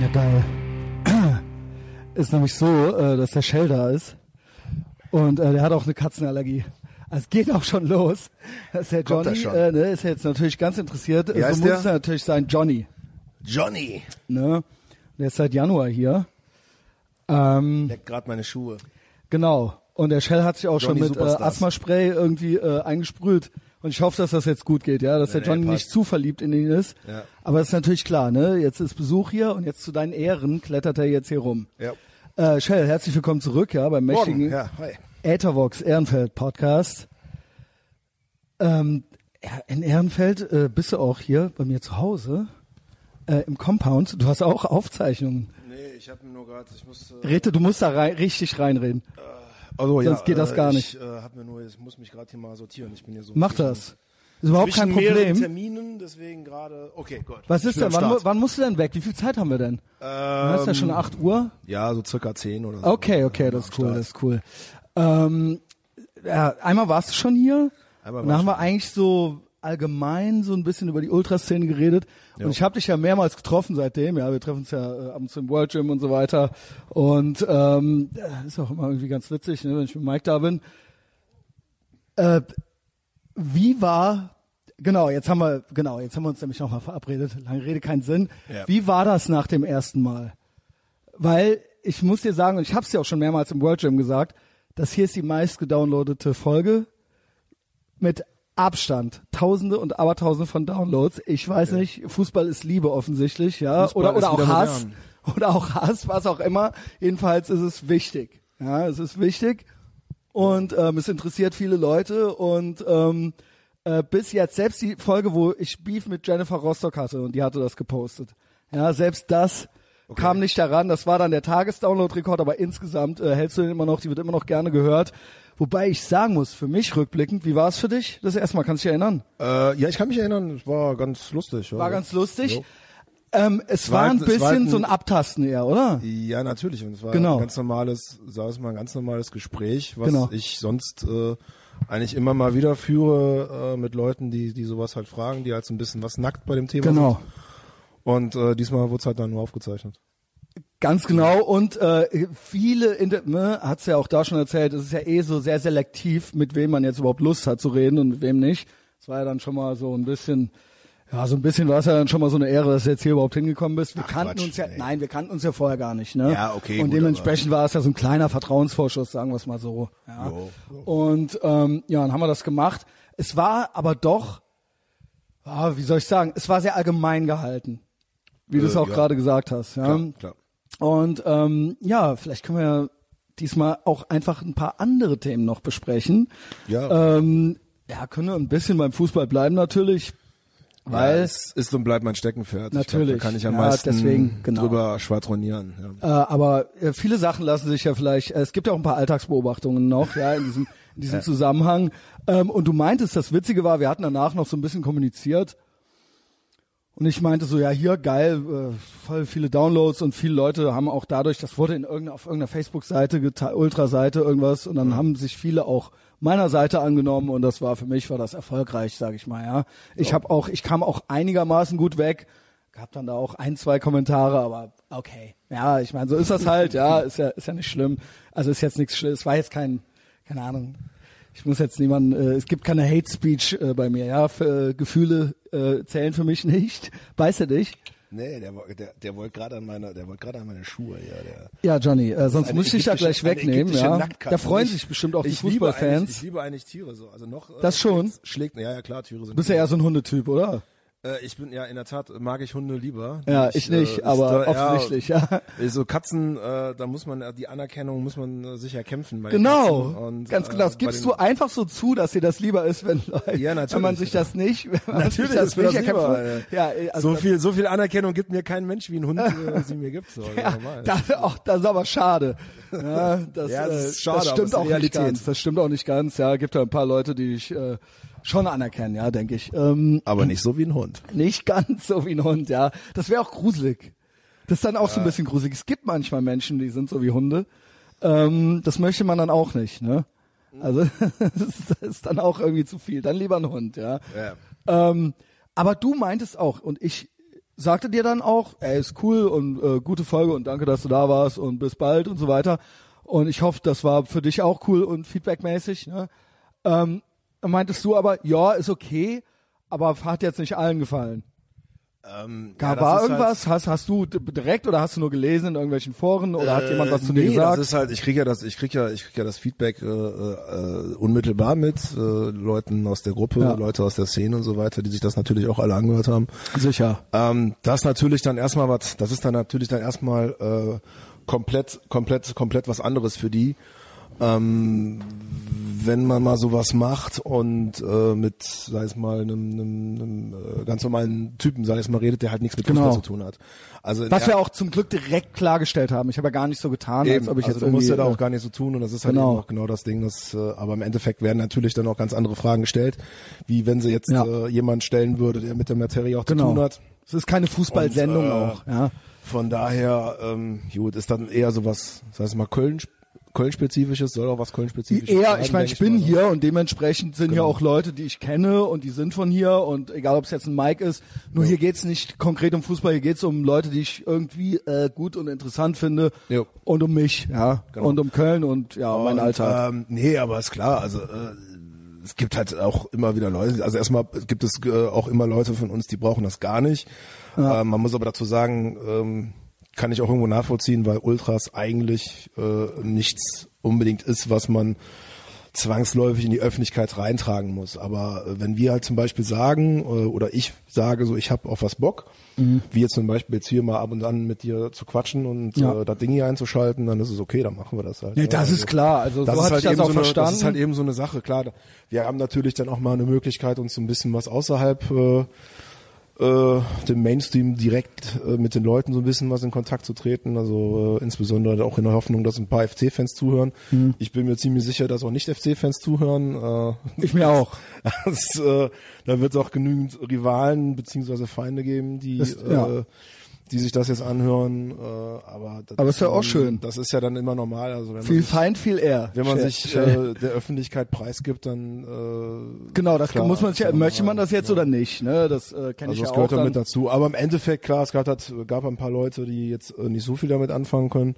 Ja, geil. Ist nämlich so, äh, dass der Shell da ist. Und äh, der hat auch eine Katzenallergie. Also es geht auch schon los. Das ist der Kommt Johnny, äh, ne, ist jetzt natürlich ganz interessiert. Wie so heißt muss der? es natürlich sein, Johnny. Johnny. Ne? Der ist seit Januar hier. Ähm, Leckt gerade meine Schuhe. genau. Und der Shell hat sich auch Johnny schon mit äh. Asthma-Spray irgendwie äh, eingesprüht. Und ich hoffe, dass das jetzt gut geht, ja, dass Nee, der Johnny nee, nicht zu verliebt in ihn ist. Ja. Aber das ist natürlich klar, ne? Jetzt ist Besuch hier und jetzt zu deinen Ehren klettert er jetzt hier rum. Ja. Äh, Shell, herzlich willkommen zurück, ja, beim mächtigen. Ja, hi. Äthervox Ehrenfeld Podcast. Ähm, in Ehrenfeld äh, bist du auch hier bei mir zu Hause äh, im Compound. Du hast auch Aufzeichnungen. Nee, ich habe nur gerade, ich muss. Äh, Rete, du musst da rein, richtig reinreden. Also, sonst geht das gar nicht. Ich äh, hab mir nur, ich muss mich gerade hier mal sortieren. Ich bin hier so. Mach das. Ist überhaupt kein Problem. Terminen, deswegen gerade. Okay, gut. Was ist denn? Wann, wann musst du denn weg? Wie viel Zeit haben wir denn? Ähm, ist ja schon 8 Uhr. Ja, so circa 10 oder so. Okay, okay, das ist cool, das ist cool. Ähm, ja, einmal warst du schon hier. Einmal und war da ich haben wir eigentlich so allgemein so ein bisschen über die Ultraszene geredet. Ja. Und ich habe dich ja mehrmals getroffen seitdem. Ja, wir treffen uns ja äh, ab und zu im World Gym und so weiter. Und ähm, ja, ist auch immer irgendwie ganz witzig, ne, wenn ich mit Mike da bin. Äh, wie war Genau, jetzt haben wir genau, jetzt haben wir uns nämlich nochmal verabredet. Lange Rede keinen Sinn. Ja. Wie war das nach dem ersten Mal? Weil ich muss dir sagen, und ich habe es dir auch schon mehrmals im World Gym gesagt, das hier ist die meist gedownloadete Folge mit Abstand. Tausende und Abertausende von Downloads. Ich weiß nicht, Fußball ist Liebe offensichtlich, ja. Fußball oder oder auch Hass. modern. Oder auch Hass, was auch immer. Jedenfalls ist es wichtig. Ja, es ist wichtig. Und ähm, es interessiert viele Leute und ähm, äh, bis jetzt, selbst die Folge, wo ich Beef mit Jennifer Rostock hatte und die hatte das gepostet. Ja, selbst das kam nicht daran. Das war dann der Tagesdownload-Rekord, aber insgesamt äh, hältst du den immer noch, die wird immer noch gerne gehört. Wobei ich sagen muss, für mich rückblickend, wie war es für dich? Das erste Mal, kannst du dich erinnern? Äh, ja, ich kann mich erinnern, es war ganz lustig. Ja. War ganz lustig. Jo. Ähm, es war war ein halt- es war bisschen halt so ein ein- Abtasten eher, oder? Ja, natürlich. Und es war Genau. ein ganz normales, sag es mal, ein ganz normales Gespräch, was Genau. ich sonst äh, eigentlich immer mal wieder führe äh, mit Leuten, die, die sowas halt fragen, die halt so ein bisschen was nackt bei dem Thema Genau. sind. Und äh, diesmal wurde es halt dann nur aufgezeichnet. Ganz genau und äh, viele, Inter ne, hat's ja auch da schon erzählt, es ist ja eh so sehr selektiv, mit wem man jetzt überhaupt Lust hat zu reden und mit wem nicht. Es war ja dann schon mal so ein bisschen, ja, so ein bisschen war es ja dann schon mal so eine Ehre, dass du jetzt hier überhaupt hingekommen bist. Wir Ach, kannten Quatsch, uns ja, ey. nein, wir kannten uns ja vorher gar nicht, ne? Ja, okay, Und gut, dementsprechend war es ja so ein kleiner Vertrauensvorschuss, sagen wir es mal so. Ja. Jo, jo. Und ähm, ja, dann haben wir das gemacht. Es war aber doch, ah, wie soll ich sagen, es war sehr allgemein gehalten, wie du es Äh, auch ja. gerade gesagt hast. Ja? Klar, klar. Und ähm, ja, vielleicht können wir ja diesmal auch einfach ein paar andere Themen noch besprechen. Ja. Ähm, ja, können wir ein bisschen beim Fußball bleiben natürlich, ja, weil es ist und bleibt mein Steckenpferd. Natürlich. Ich glaub, da kann ich am Ja, meisten deswegen, genau. drüber schwadronieren. Ja. äh, aber äh, viele Sachen lassen sich ja vielleicht. Äh, es gibt ja auch ein paar Alltagsbeobachtungen noch, ja, in diesem in diesem Zusammenhang. Ähm, und du meintest, das Witzige war, wir hatten danach noch so ein bisschen kommuniziert. Und ich meinte so, ja, hier geil, äh, voll viele Downloads und viele Leute haben auch dadurch, das wurde in irgendeiner, auf irgendeiner Facebook-Seite, Ultra-Seite irgendwas und dann haben sich viele auch meiner Seite angenommen und das war für mich war das erfolgreich, sage ich mal, ja. Ich habe auch, ich kam auch einigermaßen gut weg, gab dann da auch ein, zwei Kommentare, aber okay. Ja, ich meine, so ist das halt, ja, ist ja, ist ja nicht schlimm. Also ist jetzt nichts Schlimmes, es war jetzt kein, keine Ahnung, ich muss jetzt niemanden, äh, es gibt keine Hate Speech äh, bei mir, ja, für, äh, Gefühle äh, zählen für mich nicht. Du dich? Nee, der, der, der wollte gerade an meine, der wollte gerade an meine Schuhe, ja, der. Ja, Johnny, äh, sonst muss ich dich da ägyptische- gleich wegnehmen, ja. Da freuen Ich- sich bestimmt auch die ich eigentlich- Fußballfans. Ich liebe eigentlich Tiere so, also noch. äh, Das schon? Schlägt, ja, ja, klar, Tiere sind. Du bist ja eher so ein Hundetyp, oder? Äh, ich bin ja in der Tat mag ich Hunde lieber. Ja, ich nicht, äh, aber da- offensichtlich, ja. Ja, so Katzen, äh, da muss man die Anerkennung muss man äh, sich erkämpfen. Bei den Genau. Und, ganz genau. Das äh, gibst du einfach so zu, dass dir das lieber ist, wenn, Leute, Ja, natürlich. wenn man sich das nicht, wenn man Natürlich sich das ist nicht das erkämpft. lieber, äh, Ja, äh, also so viel so viel Anerkennung gibt mir kein Mensch wie ein Hund äh, sie mir gibt. So, Ja, normal. das, auch, das ist aber schade. Ja, das, das äh, ist schade, das stimmt auch nicht Realität. ganz. Das stimmt auch nicht ganz. Ja, gibt ja ein paar Leute, die ich äh, schon anerkennen, ja, denke ich. Ähm, aber nicht so wie ein Hund. nicht ganz so wie ein Hund, ja. Das wäre auch gruselig. Das ist dann auch so ein bisschen gruselig. Es gibt manchmal Menschen, die sind so wie Hunde. Ähm, das möchte man dann auch nicht, ne? Also das ist dann auch irgendwie zu viel. Dann lieber ein Hund, ja. Ja. Ähm, aber du meintest auch, und ich sagt er dir dann auch, ey, ist cool und äh, gute Folge und danke, dass du da warst und bis bald und so weiter. Und ich hoffe, das war für dich auch cool und feedbackmäßig. Ne? Ähm, meintest du aber, ja, ist okay, aber hat jetzt nicht allen gefallen. Ähm, Gab ja, war halt- irgendwas? hast, hast du direkt oder hast du nur gelesen in irgendwelchen Foren oder hat jemand was zu nee, dir gesagt? Das ist halt, ich kriege ja das, ich krieg ja, ich krieg ja das Feedback äh, äh, unmittelbar mit äh, Leuten aus der Gruppe, Ja. Leute aus der Szene und so weiter, die sich das natürlich auch alle angehört haben. Sicher. Ähm, das natürlich dann erstmal was, das ist dann natürlich dann erstmal äh, komplett, komplett, komplett was anderes für die. Ähm, wenn man mal sowas macht und äh, mit, sei es mal, einem, einem, einem äh, ganz normalen Typen, sei es mal, redet, der halt nichts mit Fußball Genau. zu tun hat. Also Was wir auch zum Glück direkt klargestellt haben. Ich habe ja gar nicht so getan, als Eben, ob ich also jetzt du musst ja da auch äh, gar nicht so tun und das ist halt Genau. eben auch genau das Ding, das, äh, aber im Endeffekt werden natürlich dann auch ganz andere Fragen gestellt, wie wenn sie jetzt Ja. äh, jemand stellen würde, der mit der Materie auch zu genau. tun hat. Es ist keine Fußballsendung äh, auch. Ja. Von daher, ähm, gut, ist dann eher sowas, das heißt mal Köln, Köln-spezifisches, soll auch was Köln-spezifisches sein, ich meine, ich bin mal, ne? hier und dementsprechend sind hier Genau. auch Leute, die ich kenne und die sind von hier und egal, ob es jetzt ein Mike ist, nur hier geht's nicht konkret um Fußball, hier geht's um Leute, die ich irgendwie äh, gut und interessant finde Jo. und um mich, ja, Genau. und um Köln und ja, um Und, Alltag. Ähm, nee, aber ist klar, also äh, es gibt halt auch immer wieder Leute, also erstmal gibt es äh, auch immer Leute von uns, die brauchen das gar nicht. Ähm, man muss aber dazu sagen, ähm, kann ich auch irgendwo nachvollziehen, weil Ultras eigentlich äh, nichts unbedingt ist, was man zwangsläufig in die Öffentlichkeit reintragen muss. Aber äh, wenn wir halt zum Beispiel sagen, äh, oder ich sage so, ich habe auf was Bock, wie jetzt zum Beispiel jetzt hier mal ab und an mit dir zu quatschen und Ja. äh, das Ding hier einzuschalten, dann ist es okay, dann machen wir das halt. Nee, Ja, das also- ist klar, also das so ist halt ich das eben auch so eine, verstanden. Das ist halt eben so eine Sache, klar. Wir haben natürlich dann auch mal eine Möglichkeit, uns so ein bisschen was außerhalb äh, äh, dem Mainstream direkt äh, mit den Leuten so ein bisschen was in Kontakt zu treten. Also äh, insbesondere auch in der Hoffnung, dass ein paar FC-Fans zuhören. Mhm. Ich bin mir ziemlich sicher, dass auch nicht FC-Fans zuhören. Äh, ich mir auch. das, äh, da wird es auch genügend Rivalen beziehungsweise Feinde geben, die Das- ja. äh, die sich das jetzt anhören. Äh, aber das Aber ist ja auch schön. Das ist ja dann immer normal. Also wenn Viel man sich, Feind, viel eher. wenn man sich äh, der Öffentlichkeit preisgibt, dann äh, Genau, das klar, muss man sich ja, ja möchte man das jetzt oder nicht, ne? Das äh, kenne ich Also ja das auch gehört dann. damit dazu. Aber im Endeffekt, klar, es gab, halt, gab ein paar Leute, die jetzt äh, nicht so viel damit anfangen können.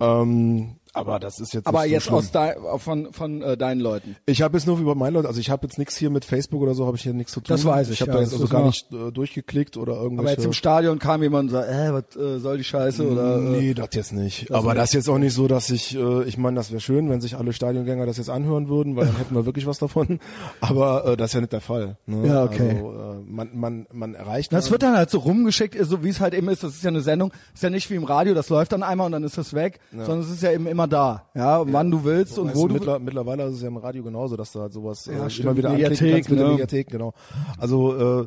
Ähm, aber das ist jetzt Aber nicht so jetzt schlimm. aus dein, von von äh, deinen Leuten. Ich habe jetzt nur über meine Leute, also ich habe jetzt nichts hier mit Facebook oder so, habe ich hier nichts zu tun. Das weiß ich, Ich habe ja, da das jetzt also gar nicht äh, durchgeklickt oder irgendwelche. Aber jetzt im Stadion kam jemand und sagt, äh, was äh, soll die Scheiße oder äh, Nee, das jetzt nicht. Aber das ist jetzt auch nicht so, dass ich, äh, ich meine, das wäre schön, wenn sich alle Stadiongänger das jetzt anhören würden, weil dann hätten wir wirklich was davon. Aber äh, das ist ja nicht der Fall. Ne? Ja, okay. Also, äh, man, man, man erreicht. Das wird dann halt so rumgeschickt, so wie es halt eben ist. Das ist ja eine Sendung. Ist ja nicht wie im Radio, das läuft dann einmal und dann ist das weg, sondern es ist ja eben immer da. Ja, wann du willst und wo du, mittler, mittlerweile ist es ja im Radio genauso, dass du halt sowas Ja, äh, stimmt. immer wieder Mediathek, anklicken kannst mit der ne? Mediathek, genau. Also äh,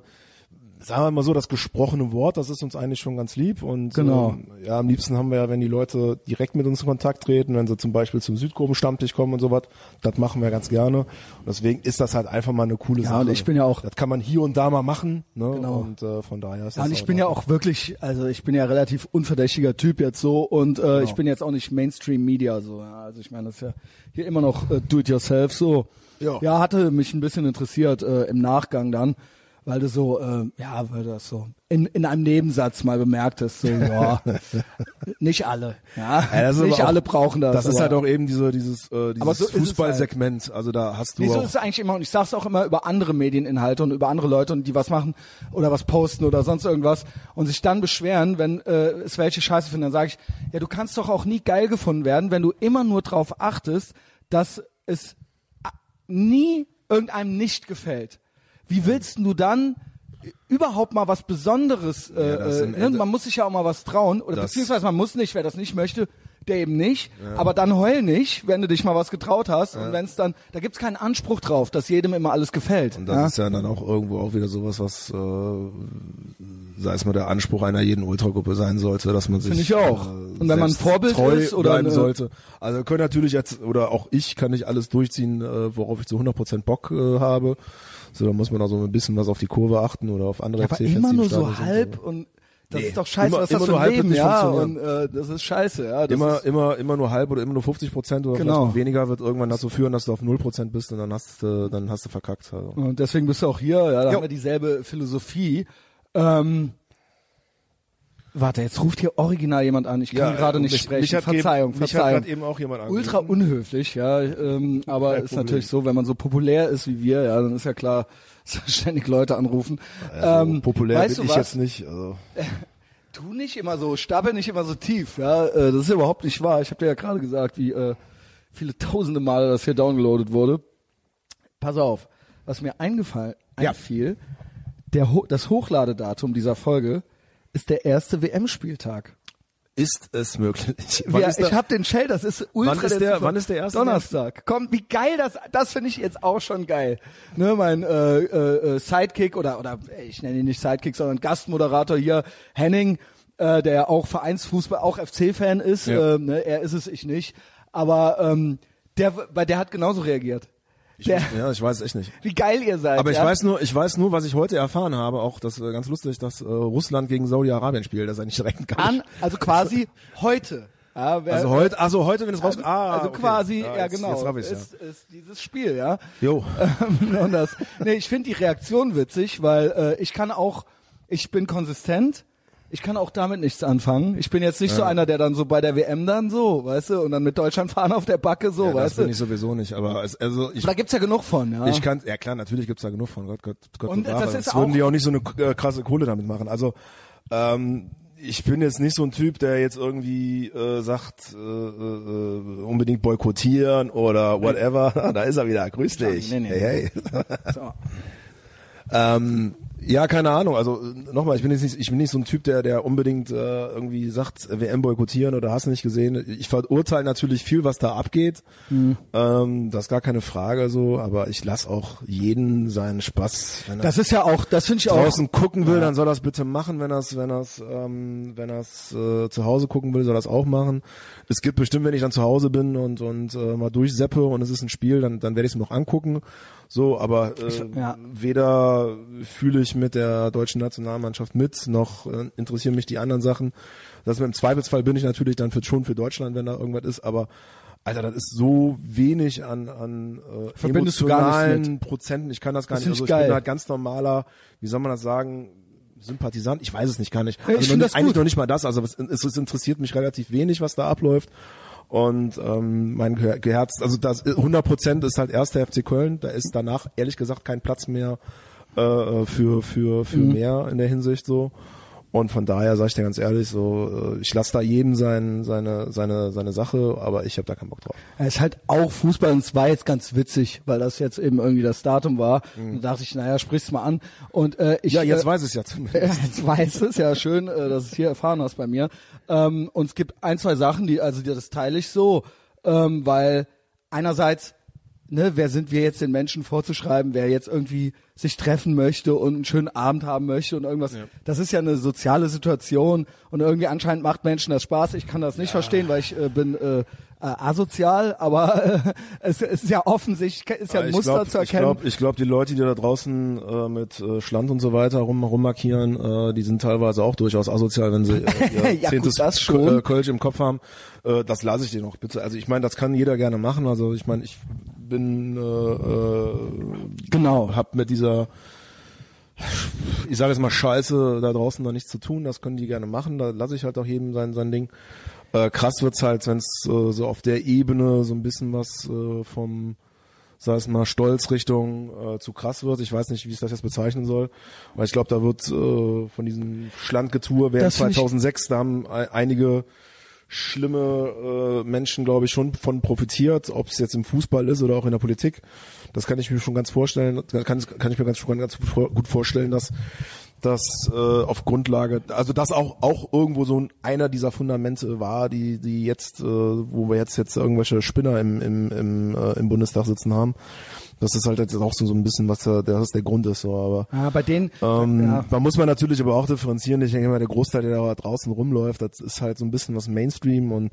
sagen wir mal so, das gesprochene Wort, das ist uns eigentlich schon ganz lieb und Genau. ähm, ja, am liebsten haben wir ja, wenn die Leute direkt mit uns in Kontakt treten, wenn sie zum Beispiel zum Südgruppen-Stammtisch kommen und sowas, das machen wir ganz gerne und deswegen ist das halt einfach mal eine coole Ja, Sache. und ich bin ja auch- das kann man hier und da mal machen, ne? Genau. und äh, von daher ist Ja, das und ich bin ja auch wirklich, also ich bin ja relativ unverdächtiger Typ jetzt so und äh, ich bin jetzt auch nicht Mainstream Media so. Ja. Also ich meine, das ist ja hier immer noch äh, do it yourself so. Ja. ja, hatte mich ein bisschen interessiert äh, im Nachgang dann, weil du so, äh, ja, weil du das so in, in einem Nebensatz mal bemerkt hast, so, ja, nicht alle, ja, Ja, nicht auch- alle brauchen das. Das ist aber- halt auch eben diese, dieses, äh, dieses so es halt. Fußballsegment. Also da hast du Nee, so auch ist es eigentlich immer und ich sag's auch immer über andere Medieninhalte und über andere Leute und die was machen oder was posten oder sonst irgendwas und sich dann beschweren, wenn äh, es welche Scheiße finden, dann sage ich, ja, du kannst doch auch nie geil gefunden werden, wenn du immer nur drauf achtest, dass es nie irgendeinem nicht gefällt. Wie willst du dann überhaupt mal was Besonderes, äh, Ja, äh, ne? Man muss sich ja auch mal was trauen oder beziehungsweise man muss nicht, wer das nicht möchte, der eben nicht, aber dann heul nicht, wenn du dich mal was getraut hast und wenn es dann, da gibt's keinen Anspruch drauf, dass jedem immer alles gefällt. Und das ja? ist ja dann auch irgendwo auch wieder sowas, was, äh, sei es mal der Anspruch einer jeden Ultragruppe sein sollte, dass man sich Finde ich auch. Äh, Und wenn man ein Vorbild ist oder bleiben eine- sollte. Also können natürlich jetzt oder auch ich kann nicht alles durchziehen, äh, worauf ich zu 100% Bock äh, habe. So, da muss man also ein bisschen was auf die Kurve achten oder auf andere aber FC-Fans, immer nur so halb und das Nee, ist doch scheiße, immer- was ist das immer für nur ein Leben, ja, und äh, das ist scheiße, ja. Immer, ist, immer, immer nur halb oder immer nur 50 Prozent oder Genau. weniger wird irgendwann dazu führen, dass du auf 0 Prozent bist und dann hast du, dann hast du verkackt. Also. und deswegen bist du auch hier, ja, da Jo. haben wir dieselbe Philosophie. Ähm, Warte, jetzt ruft hier original jemand an. Ich kann gerade nicht mich, sprechen. Mich Verzeihung, eben, mich Verzeihung. hat eben auch jemand angerufen. Ultra unhöflich, ja. Ähm, aber Kein ist Problem. natürlich so, wenn man so populär ist wie wir, ja, dann ist ja klar, dass ständig Leute anrufen. Also, ähm, populär weißt bin ich was? jetzt nicht. Also. Tu nicht immer so, stapel nicht immer so tief, ja. Äh, das ist überhaupt nicht wahr. Ich habe dir ja gerade gesagt, wie äh, viele tausende Male das hier downgeloadet wurde. Pass auf, was mir eingefallen Ja. einfiel, der Ho das Hochladedatum dieser Folge ist der erste WM-Spieltag. Ist es möglich? Wann Ja, ist ich habe den Shell, das ist ultra Wann ist der- wann ist der erste? Donnerstag. Komm, wie geil das, das finde ich jetzt auch schon geil. Ne, mein äh, äh, äh, Sidekick oder oder äh, ich nenne ihn nicht Sidekick, sondern Gastmoderator hier Henning, äh, der ja auch Vereinsfußball, auch FC-Fan ist. Ja. Ähm, ne, er ist es, ich nicht. Aber ähm, der, bei der hat genauso reagiert. Der, ja, ich weiß echt nicht. wie geil ihr seid. Aber ich ja? weiß nur, ich weiß nur, was ich heute erfahren habe, auch das äh, ganz lustig, dass äh, Russland gegen Saudi-Arabien spielt, das ist eigentlich direkt gar an, nicht. also quasi heute. Ja, wer, Also heute, also heute, wenn es raus, also, ah, also okay. quasi, Ja, ja, jetzt, genau, Jetzt hab ich's, ist, ist dieses Spiel, ja. ja. Jo. Ähm, und das, nee, ich finde die Reaktion witzig, weil äh, ich kann auch, ich bin konsistent, ich kann auch damit nichts anfangen. Ich bin jetzt nicht so einer, der dann so bei der WM dann so, weißt du, und dann mit Deutschland fahren auf der Backe so, Ja, das weißt bin du. ich sowieso nicht, aber es, also ich, Aber da gibt's ja genug von, ja. ich kann, ja klar, natürlich gibt's da genug von, Gott, Gott, Gott Und das ist würden auch- die auch nicht so eine äh, krasse Kohle damit machen. Also ähm, ich bin jetzt nicht so ein Typ, der jetzt irgendwie äh, sagt, äh, äh, unbedingt boykottieren oder whatever. da ist er wieder. Grüß dich. Nee, nee. Hey, hey. so. Ähm, ja, keine Ahnung. Also nochmal, ich bin jetzt nicht, ich bin nicht so ein Typ, der, der unbedingt äh, irgendwie sagt, WM boykottieren oder hast du nicht gesehen. Ich verurteile natürlich viel, was da abgeht. Mhm. Ähm, das ist gar keine Frage so, aber ich lass auch jeden seinen Spaß. Wenn er Das ist ja auch, das finde ich auch. draußen gucken will, dann soll er es bitte machen. Wenn er es, wenn es, ähm, wenn es äh, zu Hause gucken will, soll er es auch machen. Es gibt bestimmt, wenn ich dann zu Hause bin und und äh, mal durchseppe und es ist ein Spiel, dann dann werde ich es mir noch angucken. So, aber äh, ja. weder fühle ich mit der deutschen Nationalmannschaft mit, noch äh, interessieren mich die anderen Sachen. Das im Zweifelsfall bin ich natürlich dann für, schon für Deutschland, wenn da irgendwas ist, aber Alter, das ist so wenig an, an äh, Verbindest emotionalen Prozenten. Ich kann das gar Das nicht. Also ich ich bin geil. halt ganz normaler, wie soll man das sagen, Sympathisant. Ich weiß es nicht, gar nicht. Ja, ich Also noch nicht, das eigentlich gut. noch nicht mal das. Also es, es, es interessiert mich relativ wenig, was da abläuft. Und ähm, mein Geherz, also das 100 Prozent ist halt erster FC Köln. Da ist danach ehrlich gesagt kein Platz mehr äh, für für für Mhm. mehr in der Hinsicht so. Und von daher sage ich dir ganz ehrlich, so äh, ich lasse da jedem sein, seine seine seine Sache, aber ich habe da keinen Bock drauf. Es ist halt auch Fußball und es war jetzt ganz witzig, weil das jetzt eben irgendwie das Datum war. Und da dachte ich, naja, sprich's mal an. Und äh, ich Mhm. Ja, jetzt äh, weiß ich ja zumindest. Jetzt weiß es ja schön, äh, dass du es hier erfahren hast bei mir. Ähm, und es gibt ein, zwei Sachen, die, also die, das teile ich so, ähm, weil einerseits, ne, wer sind wir jetzt den Menschen vorzuschreiben, wer jetzt irgendwie sich treffen möchte und einen schönen Abend haben möchte und irgendwas. Das ist ja eine soziale Situation und irgendwie anscheinend macht Menschen das Spaß. Ich kann das nicht verstehen, weil ich äh, bin äh, äh, asozial, aber äh, es, es ist ja offensichtlich, ist ja ein Muster glaub, zu erkennen. Ich glaube, ich glaub, die Leute, die da draußen äh, mit äh, Schland und so weiter rum, rummarkieren, äh, die sind teilweise auch durchaus asozial, wenn sie äh, ihr Ja, zehntes gut, äh, Kölsch im Kopf haben. Äh, das lasse ich dir noch bitte. Also ich meine, das kann jeder gerne machen. Also ich meine, ich bin äh, äh, genau. hab mit dieser ich sage jetzt mal Scheiße da draußen da nichts zu tun, das können die gerne machen, da lasse ich halt auch jedem sein sein Ding. Äh, krass wird's halt, wenn es äh, so auf der Ebene so ein bisschen was äh, vom sei es mal Stolz Richtung äh, zu krass wird. Ich weiß nicht, wie ich das jetzt bezeichnen soll, weil ich glaube, da wird äh, von diesem Schlandgetue während Das find ich- 2006, da haben ei- einige schlimme äh, Menschen, glaube ich, schon von profitiert, ob es jetzt im Fußball ist oder auch in der Politik. Das kann ich mir schon ganz vorstellen, kann, kann ich mir ganz, ganz gut vorstellen, dass das äh, auf Grundlage, also das auch auch irgendwo so ein, einer dieser Fundamente war, die die jetzt, äh, wo wir jetzt jetzt irgendwelche Spinner im im im, äh, im Bundestag sitzen haben. Das ist halt jetzt auch so, so ein bisschen, was da, das der Grund ist, so, aber Ja, bei denen, ähm, ja. Man muss man natürlich aber auch differenzieren. Ich denke mal, der Großteil, der da draußen rumläuft, das ist halt so ein bisschen was Mainstream und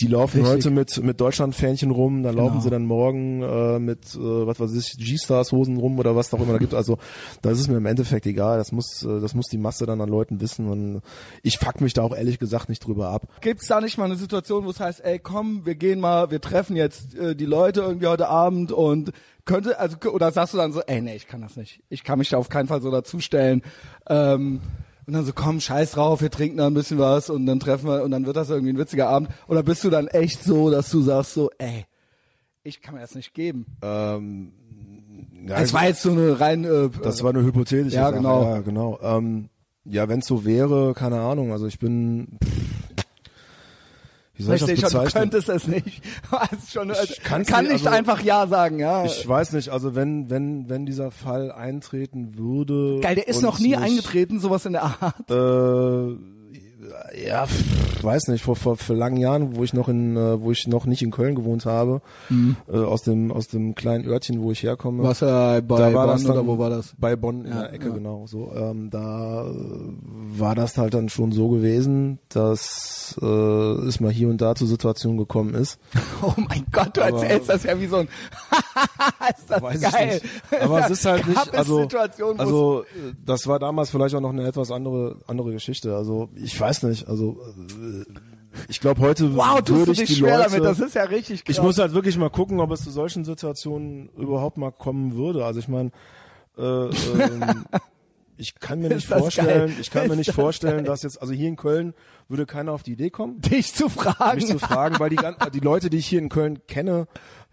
die laufen Richtig. heute mit mit Deutschland-Fähnchen rum, dann Genau. laufen sie dann morgen äh, mit, äh, was weiß ich, G-Stars-Hosen rum oder was da auch immer da gibt. Also das ist mir im Endeffekt egal. Das muss, äh, das muss die Masse dann an Leuten wissen und ich fuck mich da auch ehrlich gesagt nicht drüber ab. Gibt's da nicht mal eine Situation, wo es heißt, ey, komm, wir gehen mal, wir treffen jetzt äh, die Leute irgendwie heute Abend und könnte, also oder sagst du dann so, ey, nee, ich kann das nicht. Ich kann mich da auf keinen Fall so dazustellen. Ähm, und dann so, komm, scheiß drauf, wir trinken da ein bisschen was und dann treffen wir und dann wird das irgendwie ein witziger Abend? Oder bist du dann echt so, dass du sagst so, ey, ich kann mir das nicht geben? Ähm, ja, Es war jetzt so eine rein, äh, das war eine hypothetische Ja, Sache. genau. Ja, genau. Ähm, ja, wenn es so wäre, keine Ahnung. Also ich bin, wie soll ich das schon, du bezeichnen? könntest es nicht. Also schon, also, kann's kann nicht, also- einfach Ja sagen, ja. Ich weiß nicht, also wenn, wenn, wenn dieser Fall eintreten würde. Geil, der ist noch nie eingetreten, sowas in der Art. Äh, ja, weiß nicht, vor, vor, vor langen Jahren, wo ich noch in, äh, wo ich noch nicht in Köln gewohnt habe, äh, aus dem, aus dem kleinen Örtchen, wo ich herkomme. Was äh, bei da war Bonn das dann, oder wo war das? Bei Bonn in Ja, der Ecke, ja. genau, so. Ähm, da äh, war das halt dann schon so gewesen, dass äh, es mal hier und da zu Situationen gekommen ist. Oh mein Gott, du Aber- erzählst das ja wie so ein ist das Weiß geil. ich nicht. Aber es ist halt nicht, also, also äh, das war damals vielleicht auch noch eine etwas andere andere Geschichte. Also ich weiß nicht, also äh, ich glaube heute wow, tust würde du ich dich die schwer Leute, damit, das ist ja richtig krass. ich muss halt wirklich mal gucken, ob es zu solchen Situationen überhaupt mal kommen würde. Also ich meine, äh, ähm, ich kann mir nicht vorstellen, geil? ich kann mir Ist nicht das vorstellen, geil? dass jetzt, also hier in Köln würde keiner auf die Idee kommen, dich zu fragen. mich zu fragen, weil die, die Leute, die ich hier in Köln kenne,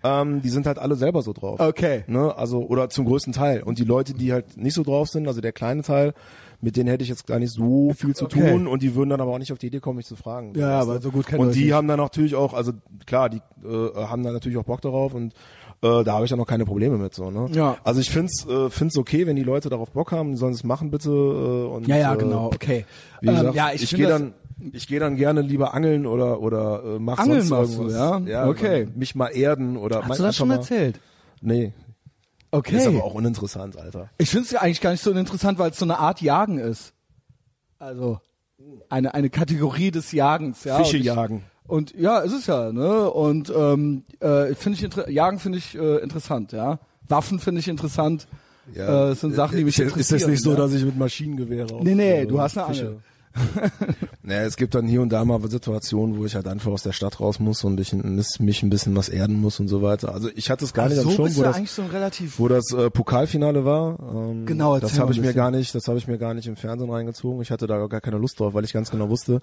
ähm, die sind halt alle selber so drauf. Okay. Ne? Also, oder zum größten Teil. Und die Leute, die halt nicht so drauf sind, also der kleine Teil, mit denen hätte ich jetzt gar nicht so viel zu Okay. tun und die würden dann aber auch nicht auf die Idee kommen, mich zu fragen. Ja, du? aber so gut kennen Und die nicht. haben dann natürlich auch, also klar, die äh, haben dann natürlich auch Bock darauf und äh, da habe ich dann auch keine Probleme mit so, ne? Ja. Also ich find's äh, find's okay, wenn die Leute darauf Bock haben, die sollen es machen bitte äh, und ja, ja, äh, genau, okay. Wie gesagt, ähm, ja, ich, ich, gehe dann ich gehe dann gerne lieber angeln oder oder äh, mach Angeln sonst machst du, irgendwas. ja? Okay. Mich mal erden oder Hast du das schon mal, erzählt? Nee, Okay. ist aber auch uninteressant, Alter. Ich finde es ja eigentlich gar nicht so interessant, weil es so eine Art Jagen ist. Also eine eine Kategorie des Jagens, ja. Fische jagen. Und ja, ist es ja, ne? Und ähm, äh, finde ich Jagen finde ich äh, interessant, ja. Waffen finde ich interessant. äh, es sind Sachen, die mich ist, interessieren. Ist es nicht so, ja? dass ich mit Maschinengewehre auf, Nee, nee, äh, du hast eine Fische- Angel. Naja, es gibt dann hier und da mal Situationen, wo ich halt einfach aus der Stadt raus muss und ich mich ein bisschen was erden muss und so weiter. Also ich hatte es gar nicht so am Schirm, wo das, so wo das äh, Pokalfinale war. Ähm, Genau, das habe ich mir gar nicht, das habe ich mir gar nicht im Fernsehen reingezogen. Ich hatte da gar keine Lust drauf, weil ich ganz genau Oh wusste,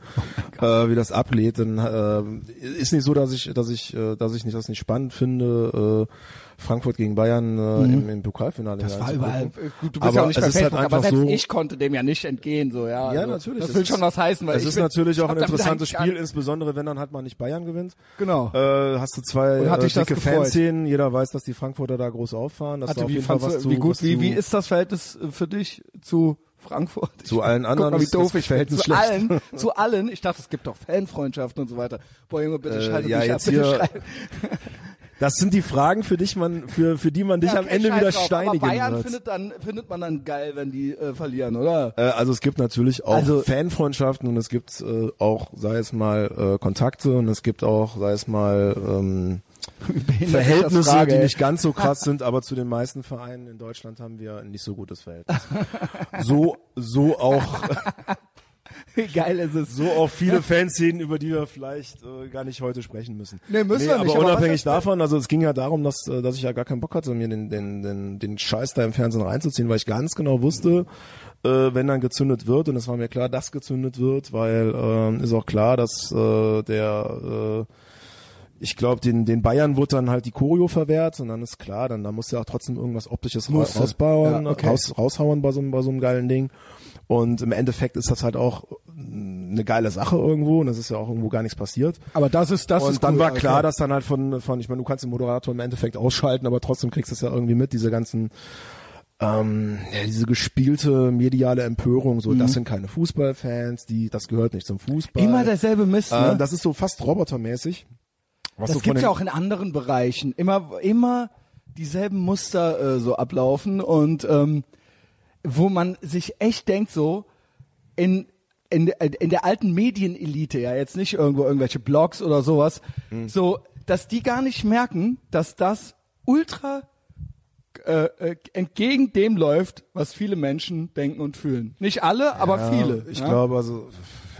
äh, wie das ablädt. Dann äh, ist nicht so, dass ich, dass ich, äh, dass ich nicht das nicht spannend finde. Äh, Frankfurt gegen Bayern äh, im, im Pokalfinale. Mhm. das war überall. Gut, du bist Aber ja auch nicht bei ist halt Facebook, aber selbst so- ich konnte dem ja nicht entgehen, so ja. Ja, also, natürlich. Das will ist- schon was heißen, weil Es ich ist bin- natürlich ich auch ein interessantes Spiel, insbesondere wenn dann halt mal nicht Bayern gewinnt. Genau. Äh, hast du zwei Und hat äh, dich das dicke? Fanszenen. Jeder weiß, dass die Frankfurter da groß auffahren. Dass da Hatte, auf wie, jeden Fall was du, zu, wie gut, wie, wie ist das Verhältnis äh, für dich zu Frankfurt? Zu allen anderen Guck mal, wie ist das doof ich. Verhältnis Zu schlecht. allen, zu allen. Ich dachte, es gibt doch Fanfreundschaften und so weiter. Boah, Junge, bitte Äh, schalte ja, jetzt ab. Bitte hier Das sind die Fragen, für dich man, für, für die man dich Ja, am Ende scheiß wieder drauf. steinigen Aber Bayern wird. findet, dann, findet man dann geil, wenn die äh, verlieren, oder? Äh, also es gibt natürlich auch Also- Fanfreundschaften und es gibt äh, auch, sei es mal äh, Kontakte und es gibt auch, sei es mal ähm, Verhältnisse, Frage, die nicht ganz so krass sind, aber zu den meisten Vereinen in Deutschland haben wir ein nicht so gutes Verhältnis. So, so auch, Wie geil ist es? so auch viele Fanszenen, über die wir vielleicht äh, gar nicht heute sprechen müssen. Nee, müssen wir aber nicht, aber unabhängig ist- davon, also es ging ja darum, dass, äh, dass ich ja gar keinen Bock hatte, mir den, den, den, den Scheiß da im Fernsehen reinzuziehen, weil ich ganz genau wusste, äh, wenn dann gezündet wird, und es war mir klar, dass gezündet wird, weil ähm, ist auch klar, dass äh, der äh, ich glaube, den, den Bayern wurde dann halt die Choreo verwehrt und dann ist klar, dann da muss ja auch trotzdem irgendwas Optisches rausbauen, Ja, okay. raus, raushauen bei so, einem- bei so einem geilen Ding. Und im Endeffekt ist das halt auch eine geile Sache irgendwo und es ist ja auch irgendwo gar nichts passiert. Aber das ist, das und ist dann cool, war klar, dass dann halt von, von ich meine, du kannst den Moderator im Endeffekt ausschalten, aber trotzdem kriegst du es ja irgendwie mit, diese ganzen ähm, ja, diese gespielte mediale Empörung, so das sind keine Fußballfans, die das gehört nicht zum Fußball. Mhm. Immer derselbe Mist, ne? äh, das ist so fast robotermäßig. Was Das so gibt's ja auch in anderen Bereichen. Immer, immer dieselben Muster äh, so ablaufen und ähm, wo man sich echt denkt so in in, der- in der alten Medienelite, ja jetzt nicht irgendwo irgendwelche Blogs oder sowas, Hm. so dass die gar nicht merken, dass das ultra äh, äh, entgegen dem läuft, was viele Menschen denken und fühlen. Nicht alle, aber Ja, viele. Ich ja? glaube, also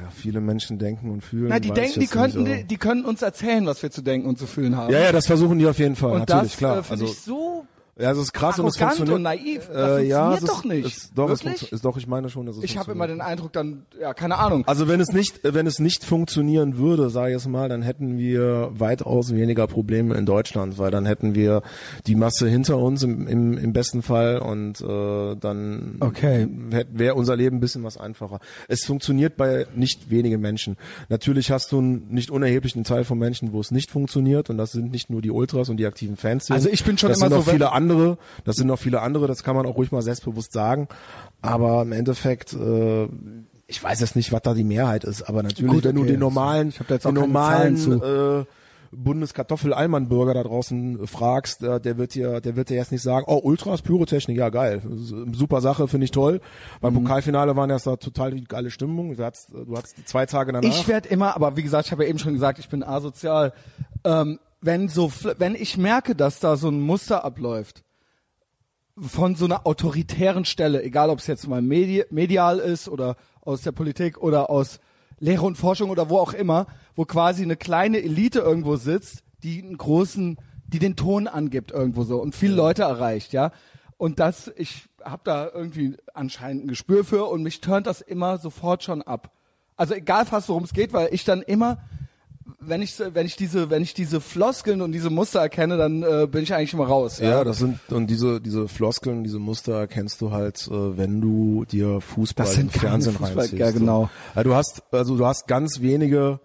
ja, viele Menschen denken und fühlen. Na, die denken, die könnten, aber- die, die können uns erzählen, was wir zu denken und zu fühlen haben. Ja, ja, das versuchen die auf jeden Fall. Und natürlich, das klar. äh, also ich so Ja, es ist krass und es funktioniert. und naiv. Das äh, ja, funktioniert es ist, doch nicht. Ist, doch, es Wirklich? funktio- ist, doch, ich meine schon, dass es Ich habe immer den Eindruck, dann, ja, keine Ahnung. Also wenn es nicht, wenn es nicht funktionieren würde, sage ich jetzt mal, dann hätten wir weitaus weniger Probleme in Deutschland, weil dann hätten wir die Masse hinter uns im, im, im besten Fall und äh, dann Okay. wäre unser Leben ein bisschen was einfacher. Es funktioniert bei nicht wenigen Menschen. Natürlich hast du einen nicht unerheblichen Teil von Menschen, wo es nicht funktioniert und das sind nicht nur die Ultras und die aktiven Fans. Also ich bin schon das immer so, noch wenn- viele andere, das sind noch viele andere, das kann man auch ruhig mal selbstbewusst sagen, aber im Endeffekt äh, ich weiß jetzt nicht, was da die Mehrheit ist, aber natürlich, Gut, wenn du den normalen, Ich hab da jetzt den normalen äh, Bundeskartoffel-Allmann-Bürger da draußen fragst, äh, der wird dir, der wird dir jetzt nicht sagen, oh, Ultras, Pyrotechnik, ja geil, super Sache, finde ich toll. Beim Mhm. Pokalfinale waren da total die geile Stimmung. Du hattest, du hattest zwei Tage danach. Ich werde immer, aber wie gesagt, ich habe ja eben schon gesagt, ich bin asozial. Ähm, wenn so, wenn ich merke, dass da so ein Muster abläuft von so einer autoritären Stelle, egal ob es jetzt mal medi medial ist oder aus der Politik oder aus Lehre und Forschung oder wo auch immer, wo quasi eine kleine Elite irgendwo sitzt, die einen großen, die den Ton angibt irgendwo so und viele Leute erreicht, ja. Und das, ich habe da irgendwie anscheinend ein Gespür für und mich turnt das immer sofort schon ab. Also egal fast worum es geht, weil ich dann immer, wenn ich wenn ich diese wenn ich diese Floskeln und diese Muster erkenne, dann äh, bin ich eigentlich immer raus. ja, das sind und diese diese Floskeln, diese Muster erkennst du halt, äh, wenn du dir Fußball Das sind im Fernsehen Fußball- reinziehst. ja, genau. So. Ja, du hast also du hast ganz wenige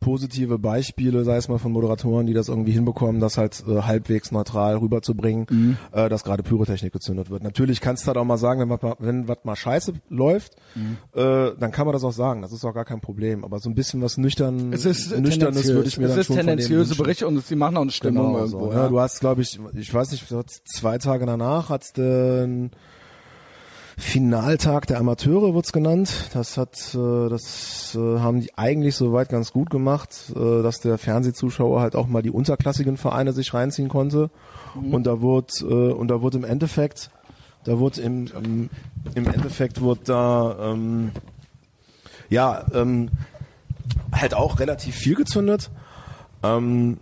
positive Beispiele, sei es mal von Moderatoren, die das irgendwie hinbekommen, das halt äh, halbwegs neutral rüberzubringen, Mhm. äh, dass gerade Pyrotechnik gezündet wird. Natürlich kannst du halt auch mal sagen, wenn was mal, wenn was mal scheiße läuft, Mhm. äh, dann kann man das auch sagen. Das ist auch gar kein Problem. Aber so ein bisschen was nüchtern, Es ist nüchternes würde ich mir es dann ist schon von denen tendenziöse. Berichte und sie machen auch eine Stimmung Genau, irgendwo. so, ja. ne? Du hast, glaube ich, ich weiß nicht, zwei Tage danach hat's den Finaltag der Amateure wird's genannt. Das hat, äh, das äh, haben die eigentlich soweit ganz gut gemacht, äh, dass der Fernsehzuschauer halt auch mal die unterklassigen Vereine sich reinziehen konnte. Und da wurde äh, und da wurde im Endeffekt, da wurde im, im im Endeffekt wurde da ähm, ja ähm, halt auch relativ viel gezündet. Ähm,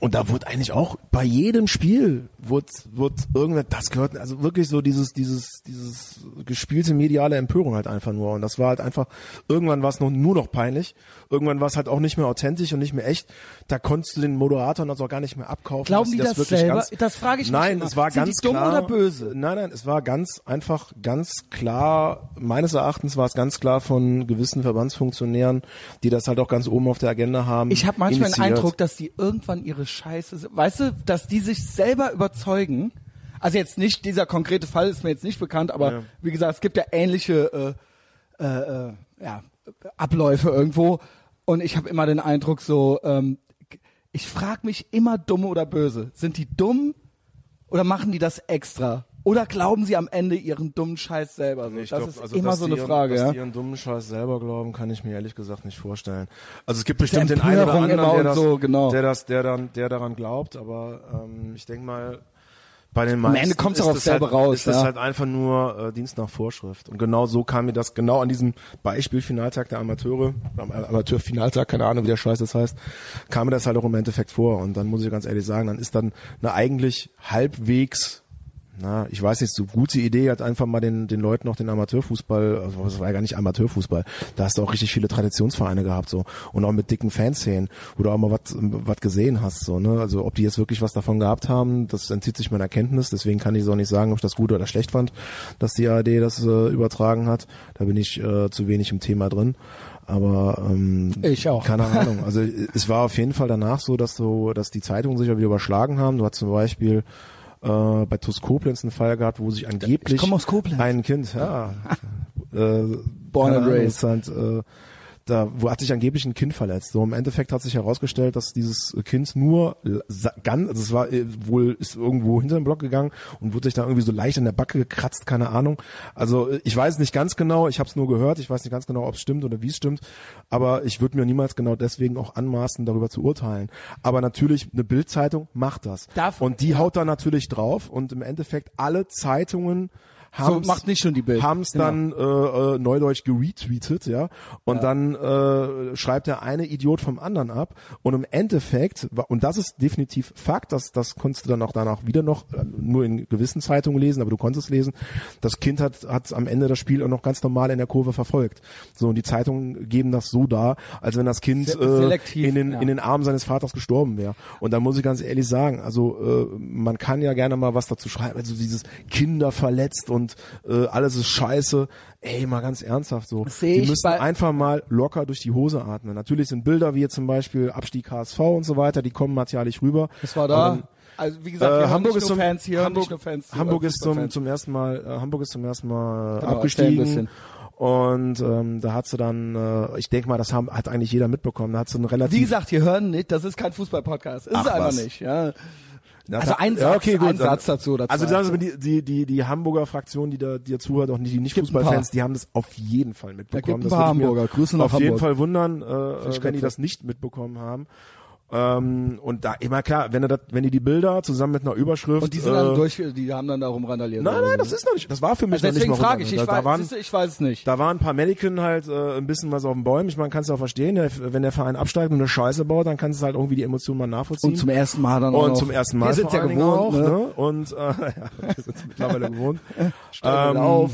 und da wurde eigentlich auch bei jedem Spiel wurde, wurde irgendwer, das gehört, also wirklich so dieses, dieses, dieses gespielte mediale Empörung halt einfach nur. Und das war halt einfach, irgendwann war es noch, nur noch peinlich. Irgendwann war es halt auch nicht mehr authentisch und nicht mehr echt. Da konntest du den Moderatoren also auch gar nicht mehr abkaufen. Glauben die sie das wirklich selber? Ganz, Das frage ich mich Nein, es war Sind ganz die dumm klar. oder böse? Nein, nein, es war ganz einfach, ganz klar, meines Erachtens war es ganz klar von gewissen Verbandsfunktionären, die das halt auch ganz oben auf der Agenda haben. Ich habe manchmal den initiiert. Eindruck, dass die irgendwann ihre Scheiße, weißt du, dass die sich selber überzeugen. Also jetzt nicht dieser konkrete Fall ist mir jetzt nicht bekannt, aber Ja. wie gesagt, es gibt ja ähnliche äh, äh, äh, ja, Abläufe irgendwo und ich habe immer den Eindruck so, ähm, ich frage mich immer dumm oder böse. Sind die dumm oder machen die das extra? Oder glauben sie am Ende ihren dummen Scheiß selber? So? Ich das glaub, ist also, immer so eine ihren- Frage. Dass Ja? die ihren dummen Scheiß selber glauben, kann ich mir ehrlich gesagt nicht vorstellen. Also es gibt bestimmt den einen oder anderen, der das, so, genau. der das, der dann, der daran glaubt, aber ähm, ich denke mal, bei den meisten Ende kommt's ist auch aufs das selbe halt, raus, Ist das ja. halt einfach nur äh, Dienst nach Vorschrift. Und genau so kam mir das, genau an diesem Beispiel Finaltag der Amateure, am Amateurfinaltag, keine Ahnung, wie der Scheiß das heißt, kam mir das halt auch im Endeffekt vor. Und dann muss ich ganz ehrlich sagen, dann ist dann eine eigentlich halbwegs na, ich weiß nicht, so gute Idee hat einfach mal den, den Leuten noch den Amateurfußball, also das war ja gar nicht Amateurfußball, da hast du auch richtig viele Traditionsvereine gehabt, so, und auch mit dicken Fanszenen, wo du auch mal was, was gesehen hast, so, ne, also ob die jetzt wirklich was davon gehabt haben, das entzieht sich meiner Kenntnis, deswegen kann ich so nicht sagen, ob ich das gut oder schlecht fand, dass die ARD das äh, übertragen hat, da bin ich äh, zu wenig im Thema drin, aber ähm, Ich auch. keine Ahnung. Also es war auf jeden Fall danach so, dass so, dass die Zeitungen sich ja wieder überschlagen haben. Du hast zum Beispiel äh, bei TuS Koblenz einen Fall gehabt, wo sich angeblich ein Kind, ja, äh, Born and raised. äh, da wo hat sich angeblich ein Kind verletzt. So im Endeffekt hat sich herausgestellt, dass dieses Kind nur ganz, also es war äh, wohl ist irgendwo hinter den Block gegangen und wurde sich da irgendwie so leicht in der Backe gekratzt, keine Ahnung. Also äh, ich weiß nicht ganz genau, ich habe es nur gehört, ich weiß nicht ganz genau, ob es stimmt oder wie es stimmt, aber ich würde mir niemals genau deswegen auch anmaßen, darüber zu urteilen. Aber natürlich eine Bildzeitung macht das Darf- und die haut da natürlich drauf und im Endeffekt alle Zeitungen haben's, macht nicht schon die Bild. Haben es Genau. dann äh, äh, neudeutsch geretweetet, ja. Und Ja. dann äh, schreibt der eine Idiot vom anderen ab. Und im Endeffekt, und das ist definitiv Fakt, das, das konntest du dann auch danach wieder noch äh, nur in gewissen Zeitungen lesen, aber du konntest es lesen. Das Kind hat, hat am Ende das Spiel auch noch ganz normal in der Kurve verfolgt. So, und die Zeitungen geben das so dar, als wenn das Kind äh, in, den, ja. in den Armen seines Vaters gestorben wäre. Und da muss ich ganz ehrlich sagen, also äh, man kann ja gerne mal was dazu schreiben, also dieses Kinder verletzt und äh, alles ist scheiße. Ey, mal ganz ernsthaft so. Seh Die müssen einfach mal locker durch die Hose atmen. Natürlich sind Bilder wie jetzt zum Beispiel Abstieg HSV und so weiter, die kommen martialisch rüber. Das war da. Also wie gesagt, äh, wir haben Hamburg ist zum Fans hier, Hamburg, Fans. Hamburg äh, ist zum zum ersten Mal äh, Hamburg ist zum ersten Mal Genau, erzähl ein abgestiegen und ähm, da hat sie dann äh, ich denke mal das haben, hat eigentlich jeder mitbekommen da hat sie einen relativ Wie gesagt, hier hören nicht, das ist kein Fußball-Podcast. Ist Ach, es einfach was. nicht, ja. Ja, Also da- ein ja, Satz, okay, gut, ein Satz dazu oder Also zwei. sagen wir, die, die, die, die Hamburger Fraktion, die da dir zuhört, auch nicht die Nicht-Fußballfans, paar. die haben das auf jeden Fall mitbekommen. gibt ein das paar mir Hamburger. Grüße nach Auf jeden Hamburg. Fall wundern, äh, wenn die das nicht mitbekommen haben. Ähm, und da immer klar, wenn du das, wenn die die Bilder zusammen mit einer Überschrift Und die sind äh, dann durch, die haben dann darum randaliert. Nein, nein, das ist noch nicht. Das war für mich also noch nicht deswegen mal frage ich, ich, da, weiß, da waren, ich weiß es nicht. da waren ein paar Mannequin halt äh, ein bisschen was auf den Bäumen. Ich meine, kannst du auch verstehen, der, wenn der Verein absteigt und eine Scheiße baut, dann kannst du halt irgendwie die Emotionen mal nachvollziehen. Und zum ersten Mal dann auch Und noch. zum ersten Mal Wir sind ja gewohnt, auch, ne? ne? Und äh, ja, wir sind mittlerweile gewohnt. Steigen Ähm, auf.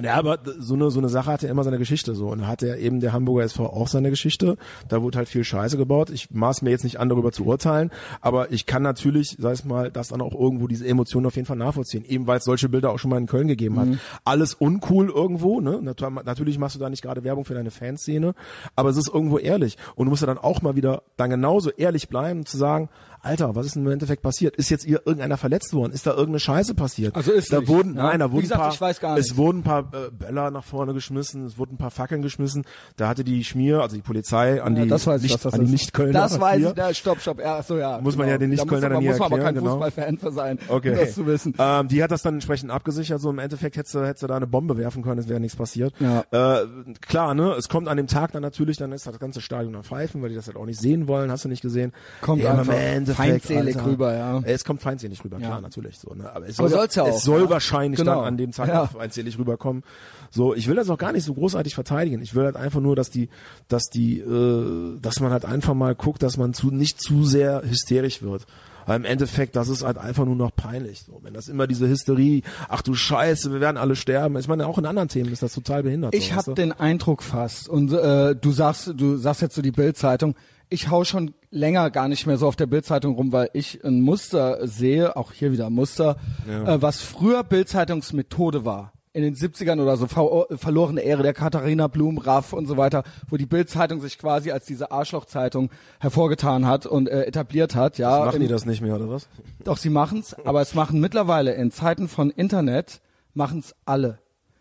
Ja, aber so eine so eine Sache hat ja immer seine Geschichte so und hat ja eben der Hamburger SV auch seine Geschichte. Da wurde halt viel Scheiße gebaut. Ich maß mir jetzt nicht an darüber zu urteilen, aber ich kann natürlich, sag ich mal, das dann auch irgendwo diese Emotionen auf jeden Fall nachvollziehen, eben weil es solche Bilder auch schon mal in Köln gegeben hat. Alles uncool irgendwo, ne? Nat- Natürlich machst du da nicht gerade Werbung für deine Fanszene, aber es ist irgendwo ehrlich und du musst ja dann auch mal wieder dann genauso ehrlich bleiben zu sagen, Alter, was ist denn im Endeffekt passiert? Ist jetzt ihr irgendeiner verletzt worden? Ist da irgendeine Scheiße passiert? Also ist da nicht, wurden, ja. nein, da wurden gesagt, ein paar, ich weiß gar es nicht. wurden ein paar äh, Böller nach vorne geschmissen, es wurden ein paar Fackeln geschmissen. Da hatte die Schmier, also die Polizei an Ja, die das weiß ich, nicht, was das an die. Nicht-Kölner Das weiß ich, na, stopp, stopp, ja, so ja. Muss man ja den Da Nicht-Kölner man- dann hier muss man aber kein erklären, genau. Fußballfan für sein, Okay. um das zu wissen. Ähm, die hat das dann entsprechend abgesichert. So im Endeffekt hättest du, hättest du da eine Bombe werfen können, es wäre nichts passiert. Ja. Äh, klar, ne? Es kommt an dem Tag dann natürlich, dann ist das ganze Stadion am Pfeifen, weil die das halt auch nicht sehen wollen. Hast du nicht gesehen? Kommt Ja, einfach feindselig Alter. rüber, ja. Es kommt feindselig rüber, klar, Ja. natürlich. So, ne? Aber es Aber soll, soll's ja auch, es soll ja. wahrscheinlich Genau. dann an dem Tag Ja. auch feindselig rüberkommen. So, ich will das auch gar nicht so großartig verteidigen. Ich will halt einfach nur, dass die, dass die, äh, dass man halt einfach mal guckt, dass man zu nicht zu sehr hysterisch wird. Weil im Endeffekt, das ist halt einfach nur noch peinlich. So, wenn das immer diese Hysterie, ach du Scheiße, wir werden alle sterben. Ich meine, auch in anderen Themen ist das total behindert. Ich so, habe den Eindruck fast und äh, du sagst, du sagst jetzt so die Bildzeitung. Ich hau schon länger gar nicht mehr so auf der Bildzeitung rum, weil ich ein Muster sehe, auch hier wieder ein Muster, äh, was früher Bildzeitungsmethode war. In den 70ern oder so, ver verlorene Ehre der Katharina Blum, Raff und so weiter, wo die Bildzeitung sich quasi als diese Arschlochzeitung hervorgetan hat und äh, etabliert hat. Ja, Machen in- die das nicht mehr, oder was? doch, sie machen's, aber es machen mittlerweile in Zeiten von Internet, machen's alle.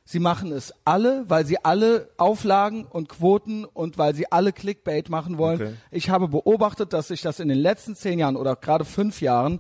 Sie machen es alle, weil sie alle Auflagen und Quoten und weil sie alle Clickbait machen wollen. Okay. Ich habe beobachtet, dass sich das in den letzten zehn Jahren oder gerade fünf Jahren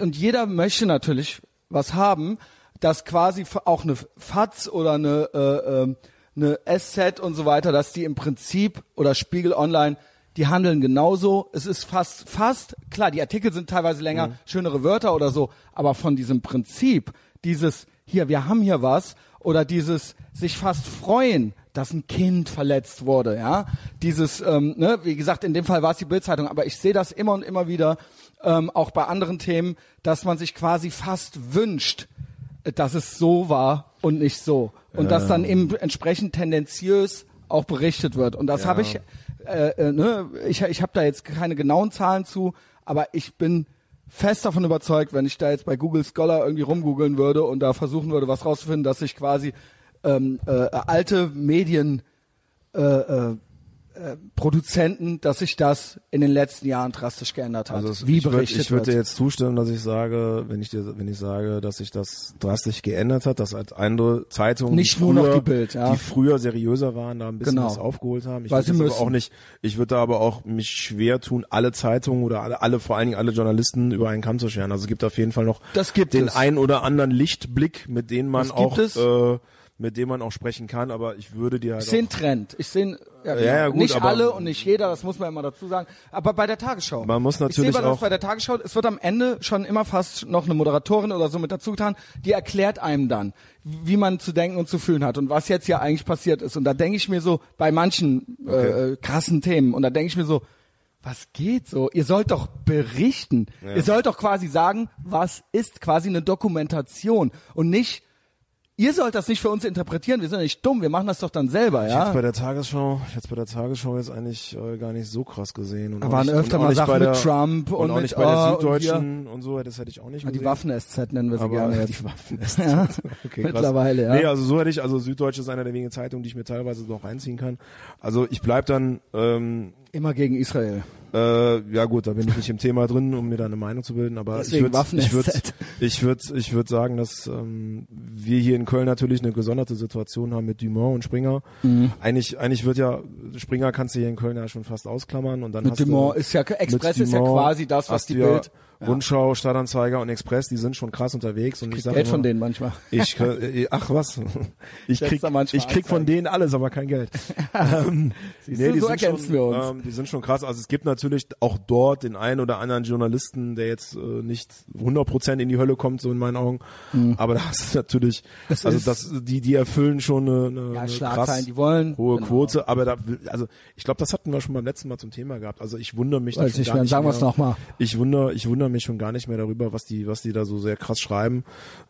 und jeder möchte natürlich was haben, dass quasi auch eine FAZ oder eine, äh, ähm, eine SZ und so weiter, dass die im Prinzip oder Spiegel Online die handeln genauso. Es ist fast, fast, klar, die Artikel sind teilweise länger, Mhm. schönere Wörter oder so, aber von diesem Prinzip, dieses, hier, wir haben hier was, oder dieses sich fast freuen, dass ein Kind verletzt wurde, ja, dieses, ähm, ne, wie gesagt, in dem Fall war es die Bildzeitung, aber ich sehe das immer und immer wieder, ähm, auch bei anderen Themen, dass man sich quasi fast wünscht, dass es so war und nicht so. Und dass dann eben entsprechend tendenziös auch berichtet wird. Und das habe ich, äh, äh, ne, ich, ich habe da jetzt keine genauen Zahlen zu, aber ich bin fest davon überzeugt, wenn ich da jetzt bei Google Scholar irgendwie rumgoogeln würde und da versuchen würde, was rauszufinden, dass sich quasi ähm, äh, alte Medien äh, äh, Produzenten, dass sich das in den letzten Jahren drastisch geändert hat. Also es, wie ich würd- berichtet ich würde dir jetzt zustimmen, dass ich sage, wenn ich dir, wenn ich sage, dass sich das drastisch geändert hat, dass halt andere Zeitungen, Nicht die nur noch früher, die Bild, ja. die früher seriöser waren, da ein bisschen Genau. was aufgeholt haben. Ich Weil würde sie müssen. auch nicht, ich würde da aber auch mich schwer tun, alle Zeitungen oder alle, alle, vor allen Dingen alle Journalisten über einen Kamm zu scheren. Also es gibt auf jeden Fall noch den es. ein oder anderen Lichtblick, mit denen man Das gibt auch es. äh, mit dem man auch sprechen kann, aber ich würde dir halt Ich sehe einen Trend. Ich sehe ja, Ja, ja, gut, nicht alle und nicht jeder, das muss man immer dazu sagen. Aber bei der Tagesschau. Man muss ich natürlich sehe bei, das auch- bei der Tagesschau, es wird am Ende schon immer fast noch eine Moderatorin oder so mit dazu getan, die erklärt einem dann, wie man zu denken und zu fühlen hat und was jetzt hier eigentlich passiert ist. Und da denke ich mir so, bei manchen äh, krassen Themen, und da denke ich mir so, was geht so? Ihr sollt doch berichten. Ihr sollt doch quasi sagen, was ist quasi eine Dokumentation und nicht Ihr sollt das nicht für uns interpretieren, wir sind ja nicht dumm, wir machen das doch dann selber, Ich ja. jetzt bei der Tagesschau, ich jetzt bei der Tagesschau jetzt eigentlich äh, gar nicht so krass gesehen. Und waren nicht, öfter und mal Sachen der, mit Trump und, und auch mit, nicht bei der oh, und Süddeutschen und, so, das hätte ich auch nicht Ja, gesehen. die Waffen-SZ nennen wir sie aber gerne jetzt. die Waffen Ja, okay, krass. mittlerweile, ja. Nee, also so hätte ich, also Süddeutsche ist einer der wenigen Zeitungen, die ich mir teilweise noch reinziehen kann. Also ich bleib dann, ähm, Immer gegen Israel. äh, ja gut, da bin ich nicht im Thema drin, um mir da eine Meinung zu bilden, aber Deswegen ich würde ich Waffen-SZ. würde ich würde ich würde sagen, dass ähm, wir hier in Köln natürlich eine gesonderte Situation haben mit Dumont und Springer. Mhm. Eigentlich eigentlich wird ja Springer kannst du hier in Köln ja schon fast ausklammern und dann Mit hast Dumont du, ist ja, Express ist ja quasi das, was die ja Bild, Rundschau, Stadtanzeiger und Express, die sind schon krass unterwegs und ich sage Geld immer, von denen manchmal. ich, äh, ach was, ich krieg, ich krieg von denen alles, aber kein Geld. ähm, Siehst du, so ergänzen schon, wir uns. Ähm, die sind schon krass. Also es gibt natürlich auch dort den einen oder anderen Journalisten, der jetzt äh, nicht 100% in die Hölle kommt, so in meinen Augen. Aber da ist natürlich, Das also ist- das, die, die erfüllen schon eine, eine, Ja, eine krass die wollen. hohe Genau. Quote. Aber da, also ich glaube, das hatten wir schon beim letzten Mal zum Thema gehabt. Also ich wundere mich Weiß nicht mehr, sagen mehr. wir's noch mal. Ich wundere, ich wundere mich schon gar nicht mehr darüber, was die, was die da so sehr krass schreiben.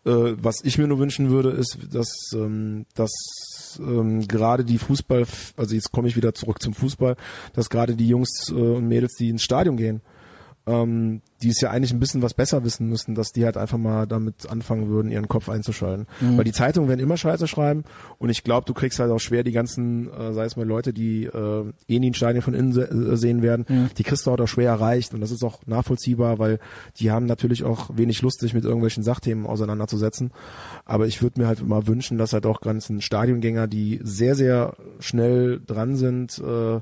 Äh, was ich mir nur wünschen würde, ist, dass, ähm, dass ähm, gerade die Fußball, also jetzt komme ich wieder zurück zum Fußball, dass gerade die Jungs äh, und Mädels, die ins Stadion gehen, ähm, die es ja eigentlich ein bisschen was besser wissen müssen, dass die halt einfach mal damit anfangen würden, ihren Kopf einzuschalten. Mhm. Weil die Zeitungen werden immer Scheiße schreiben und ich glaube, du kriegst halt auch schwer die ganzen, äh, sei es mal Leute, die äh, eh nie ein Stadion von innen se äh, sehen werden, die kriegst du halt auch schwer erreicht und das ist auch nachvollziehbar, weil die haben natürlich auch wenig Lust, sich mit irgendwelchen Sachthemen auseinanderzusetzen. Aber ich würde mir halt mal wünschen, dass halt auch ganzen Stadiongänger, die sehr, sehr schnell dran sind, äh,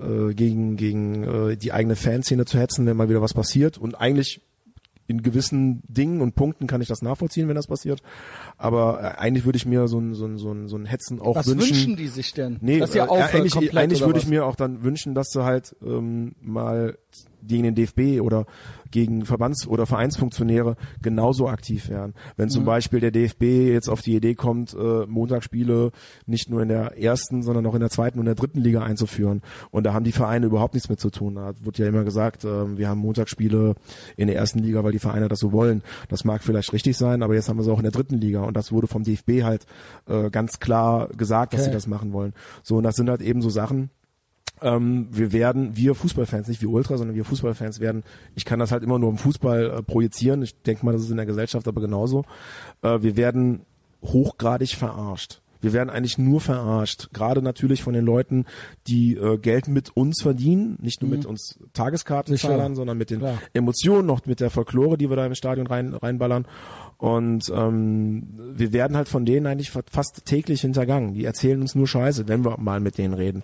äh, gegen gegen äh, die eigene Fanszene zu hetzen, wenn mal wieder was passiert. Und eigentlich in gewissen Dingen und Punkten kann ich das nachvollziehen, wenn das passiert. Aber äh, eigentlich würde ich mir so ein so ein so ein, so ein Hetzen auch Was wünschen. wünschen die sich denn? Nee, Dass ihr äh, aufhört eigentlich, eigentlich würde was? ich mir auch dann wünschen, dass du halt ähm, mal gegen den DFB oder gegen Verbands- oder Vereinsfunktionäre genauso aktiv werden. Wenn Mhm. zum Beispiel der DFB jetzt auf die Idee kommt, äh, Montagsspiele nicht nur in der ersten, sondern auch in der zweiten und der dritten Liga einzuführen. Und da haben die Vereine überhaupt nichts mit zu tun. Da wird ja immer gesagt, äh, wir haben Montagsspiele in der ersten Liga, weil die Vereine das so wollen. Das mag vielleicht richtig sein, aber jetzt haben wir es auch in der dritten Liga. Und das wurde vom DFB halt äh, ganz klar gesagt, dass Okay. sie das machen wollen. So, und das sind halt eben so Sachen, ähm, wir werden, wir Fußballfans, nicht wir Ultra, sondern wir Fußballfans werden, ich kann das halt immer nur im Fußball äh, projizieren, ich denke mal, das ist in der Gesellschaft aber genauso, äh, wir werden hochgradig verarscht. Wir werden eigentlich nur verarscht, gerade natürlich von den Leuten, die äh, Geld mit uns verdienen, nicht nur mit uns Tageskartenzahlern, Mhm. Sondern mit den Klar. Emotionen, noch mit der Folklore, die wir da im Stadion rein, reinballern. Und ähm, wir werden halt von denen eigentlich fa- fast täglich hintergangen. Die erzählen uns nur Scheiße, wenn wir mal mit denen reden.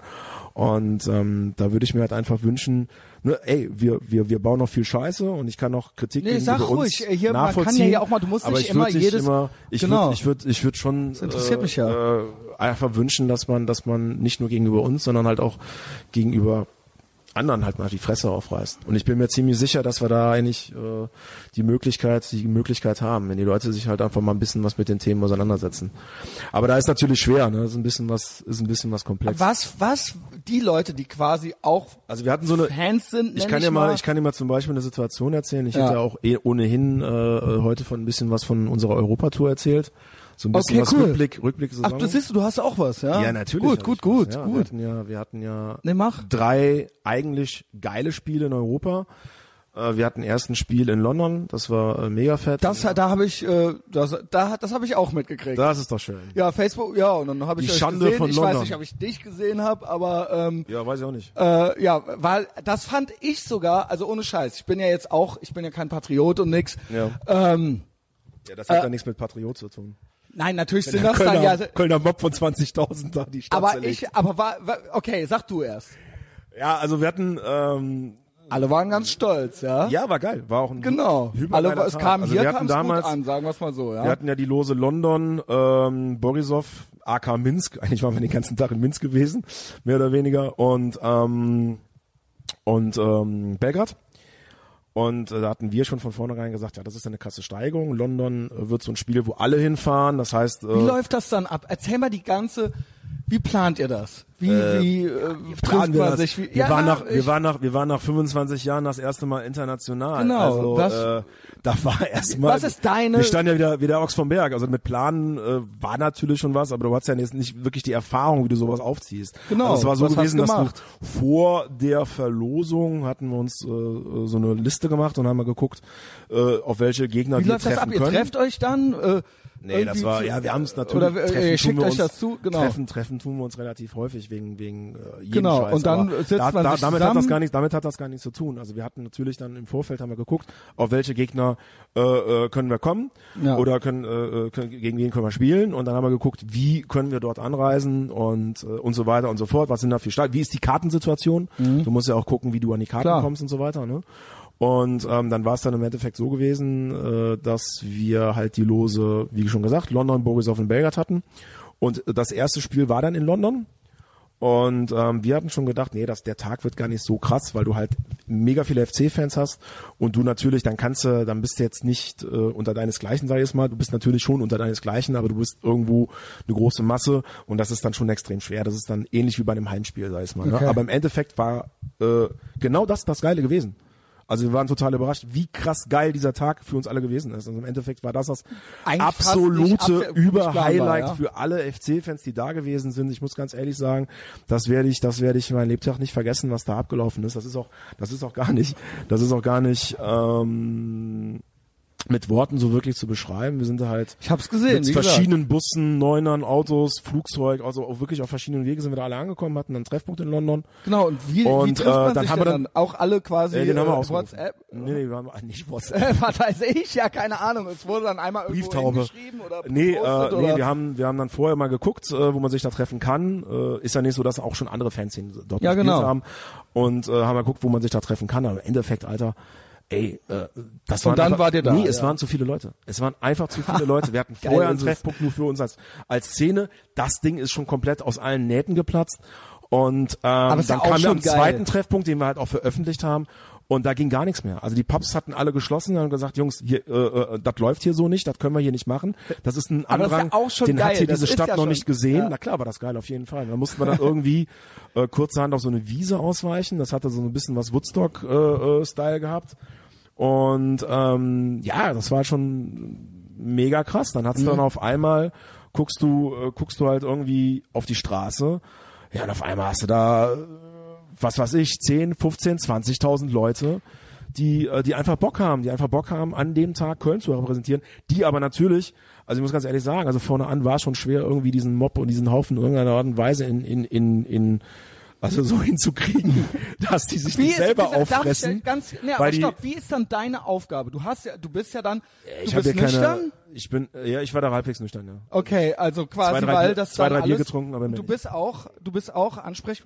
Und ähm, da würde ich mir halt einfach wünschen, ne, ey, wir, wir, wir bauen noch viel Scheiße und ich kann noch Kritik Nee, gegenüber sag uns ruhig, äh, hier, man kann nachvollziehen. ja auch mal- du musst aber nicht ich immer jedes- immer, ich Genau. würde ich würd, ich würd schon Das interessiert äh, mich ja. äh, einfach wünschen, dass man, dass man nicht nur gegenüber uns, sondern halt auch gegenüber anderen halt mal die Fresse aufreißt. Und ich bin mir ziemlich sicher, dass wir da eigentlich äh, die Möglichkeit, die Möglichkeit haben, wenn die Leute sich halt einfach mal ein bisschen was mit den Themen auseinandersetzen. Aber da ist natürlich schwer, ne? Ist ein bisschen was, ist ein bisschen was komplex. Was, was, die Leute, die quasi auch Also wir hatten so eine, Fans sind, ich kann dir mal, mal ich kann dir mal zum Beispiel eine Situation erzählen. Ich Ja. hätte auch eh ohnehin äh, heute von ein bisschen was von unserer Europatour erzählt. So ein bisschen Okay, was cool. Rückblick, Rückblick Ach, du siehst, du hast auch was, ja? Ja, natürlich. Gut, gut, gut, was. Ja, Wir gut. hatten ja, wir hatten ja Ne, mach. drei eigentlich geile Spiele in Europa. Äh, Wir hatten erst ein Spiel in London, das war äh, mega fett. Das, da habe ich, äh, das, da, das habe ich auch mitgekriegt. das ist doch schön. Ja, Facebook, ja, und dann habe ich Die euch Schande gesehen. von ich London. weiß nicht, ob ich dich gesehen habe, aber ähm, Ja, weiß ich auch nicht. äh, ja, weil das fand ich sogar, also ohne Scheiß. Ich bin ja jetzt auch, ich bin ja kein Patriot und nix. Ja. Ähm, Ja, das hat äh, ja nichts mit Patriot zu tun. Nein, natürlich sind das dann ja. Kölner Mob von 20.000 da die Stadt Aber zerlegt. ich, aber war, war, okay, sag du erst. Ja, also wir hatten, ähm, alle waren ganz stolz, ja? Ja, war geil. War auch ein Genau. Alle, es Tag. kam also hier wir hatten kam's damals, gut an, sagen wir es mal so, ja. Wir hatten ja die Lose London, ähm, Borisov, AK Minsk. Eigentlich waren wir den ganzen Tag in Minsk gewesen, mehr oder weniger. Und, ähm, und ähm, Belgrad. Und äh, da hatten wir schon von vornherein gesagt, ja, das ist eine krasse Steigung. London äh, wird so ein Spiel, wo alle hinfahren. Das heißt, Wie äh, läuft das dann ab? Erzähl mal die ganze, wie plant ihr das? Wie, wie äh, trifft man das. sich? Wie, wir, waren na, nach, wir, waren nach, wir waren nach 25 Jahren das erste Mal international. Genau, Also, was- äh, da war erstmal. Was ist deine- Wir standen ja wieder, wieder Ochs vom Berg. Also mit Planen äh, war natürlich schon was, aber du hattest ja jetzt nicht wirklich die Erfahrung, wie du sowas aufziehst. Genau, Also es war so was gewesen, dass du vor der Verlosung hatten wir uns äh, so eine Liste gemacht und haben mal geguckt, äh, auf welche Gegner Wie wir läuft das treffen ab? Ihr können. trefft euch dann? Äh, Nee, das war, zu- ja, wir haben es natürlich, Oder äh, treffen tun schickt wir euch uns, das zu, genau. Treffen, treffen tun wir uns relativ häufig wegen, wegen äh, jedem Genau, Scheiß. und dann sitzt da, man da, damit hat das gar nicht, damit hat das gar nichts zu tun. Also wir hatten natürlich dann im Vorfeld haben wir geguckt, auf welche Gegner äh, äh, können wir kommen Ja. oder können, äh, äh, können, gegen wen können wir spielen und dann haben wir geguckt, wie können wir dort anreisen und äh, und so weiter und so fort. Was sind da für Stadt? Wie ist die Kartensituation? Du musst ja auch gucken, wie du an die Karten Mhm. Klar. kommst und so weiter. Ne? Und ähm, dann war es dann im Endeffekt so gewesen, äh, dass wir halt die Lose, wie schon gesagt, London, Borisov und Belgrad hatten. Und das erste Spiel war dann in London. Und ähm, wir hatten schon gedacht, nee, das, der Tag wird gar nicht so krass, weil du halt mega viele FC-Fans hast und du natürlich, dann kannst du, dann bist du jetzt nicht äh, unter deinesgleichen, sag ich jetzt mal, du bist natürlich schon unter deinesgleichen, aber du bist irgendwo eine große Masse und das ist dann schon extrem schwer. Das ist dann ähnlich wie bei einem Heimspiel, sag ich mal. Okay. Ne? Aber im Endeffekt war äh, genau das das Geile gewesen. Also wir waren total überrascht, wie krass geil dieser Tag für uns alle gewesen ist. Also im Endeffekt war das das Eigentlich absolute Über-Highlight ja. für alle FC-Fans, die da gewesen sind. Ich muss ganz ehrlich sagen, das werde ich, das werde ich mein Lebtag nicht vergessen, was da abgelaufen ist. Das ist auch, das ist auch gar nicht, das ist auch gar nicht ähm, mit Worten so wirklich zu beschreiben. Wir sind da halt Ich hab's gesehen, mit wie gesagt. verschiedenen Bussen, Neunern, Autos, Flugzeug, also auch wirklich auf verschiedenen Wegen sind wir da alle angekommen, hatten einen Treffpunkt in London. Genau, und wie, wie Und, trifft man äh, dann sich haben wir dann? Auch alle quasi Äh, den haben wir äh. WhatsApp? Nee, nee, wir haben ah, nicht WhatsApp. Äh, was weiß ich? Ja, keine Ahnung. Es wurde dann einmal irgendwo Brieftaube. hingeschrieben oder Nee, äh, oder nee, wir haben wir haben dann vorher mal geguckt, äh, wo man sich da treffen kann. Äh, ist ja nicht so, dass auch schon andere Fans dort Ja, genau. haben und äh, haben mal geguckt, wo man sich da treffen kann. Aber im Endeffekt, Alter, ey, äh, das Und waren dann einfach, wart ihr da, Nee, es ja. waren zu viele Leute. Es waren einfach zu viele Leute. Wir hatten vorher einen es. Treffpunkt nur für uns als als Szene. Das Ding ist schon komplett aus allen Nähten geplatzt. Und ähm, dann kam wir am geil. zweiten Treffpunkt, den wir halt auch veröffentlicht haben. Und da ging gar nichts mehr. Also die Pubs hatten alle geschlossen und gesagt, Jungs, hier, äh, äh, das läuft hier so nicht, das können wir hier nicht machen. Das ist ein das ist ja Andrang, den geil. hat hier Das diese Stadt ja noch schon- nicht gesehen. ja. Na klar war das geil, auf jeden Fall. Da mussten wir dann irgendwie äh, kurzerhand auf so eine Wiese ausweichen. Das hatte so ein bisschen was Woodstock-Style äh, Style gehabt. Und ähm, ja, das war schon mega krass. Dann hat's dann auf einmal, guckst du, äh, guckst du halt irgendwie auf die Straße. Ja, und auf einmal hast du da, äh, was weiß ich, 10, 15, 20.000 Leute, die, äh, die einfach Bock haben, die einfach Bock haben, an dem Tag Köln zu repräsentieren, die aber natürlich, also ich muss ganz ehrlich sagen, also vorne an war es schon schwer, irgendwie diesen Mob und diesen Haufen in irgendeiner Art und Weise in, in, in, in also so hinzukriegen, dass die sich Wie nicht ist, selber ich auffressen. ja Ganz, nee, weil die- stopp, wie ist dann deine Aufgabe? Du hast ja, du bist ja dann, ich du bist ja keine, nüchtern? ich bin, ja, ich war da halbwegs nüchtern, ja. Okay, also quasi, Zwei, drei weil Bier- das zwei, drei Bier alles, getrunken, aber du bist auch, du bist auch ansprech.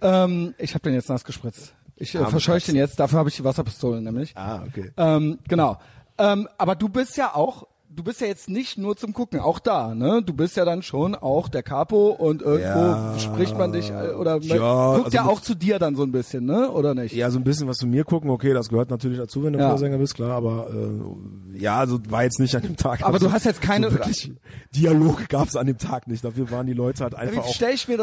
ähm, ich habe den jetzt nass gespritzt. Ich äh, verscheuche den jetzt. Dafür habe ich die Wasserpistole nämlich. Ah, okay. Ähm, genau. Ähm, aber du bist ja auch, du bist ja jetzt nicht nur zum Gucken, auch da, ne? Du bist ja dann schon auch der Capo und irgendwo Ja. spricht man dich äh, oder Ja, guckt also ja auch zu dir dann so ein bisschen, ne? Oder nicht? Ja, so ein bisschen was zu mir gucken, okay, das gehört natürlich dazu, wenn du Ja. Vorsänger bist, klar, aber äh, ja, also war jetzt nicht an dem Tag. Aber du so- hast jetzt keine- so wirklich Dialoge gab es an dem Tag nicht. Dafür waren die Leute halt einfach auch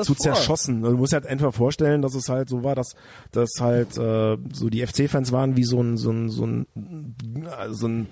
zu vor? zerschossen. Du musst halt einfach vorstellen, dass es halt so war, dass dass halt äh, so die FC-Fans waren wie so ein so ein so ein äh, so ein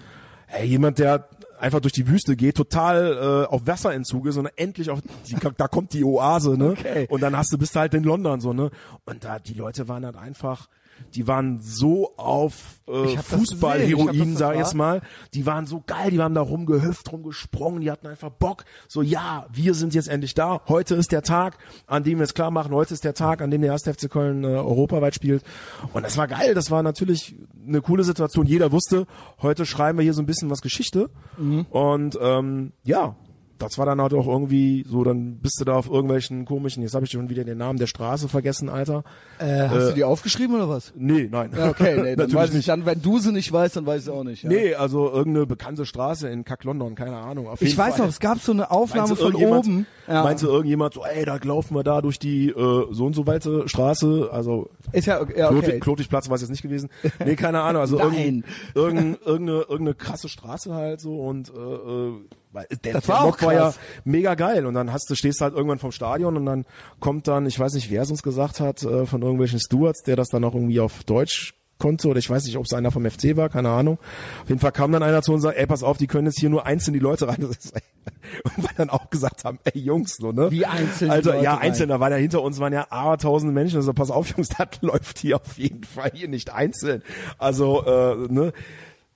hey, jemand, der einfach durch die Wüste geht, total äh, auf Wasserentzug ist und endlich auf die, da kommt die Oase, ne? Okay. Und dann hast du bist du halt in London so, ne? Und da die Leute waren halt einfach die waren so auf äh, Fußballheroin, sag ich jetzt mal. Die waren so geil, die haben da rumgehüpft, rumgesprungen, die hatten einfach Bock. So, ja, wir sind jetzt endlich da. Heute ist der Tag, an dem wir es klar machen. Heute ist der Tag, an dem der erste FC Köln äh, europaweit spielt. Und das war geil. Das war natürlich eine coole Situation. Jeder wusste, heute schreiben wir hier so ein bisschen was Geschichte. Mhm. Und ähm, ja, das war dann halt auch irgendwie so, dann bist du da auf irgendwelchen komischen, jetzt habe ich schon wieder den Namen der Straße vergessen, Alter. Äh, hast du die aufgeschrieben oder was? Nee, nein. Ja, okay, nee, dann weiß ich nicht. dann, wenn du sie nicht weißt, dann weiß ich auch nicht. Ja. Nee, also irgendeine bekannte Straße in Kack London, keine Ahnung. Auf Ich weiß Fall. noch, es gab so eine Aufnahme von oben. Ja. Meinst du irgendjemand so, ey, da laufen wir da durch die äh, so und so weite Straße, also Ist ja, ja okay. Klotigplatz war es jetzt nicht gewesen. Nee, keine Ahnung, also Nein. irgendein, irgendeine, irgendeine, irgendeine krasse Straße halt so und äh, äh, weil der, Das der war auch Mock war ja mega geil und dann hast du stehst halt irgendwann vom Stadion und dann kommt dann, ich weiß nicht, wer es uns gesagt hat, äh, von irgendwelchen Stewards, der das dann auch irgendwie auf Deutsch konnte oder ich weiß nicht, ob es einer vom FC war, keine Ahnung. Auf jeden Fall kam dann einer zu uns und sagt, ey, pass auf, die können jetzt hier nur einzeln die Leute rein. Und wir dann auch gesagt haben, ey Jungs, so, ne? Wie einzeln Also Leute ja, einzeln, da war ja hinter uns waren ja abertausende Menschen. Also pass auf, Jungs, das läuft hier auf jeden Fall hier nicht einzeln. Also, äh, ne?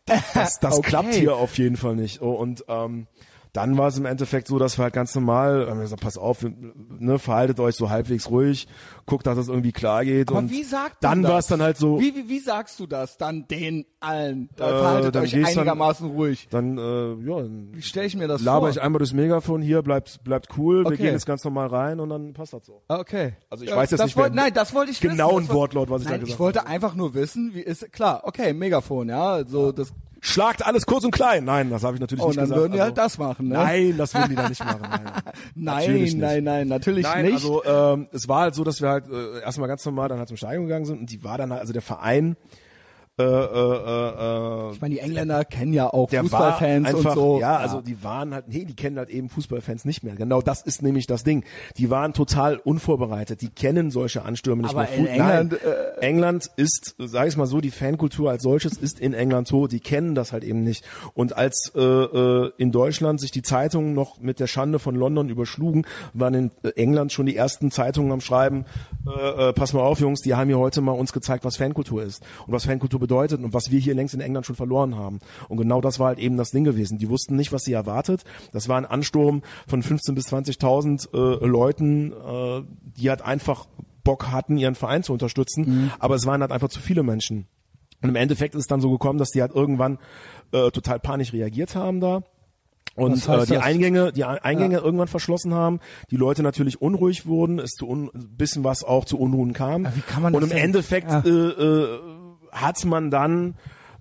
Das, das, das Okay. klappt hier auf jeden Fall nicht. Oh, und ähm, dann war es im Endeffekt so, dass wir halt ganz normal, haben wir gesagt, pass auf, ne, verhaltet euch so halbwegs ruhig, guckt, dass es irgendwie klar geht. Aber und wie sagt dann das? war es dann halt so, Wie, wie, wie sagst du das dann den allen? Äh, verhaltet dann euch gehst dann- einigermaßen ruhig. dann, äh, ja, dann Wie stelle ich mir das laber vor? ich einmal durchs Megafon hier, bleibt, bleibt cool, wir Okay. gehen jetzt ganz normal rein und dann passt das so. Ah, Okay. Also ich weiß jetzt das nicht mehr wollt- Nein, das wollte ich genauen wissen. Das woll- Wortlaut, was ich da gesagt Ich wollte habe. einfach nur wissen, wie ist klar. Okay, Megafon, ja, so das. Schlagt alles kurz und klein. Nein, das habe ich natürlich Und nicht Oh, dann gesagt. würden die halt Also- das machen, ne? Nein, das würden die da nicht machen. Nein, Nein, nicht. nein, nein, natürlich Nein, nicht. also ähm, es war halt so, dass wir halt äh, erstmal ganz normal dann halt zum Stadion gegangen sind und die war dann halt, also der Verein, äh, äh, äh, äh, ich meine, die Engländer kennen ja auch Fußballfans einfach, und so. Ja, also die waren halt, nee, die kennen halt eben Fußballfans nicht mehr. Genau das ist nämlich das Ding. Die waren total unvorbereitet. Die kennen solche Anstürme nicht Aber mehr. in England, Nein, äh, England ist, sag ich mal so, die Fankultur als solches ist in England so. Die kennen das halt eben nicht. Und als äh, äh, in Deutschland sich die Zeitungen noch mit der Schande von London überschlugen, waren in äh, England schon die ersten Zeitungen am Schreiben, äh, äh, pass mal auf, Jungs, die haben hier heute mal uns gezeigt, was Fankultur ist und was Fankultur bedeutet und was wir hier längst in England schon verloren haben. Und genau das war halt eben das Ding gewesen. Die wussten nicht, was sie erwartet. Das war ein Ansturm von 15.000 bis 20.000 äh, Leuten, äh, die halt einfach Bock hatten, ihren Verein zu unterstützen. Aber es waren halt einfach zu viele Menschen. Und im Endeffekt ist es dann so gekommen, dass die halt irgendwann äh, total panisch reagiert haben da. Und äh, die das? Eingänge, die Ein- Eingänge irgendwann verschlossen haben, die Leute natürlich unruhig wurden, es zu un ein bisschen was auch zu Unruhen kam. wie kann man Und das im denn- Endeffekt Ja. äh, äh, hat man dann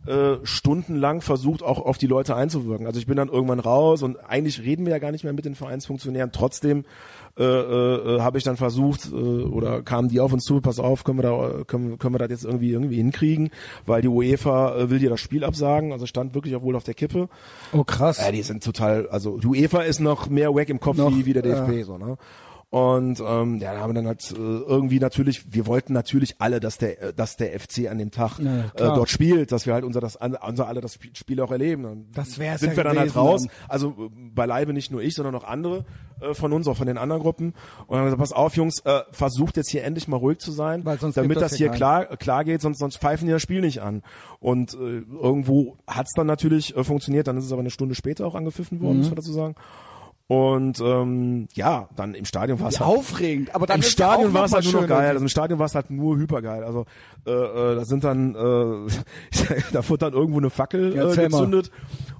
äh, stundenlang versucht, auch auf die Leute einzuwirken. Also ich bin dann irgendwann raus und eigentlich reden wir ja gar nicht mehr mit den Vereinsfunktionären. Trotzdem äh, äh, habe ich dann versucht äh, oder kamen die auf uns zu, pass auf, können wir da können, können wir das jetzt irgendwie irgendwie hinkriegen, weil die UEFA äh, will dir das Spiel absagen, also stand wirklich auch wohl auf der Kippe. oh krass. Ja, die sind total, also die UEFA ist noch mehr wack im Kopf Noch, wie, wie der DFB, so, ne? Und ähm, ja, da haben wir dann halt äh, irgendwie natürlich, wir wollten natürlich alle, dass der, äh, dass der FC an dem Tag Ja, äh, dort spielt, dass wir halt unser das unser alle das Spiel auch erleben. Dann Das wär's sind ja wir dann halt raus. dann. Also äh, beileibe nicht nur ich, sondern auch andere äh, von uns, auch von den anderen Gruppen. Und dann haben wir gesagt, pass auf, Jungs, äh, versucht jetzt hier endlich mal ruhig zu sein, Weil sonst damit das das hier hier klar klar geht, sonst sonst pfeifen die das Spiel nicht an. Und äh, irgendwo hat's dann natürlich äh, funktioniert. Dann ist es aber eine Stunde später auch angepfiffen worden, Mhm. muss man dazu sagen. Und ähm, ja, dann im Stadion war es halt aufregend. Aber dann im Stadion war es halt nur noch geil. Also im Stadion war es halt nur hypergeil. Also äh, äh, da sind dann äh, da wurde dann irgendwo eine Fackel Ja, äh, gezündet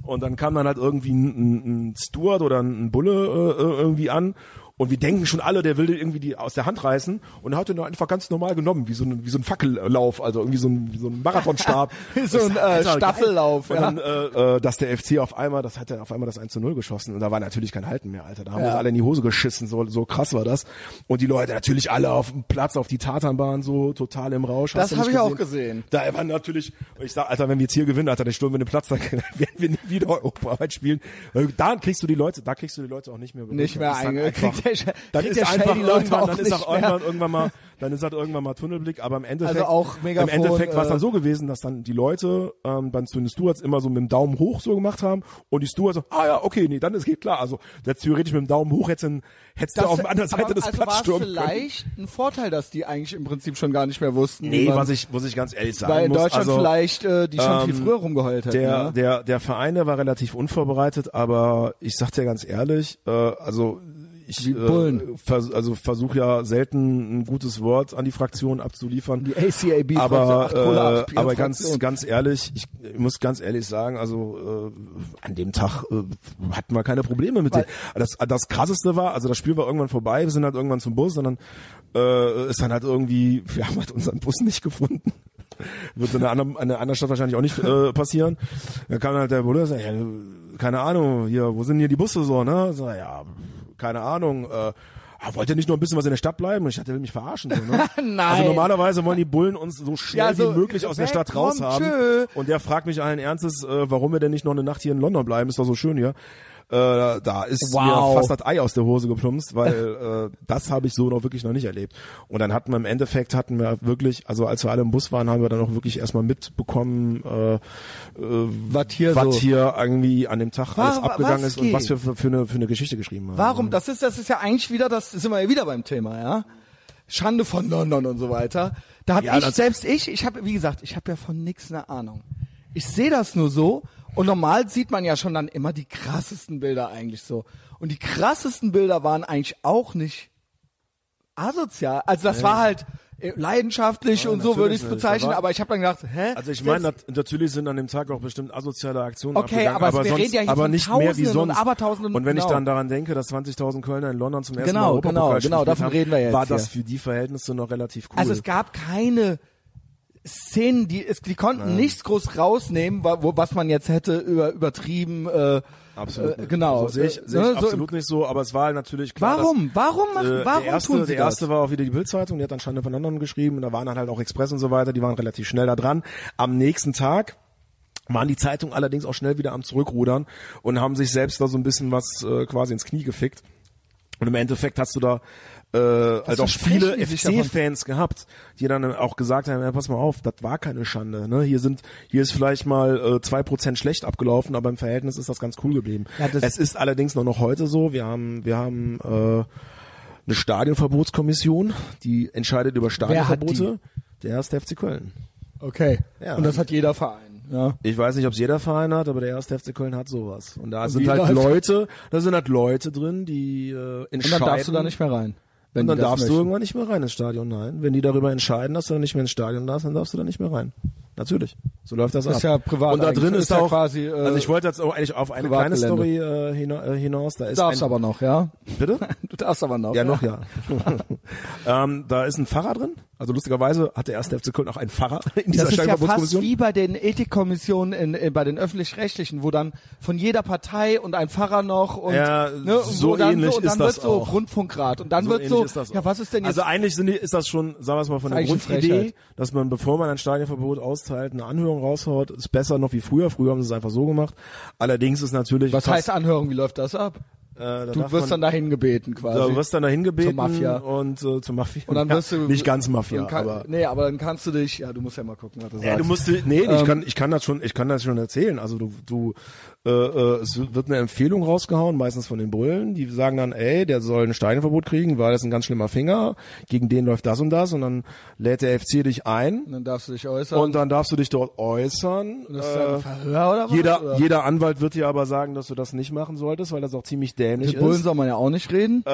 und dann kam dann halt irgendwie ein, ein, ein Steward oder ein Bulle äh, äh, irgendwie an und wir denken schon alle, der will irgendwie die aus der Hand reißen und er hat den einfach ganz normal genommen, wie so ein, wie so ein Fackellauf, also irgendwie so ein, wie so ein Marathonstab. Wie so ein, äh. Staffellauf, Und ja. dann, äh, äh, dass der FC auf einmal, das hat er auf einmal das 1 zu 0 geschossen und da war natürlich kein Halten mehr, Alter. Da haben wir Ja. uns alle in die Hose geschissen, so, so krass war das. Und die Leute natürlich alle auf dem Platz, auf die Tatanbahn, so total im Rausch. Das Hast du hab nicht ich auch gesehen. Da war natürlich, ich sag, Alter, wenn wir jetzt hier gewinnen, Alter, dann stürmen wir den Platz, dann werden wir nie wieder Europaweit spielen. Äh, Da kriegst du die Leute, da kriegst du die Leute auch nicht mehr. Nicht mehr Das dann der ist der Shell einfach die Leute irgendwann, dann ist auch irgendwann, irgendwann mal, dann ist halt irgendwann mal Tunnelblick, aber im Endeffekt, Also auch Megafon, im Endeffekt war es äh, dann so gewesen, dass dann die Leute ähm, dann zu den Stewards immer so mit dem Daumen hoch so gemacht haben und die Stewards so, ah ja, okay, nee, dann ist geht klar. Also jetzt theoretisch mit dem Daumen hoch hättest du hättest du auf der anderen Seite des also Platzes stürmen können. vielleicht ein Vorteil, dass die eigentlich im Prinzip schon gar nicht mehr wussten. Nee, man- was ich, muss ich ganz ehrlich sagen weil in muss, Deutschland also, vielleicht äh, die schon viel ähm, früher rumgeheult hätten. Der, ja? der, der Verein, der war relativ unvorbereitet, aber ich sag dir ganz ehrlich, äh, also ich äh, vers also versuche ja selten ein gutes Wort an die Fraktion abzuliefern. Die ACAB aber äh, aber ganz ganz ehrlich, ich, ich muss ganz ehrlich sagen, also äh, an dem Tag äh, hatten wir keine Probleme mit dem. Das das krasseste war, also das Spiel war irgendwann vorbei, wir sind halt irgendwann zum Bus, sondern äh, ist dann halt irgendwie, wir haben halt unseren Bus nicht gefunden. Wird in einer anderen, in einer anderen Stadt wahrscheinlich auch nicht äh, passieren. Dann kam halt der Bruder sagt, ja, keine Ahnung, hier, wo sind hier die Busse so, ne? So, ja, keine Ahnung, äh, ah, wollt ihr nicht nur ein bisschen was in der Stadt bleiben? Und ich will mich verarschen. So, ne? Nein. Also normalerweise wollen die Bullen uns so schnell Ja, so, wie möglich aus der Stadt komm, raus haben. tschö. Und der fragt mich allen Ernstes, äh, warum wir denn nicht noch eine Nacht hier in London bleiben? Ist doch so schön hier. Äh, da ist Wow. mir fast das Ei aus der Hose geplumpst, weil äh, das habe ich so noch wirklich noch nicht erlebt. Und dann hatten wir im Endeffekt hatten wir wirklich, also als wir alle im Bus waren, haben wir dann auch wirklich erstmal mitbekommen, äh, äh, Was hier was so. hier irgendwie an dem Tag Wa- alles abgegangen ist und was wir für, für, eine, für eine Geschichte geschrieben haben. Warum? Das ist, das ist ja eigentlich wieder, das sind wir ja wieder beim Thema, ja. Schande von London und so weiter. Da habe Ja, ich, selbst ich, ich habe, wie gesagt, ich habe ja von nix eine Ahnung. Ich sehe das nur so und normal sieht man ja schon dann immer die krassesten Bilder eigentlich so. Und die krassesten Bilder waren eigentlich auch nicht asozial. Also das war halt äh, leidenschaftlich Ja, und so würde ich es bezeichnen, aber ich habe dann gedacht, hä? Also ich meine, natürlich sind an dem Tag auch bestimmt asoziale Aktionen Okay, abgegangen, aber aber, sonst, reden ja aber nicht mehr wie Tausenden und sonst. Abertausenden, und wenn ich genau. dann daran denke, dass 20.000 Kölner in London zum ersten Genau, Mal Europapokal genau, genau, davon haben, reden wir jetzt war das für die Verhältnisse noch relativ cool. Also es gab keine Szenen, die es, die konnten nichts groß rausnehmen, wa- wo, was man jetzt hätte über übertrieben. Äh, Absolut. Äh, genau. So sehe ich, Äh, sehe ich ne, so absolut nicht so, aber es war halt natürlich klar. warum? Warum machen? Dass, äh, warum der erste, tun sie der erste das? war auch wieder die Bildzeitung, die hat Schande von London geschrieben und da waren dann halt auch Express und so weiter, die waren relativ schnell da dran. Am nächsten Tag waren die Zeitungen allerdings auch schnell wieder am zurückrudern und haben sich selbst da so ein bisschen was äh, quasi ins Knie gefickt. Und im Endeffekt hast du da äh, halt auch viele? FC-Fans gehabt, die dann auch gesagt haben, ja, pass mal auf, das war keine Schande. Ne? Hier sind, hier ist vielleicht mal äh, zwei Prozent schlecht abgelaufen, aber im Verhältnis ist das ganz cool geblieben. Ja, das- es ist allerdings noch noch heute so. Wir haben, wir haben äh, eine Stadionverbotskommission, die entscheidet über? Stadionverbote. Der erste FC Köln. Okay. Ja. Und das hat jeder Verein. Ja. Ich weiß nicht, ob es jeder Verein hat, aber der erste FC Köln hat sowas. Und da Und sind halt Leute, da sind halt Leute drin, die äh, Und entscheiden. dann darfst du da nicht mehr rein. Wenn und dann darfst du möchten. irgendwann nicht mehr rein ins Stadion, nein. Wenn die darüber entscheiden, dass du dann nicht mehr ins Stadion darfst, dann darfst du da nicht mehr rein. Natürlich. So läuft das, Das ab. ist ja privat Und da drin Ist ist, ja auch quasi, äh, Also ich wollte jetzt auch eigentlich auf eine kleine. Story äh, äh, hinaus. Da Du ist darfst ein, aber noch, ja. Bitte? Du darfst aber noch. Ja, noch ja. ähm, da ist ein Pfarrer drin. Also lustigerweise hat der erste FC Köln auch einen Pfarrer in dieser Das ist ja fast wie bei den Ethikkommissionen in, in, bei den öffentlich-rechtlichen, wo dann von jeder Partei und ein Pfarrer noch und, Ja, ne, und so wo dann, ähnlich so, und dann ist wird das so auch. Rundfunkrat und dann So wird so, ja, was ist denn jetzt? Also eigentlich sind die, ist das schon, sagen wir es mal, von der Grundidee, dass man, bevor man ein Stadionverbot austeilt, eine Anhörung raushaut, ist besser noch wie früher. Früher haben sie es einfach so gemacht. Allerdings ist natürlich was heißt Anhörung? Wie läuft das ab? äh, da Du wirst man, dann dahin gebeten quasi. da wirst dann dahin gebeten Zur Mafia. und äh, zur Mafia. und dann Ja, wirst du nicht ganz Mafia, kann, aber nee, aber dann kannst du dich, ja, du musst ja mal gucken, was du ja, sagst. du musst, nee, ich Ähm, kann, ich kann das schon, ich kann das schon erzählen. Also du, du, äh, äh, es wird eine Empfehlung rausgehauen, meistens von den Bullen, die sagen dann, ey, der soll ein Steinverbot kriegen, weil das ist ein ganz schlimmer Finger, gegen den läuft das und das, und dann lädt der FC dich ein und dann darfst du dich äußern. und dann darfst du dich dort äußern. das ist dann Äh, ein Verhör oder was? jeder, oder? jeder Anwalt wird dir aber sagen, dass du das nicht machen solltest, weil das auch ziemlich dämlich Mit Bullen ist. soll man ja auch nicht reden. Äh,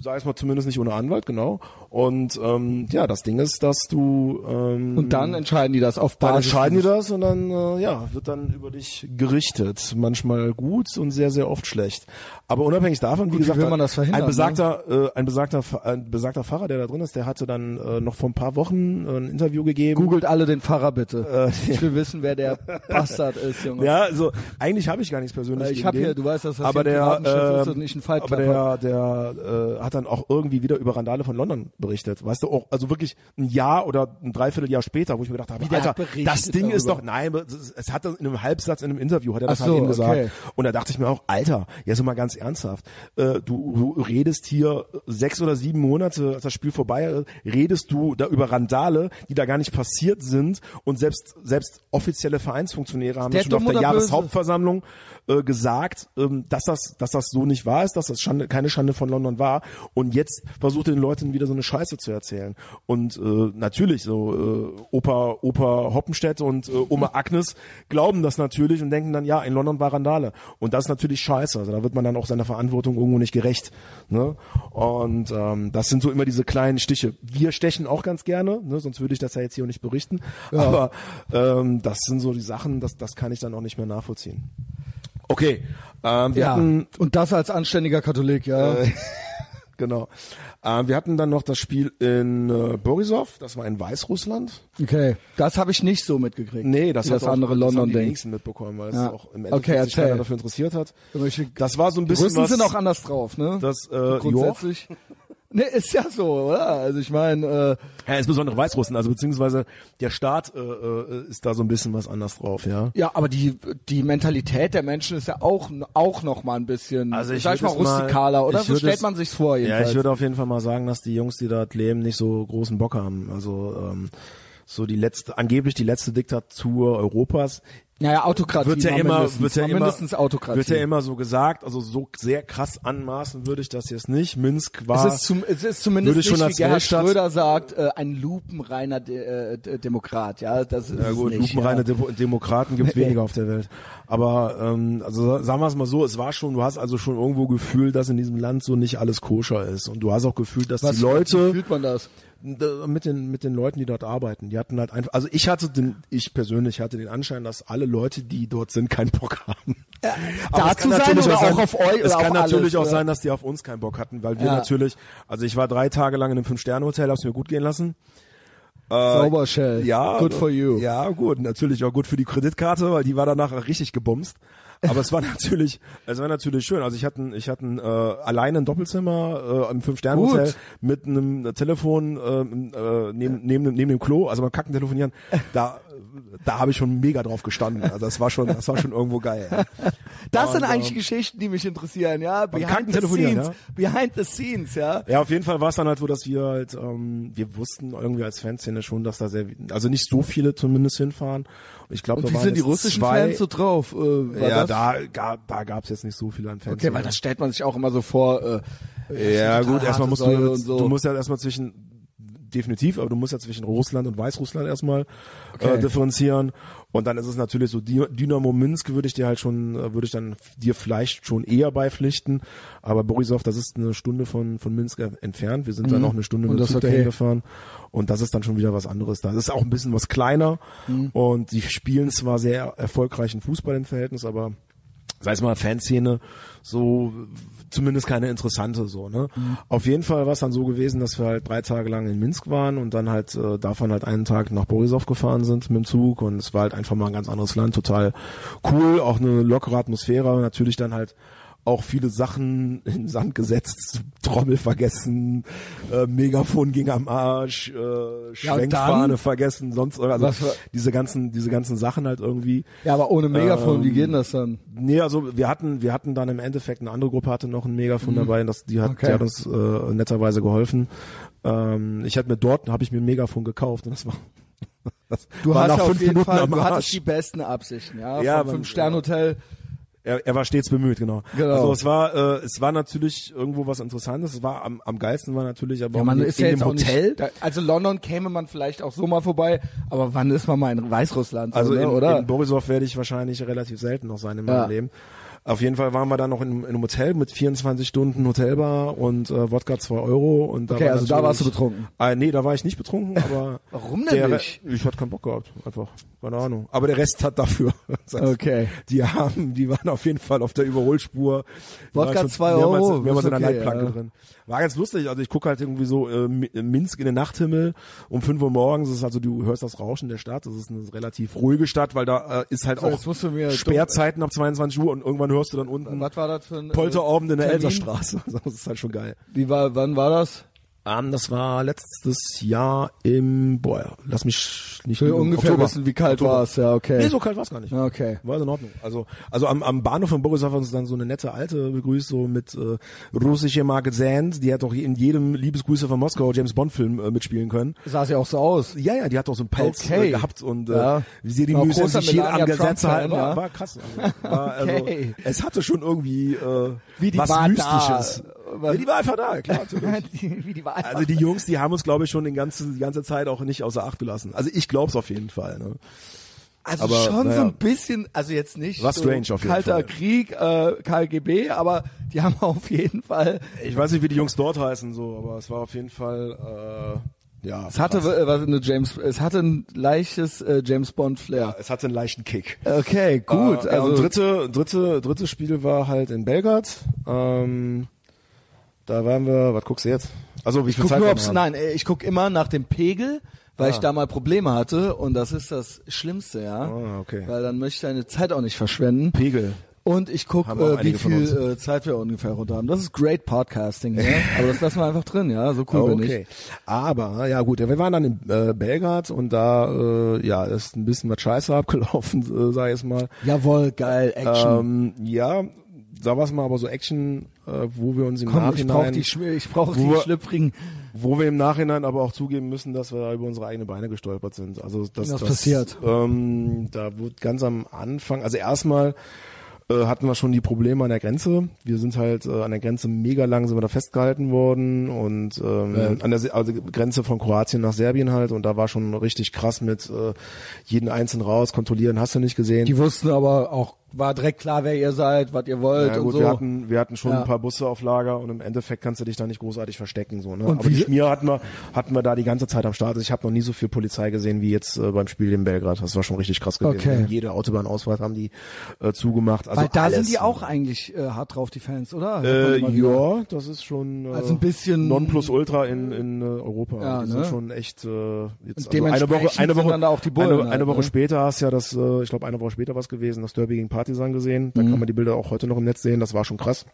sag ich mal zumindest nicht ohne Anwalt, genau. Und ähm, ja, das Ding ist, dass du ähm, Und dann entscheiden die das auf dann Basis. entscheiden die das und dann äh, ja wird dann über dich gerichtet. Manchmal gut und sehr sehr oft schlecht. Aber unabhängig davon, wie wie gesagt, will man das verhindern, ein besagter äh, ein besagter ein besagter Pfarrer, der da drin ist, der hatte dann äh, noch vor ein paar Wochen äh, ein Interview gegeben. Googelt alle den Pfarrer bitte. ich will wissen, wer der Bastard ist, Junge. Ja, also eigentlich habe ich gar nichts persönlich Ich gegen hab den, hier- du weißt, dass das aber der, Piratenschiff ist äh, und nicht ein Fight aber der, der äh, hat dann auch irgendwie wieder über Randale von London berichtet, weißt du, auch, also wirklich ein Jahr oder ein Dreivierteljahr später, wo ich mir gedacht habe, der Alter, das Ding ist darüber. doch, nein, es, hat in einem Halbsatz in einem Interview hat er das Ach halt so, eben gesagt okay. und da dachte ich mir auch, Alter, jetzt mal ganz ernsthaft, äh, du, du redest hier sechs oder sieben Monate, als das Spiel vorbei ist, redest du da über Randale, die da gar nicht passiert sind und selbst selbst offizielle Vereinsfunktionäre haben Der schon auf der? Jahreshauptversammlung äh, gesagt, ähm, dass das dass das so nicht wahr ist, dass das Schande, keine Schande von London war und jetzt versucht er den Leuten wieder so eine Scheiße zu erzählen und äh, natürlich so äh, Opa Opa Hoppenstedt und äh, Oma Agnes glauben das natürlich und denken dann ja in London war Randale. Und das ist natürlich scheiße. Also da wird man dann auch seiner Verantwortung irgendwo nicht gerecht. Ne? Und ähm, das sind so immer diese kleinen Stiche. Wir stechen auch ganz gerne, ne? sonst würde ich das ja jetzt hier auch nicht berichten. Ja. Aber ähm, das sind so die Sachen, das, das kann ich dann auch nicht mehr nachvollziehen. Okay, ähm, wir ja. hatten Und das als anständiger Katholik, ja. äh, genau. Ähm, wir hatten dann noch das Spiel in äh, Borisov, das war in Weißrussland. Okay, das habe ich nicht so mitgekriegt. Nee, das das auch, andere London die Ding. wenigsten mitbekommen, weil Ja. es auch im Endeffekt Okay, sich keiner dafür interessiert hat. Die Das war so ein bisschen Russen was, sind auch anders drauf, ne? das äh, Grundsätzlich. Ne, ist ja so, oder? Also ich meine, äh, Ja, insbesondere Weißrussen, also beziehungsweise der Staat äh, äh, ist da so ein bisschen was anders drauf, ja. ja, aber die die Mentalität der Menschen ist ja auch auch noch mal ein bisschen, Also ich sag ich mal es mal- rustikaler, oder? So stellt es- man sich's vor Ja, jedenfalls. ich würde auf jeden Fall mal sagen, dass die Jungs, die dort leben, nicht so großen Bock haben. Also ähm, so die letzte, angeblich die letzte Diktatur Europas. Naja, Autokratie Wird ja immer, wird ja immer, wird ja immer so gesagt. Also so sehr krass anmaßen würde ich das jetzt nicht. Minsk war. es ist, zum, es ist zumindest würde ich schon nicht, als wie Gerhard Weltstadt- Schröder sagt, äh, ein lupenreiner De äh, De- Demokrat. Ja, das ist Ja es gut, nicht, lupenreine ja. Demo Demokraten gibt weniger auf der Welt. Aber ähm, also sagen wir es mal so, es war schon, du hast also schon irgendwo gefühlt, dass in diesem Land so nicht alles koscher ist. Und du hast auch gefühlt, dass Was, die Leute wie fühlt man das? Mit den mit den Leuten, die dort arbeiten, die hatten halt einfach, also ich hatte den, ich persönlich hatte den Anschein, dass alle Leute, die dort sind, keinen Bock haben. Aber da es kann zu sein natürlich oder sein- auch auf euch Es kann natürlich alles, auch oder? sein, dass die auf uns keinen Bock hatten, weil wir Ja. natürlich, also ich war drei Tage lang in einem Fünf-Sterne-Hotel, hab's mir gut gehen lassen. Sauber, Shell. Ja, Good for you. Ja, gut, natürlich auch gut für die Kreditkarte, weil die war danach richtig gebumst. Aber es war natürlich, es war natürlich schön. Also ich hatte, ich hatte äh, alleine ein Doppelzimmer äh, im Fünf-Sterne-Hotel mit einem Telefon äh, äh, neben, neben, dem- neben dem Klo, also beim Kacken telefonieren. Da, da habe ich schon mega drauf gestanden. Also das war schon, das war schon irgendwo geil. Ja. Das sind Und, eigentlich ähm, Geschichten, die mich interessieren, ja. Behind the scenes. Behind the scenes, ja. Ja, auf jeden Fall war es dann halt so, dass wir halt, ähm, wir wussten irgendwie als Fanszene schon, dass da sehr, also nicht so viele zumindest hinfahren. Und ich glaube, da wie waren sind die russischen zwei, Fans so drauf? Äh, ja, das? da, ga, da gab's jetzt nicht so viele an Fans. Okay, weil das stellt man sich auch immer so vor. Äh, ja gut, erstmal musst du, so. du musst ja erstmal zwischen, definitiv, aber du musst ja zwischen Russland und Weißrussland erstmal Okay. äh, differenzieren. Und dann ist es natürlich so, Dynamo Minsk würde ich dir halt schon, äh, würde ich dann dir vielleicht schon eher beipflichten. Aber Borisov, das ist eine Stunde von, von Minsk äh, entfernt. Wir sind dann Mhm. auch eine Stunde Und mit dem Zug okay. dahin gefahren. Und das ist dann schon wieder was anderes. Da ist auch ein bisschen was kleiner. Mhm. Und die spielen zwar sehr erfolgreichen Fußball im Verhältnis, aber sei es mal Fanszene, so zumindest keine interessante so, ne? Mhm. Auf jeden Fall war es dann so gewesen, dass wir halt drei Tage lang in Minsk waren und dann halt äh, davon halt einen Tag nach Borisov gefahren sind mit dem Zug und es war halt einfach mal ein ganz anderes Land, total cool, auch eine lockere Atmosphäre, natürlich dann halt auch viele Sachen in den Sand gesetzt, Trommel vergessen, äh, Megafon ging am Arsch, äh, Schwenkfahne dann? vergessen, sonst also war- diese ganzen diese ganzen Sachen halt irgendwie. ja, aber ohne Megafon, wie Ähm, geht denn das dann? Nee, also wir hatten, wir hatten dann im Endeffekt eine andere Gruppe hatte noch ein Megafon dabei, und das, die hat, Mhm. Okay. die hat uns äh, netterweise geholfen. Ähm, ich hatte mir dort, habe ich mir ein Megafon gekauft und das war, das Du war hast nach ja auf fünf jeden Minuten Fall, du hattest die besten Absichten, ja. Ja, Vom man- Fünf-Sterne-Hotel. Er, er war stets bemüht, genau. Genau. Also es war, äh, es war natürlich irgendwo was Interessantes. Es war am, am geilsten war natürlich aber Ja, man in, ist in ja dem Hotel. nicht, da, also London käme man vielleicht auch so mal vorbei, aber wann ist man mal in Weißrussland, so, Also ne, in, oder? in Borisov werde ich wahrscheinlich relativ selten noch sein in Ja. meinem Leben. Auf jeden Fall waren wir dann noch in, in einem Hotel mit 24 Stunden Hotelbar und äh, Wodka 2 Euro. Und da Okay, also da warst du betrunken. Äh, nee, da war ich nicht betrunken, aber Warum denn der, nicht? Ich hatte keinen Bock gehabt, einfach. Keine Ahnung. Aber der Rest hat dafür. Das heißt, Okay. Die haben, die waren auf jeden Fall auf der Überholspur. Wodka waren schon 2 mehrmals- Euro, Mehrmals ist in der Leitplanke ja. drin. War ganz lustig. Also ich gucke halt irgendwie so äh, Mi- Minsk in den Nachthimmel um 5 Uhr morgens. Ist also, du hörst das Rauschen der Stadt. Das ist eine relativ ruhige Stadt, weil da äh, ist halt So, auch Sperrzeiten ab 22 Uhr und irgendwann hörst du dann unten Was war das für ein Polterabend in der Termin? Elserstraße. Das ist halt schon geil. Wie war, wann war das? Ähm, das war letztes Jahr im, boah, lass mich nicht lügen, ungefähr Oktober. wissen, wie kalt war es, ja, okay. Nee, so kalt war es gar nicht. Ja, okay. War in Ordnung. Also, also am, am Bahnhof von Borisov hat uns dann so eine nette Alte begrüßt, so mit äh, russische Market Sand. Die hat doch in jedem Liebesgrüße von Moskau James Bond Film äh, mitspielen können. Sah ja auch so aus. Ja, ja, die hat doch so einen Pelz Okay. äh, gehabt und Ja. äh, wie sie die großer sich hier angesetzt Trump-Fan, hat. War, ja. war krass. Also, war, Okay. also, es hatte schon irgendwie äh, Wie die was Mystisches. da. Ja, die war einfach da, klar. Die- wie die war einfach. Also die Jungs, die haben uns, glaube ich, schon die ganze, die ganze Zeit auch nicht außer Acht gelassen. Also ich glaube es auf jeden Fall. Ne? Also Aber, schon so naja. ein bisschen, also jetzt nicht War so strange auf jeden kalter Fall. Krieg, äh, KGB, aber die haben auf jeden Fall, Ich weiß nicht, wie die Jungs dort heißen, so, aber es war auf jeden Fall, äh, ja. es hatte krass. äh, was eine James, es hatte ein leichtes äh, James Bond Flair. es hatte einen leichten Kick. Okay, gut. Äh, ja, also und dritte, dritte, drittes Spiel war halt in Belgrad. Ähm, da waren wir, was guckst du jetzt? Also wie viel guck Zeit nur, ob's, nein, äh, ich guck immer nach dem Pegel, weil Ah. ich da mal Probleme hatte und das ist das Schlimmste, ja. Ah, okay. Weil dann möchte ich deine Zeit auch nicht verschwenden. Pegel. Und ich guck, äh, wie viel äh, Zeit wir ungefähr runter haben. Das ist great Podcasting, ja. Aber das lassen wir einfach drin, ja. So cool bin ich. Okay. Aber, ja gut, wir waren dann in äh, Belgrad und da, äh, ja, ist ein bisschen was scheiße abgelaufen, äh, sag ich jetzt mal. Jawohl, geil, Action. Ähm, ja, sagen wir es mal, aber so Action, äh, wo wir uns im Komm, ich Nachhinein, die, Schw- ich brauch Wo die wir- schlüpfrigen. wo wir im Nachhinein aber auch zugeben müssen, dass wir über unsere eigenen Beine gestolpert sind. Also das, Was das passiert? Ähm, da wurde ganz am Anfang, also erstmal äh, hatten wir schon die Probleme an der Grenze. Wir sind halt äh, an der Grenze mega lang sind wir da festgehalten worden und ähm, an der Se- also Grenze von Kroatien nach Serbien halt und da war schon richtig krass mit äh, jeden einzelnen raus kontrollieren, hast du nicht gesehen. Die wussten aber auch, war direkt klar, wer ihr seid, was ihr wollt Ja, und gut, so. wir hatten, wir hatten schon Ja. ein paar Busse auf Lager und im Endeffekt kannst du dich da nicht großartig verstecken, so, ne? Und Aber die Schmier hatten wir, hatten wir da die ganze Zeit am Start. Also ich habe noch nie so viel Polizei gesehen wie jetzt äh, beim Spiel in Belgrad. Das war schon richtig krass gewesen. Okay. Jede Autobahnausfahrt haben die äh, zugemacht. Also Weil da alles. sind die auch eigentlich äh, hart drauf, die Fans, oder? Äh, ja, das ist schon äh, Also ein bisschen- Nonplusultra in, in äh, Europa. Ja, die ne? sind schon echt äh, jetzt also eine Woche, eine Woche, dann da auch die Bullen eine, halt, eine Woche ne? später hast ja das, äh, ich glaube eine Woche später was gewesen, das Derby gegen Partisan gesehen. Da Mhm. kann man die Bilder auch heute noch im Netz sehen. Das war schon krass.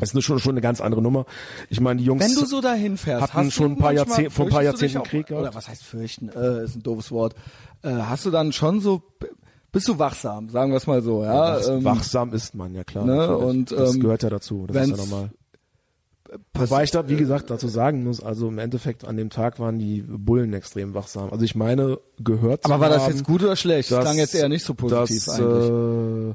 Das ist schon schon eine ganz andere Nummer. Ich meine, die Jungs Wenn du so dahin fährst, hatten hast schon du ein paar manchmal- Jahrzehnt- vor ein paar Jahrzehnten auch- Krieg gehabt? Oder was heißt fürchten? Äh, ist ein doofes Wort. Äh, hast du dann schon so, bist du wachsam, sagen wir es mal so, ja? Wachs- ähm, wachsam ist man, ja klar. ne, und, das ähm, gehört ja dazu. Das ist ja normal. Wobei ich da, wie gesagt, dazu sagen muss, also im Endeffekt an dem Tag waren die Bullen extrem wachsam. Also ich meine, gehört zu aber war das haben, jetzt gut oder schlecht? Das klang jetzt eher nicht so positiv dass, eigentlich. Äh,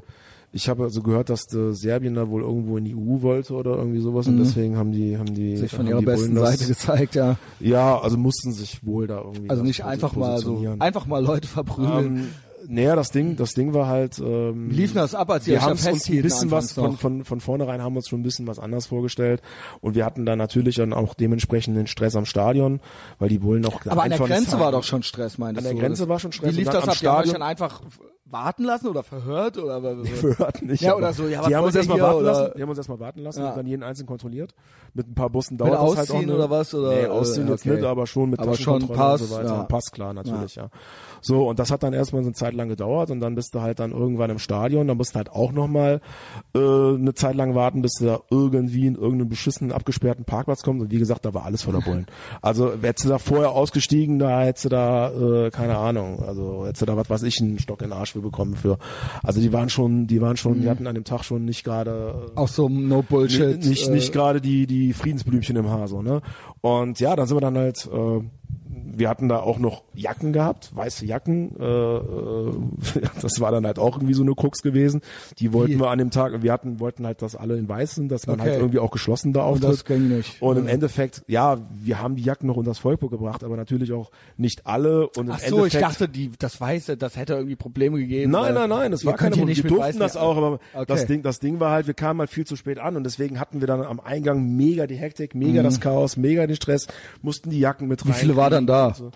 ich habe also gehört, dass äh, Serbien da wohl irgendwo in die EU wollte oder irgendwie sowas und deswegen haben die haben die Mhm. Sich von ihrer besten das, Seite gezeigt, ja. Ja, also mussten sich wohl da irgendwie Also das nicht einfach mal so, einfach mal Leute verprügeln. Ähm, naja, das Ding, das Ding war halt. Ähm, Wie lief denn das ab, als wir da haben uns ein bisschen was von, von von vornherein haben wir uns schon ein bisschen was anders vorgestellt und wir hatten dann natürlich dann auch dementsprechend den Stress am Stadion, weil die Bullen auch Aber an der Grenze war doch schon Stress, meintest An der du? Grenze war schon Stress Wie lief das am ab? Die haben Stadion- einfach warten lassen oder verhört oder Wir hörten nicht. Ja, oder so, ja, die haben uns erstmal warten oder- lassen. Die haben uns erstmal warten lassen Ja. und dann jeden einzelnen kontrolliert. Mit ein paar Bussen Mit dauert das halt auch. Ausziehen eine- oder was, oder, nee, ausziehen jetzt okay. nicht, aber schon mit Aber schon Pass, und so weiter. ja. Pass, klar, natürlich, ja. So, und das hat dann erstmal so eine Zeit lang gedauert und dann bist du halt dann irgendwann im Stadion, dann musst du halt auch nochmal äh, eine Zeit lang warten, bis du da irgendwie in irgendeinen beschissenen, abgesperrten Parkplatz kommst. Und wie gesagt, da war alles voller Bullen. Also hättest du da vorher ausgestiegen, da hättest du da, äh, keine Ahnung, also hättest du da, was weiß ich, einen Stock in den Arsch für bekommen für. Also die waren schon, die waren schon, die hatten an dem Tag schon nicht gerade äh, Auch so no Bullshit. nicht, äh, nicht gerade die, die Friedensblümchen im Haar, so, ne? Und ja, dann sind wir dann halt, äh, wir hatten da auch noch Jacken gehabt, weiße Jacken. Äh, äh, das war dann halt auch irgendwie so eine Krux gewesen. Die wollten Wie? wir an dem Tag, wir hatten, wollten halt, dass alle in weiß sind, dass man Okay. halt irgendwie auch geschlossen da Und auftritt. das ging nicht. Und im Endeffekt, ja, wir haben die Jacken noch unters Volk gebracht, aber natürlich auch nicht alle. Und im Ach so, ich Endeffekt, dachte, die, das Weiße, das hätte irgendwie Probleme gegeben. Nein, nein, nein, das war keine könnt hier Problem. nicht Wir durften weißen das auch, aber Okay. das Ding, das Ding war halt, wir kamen halt viel zu spät an und deswegen hatten wir dann am Eingang mega die Hektik, mega das Chaos, mega den Stress, mussten die Jacken mit rein. Mhm. Wie viele war dann da? Und so.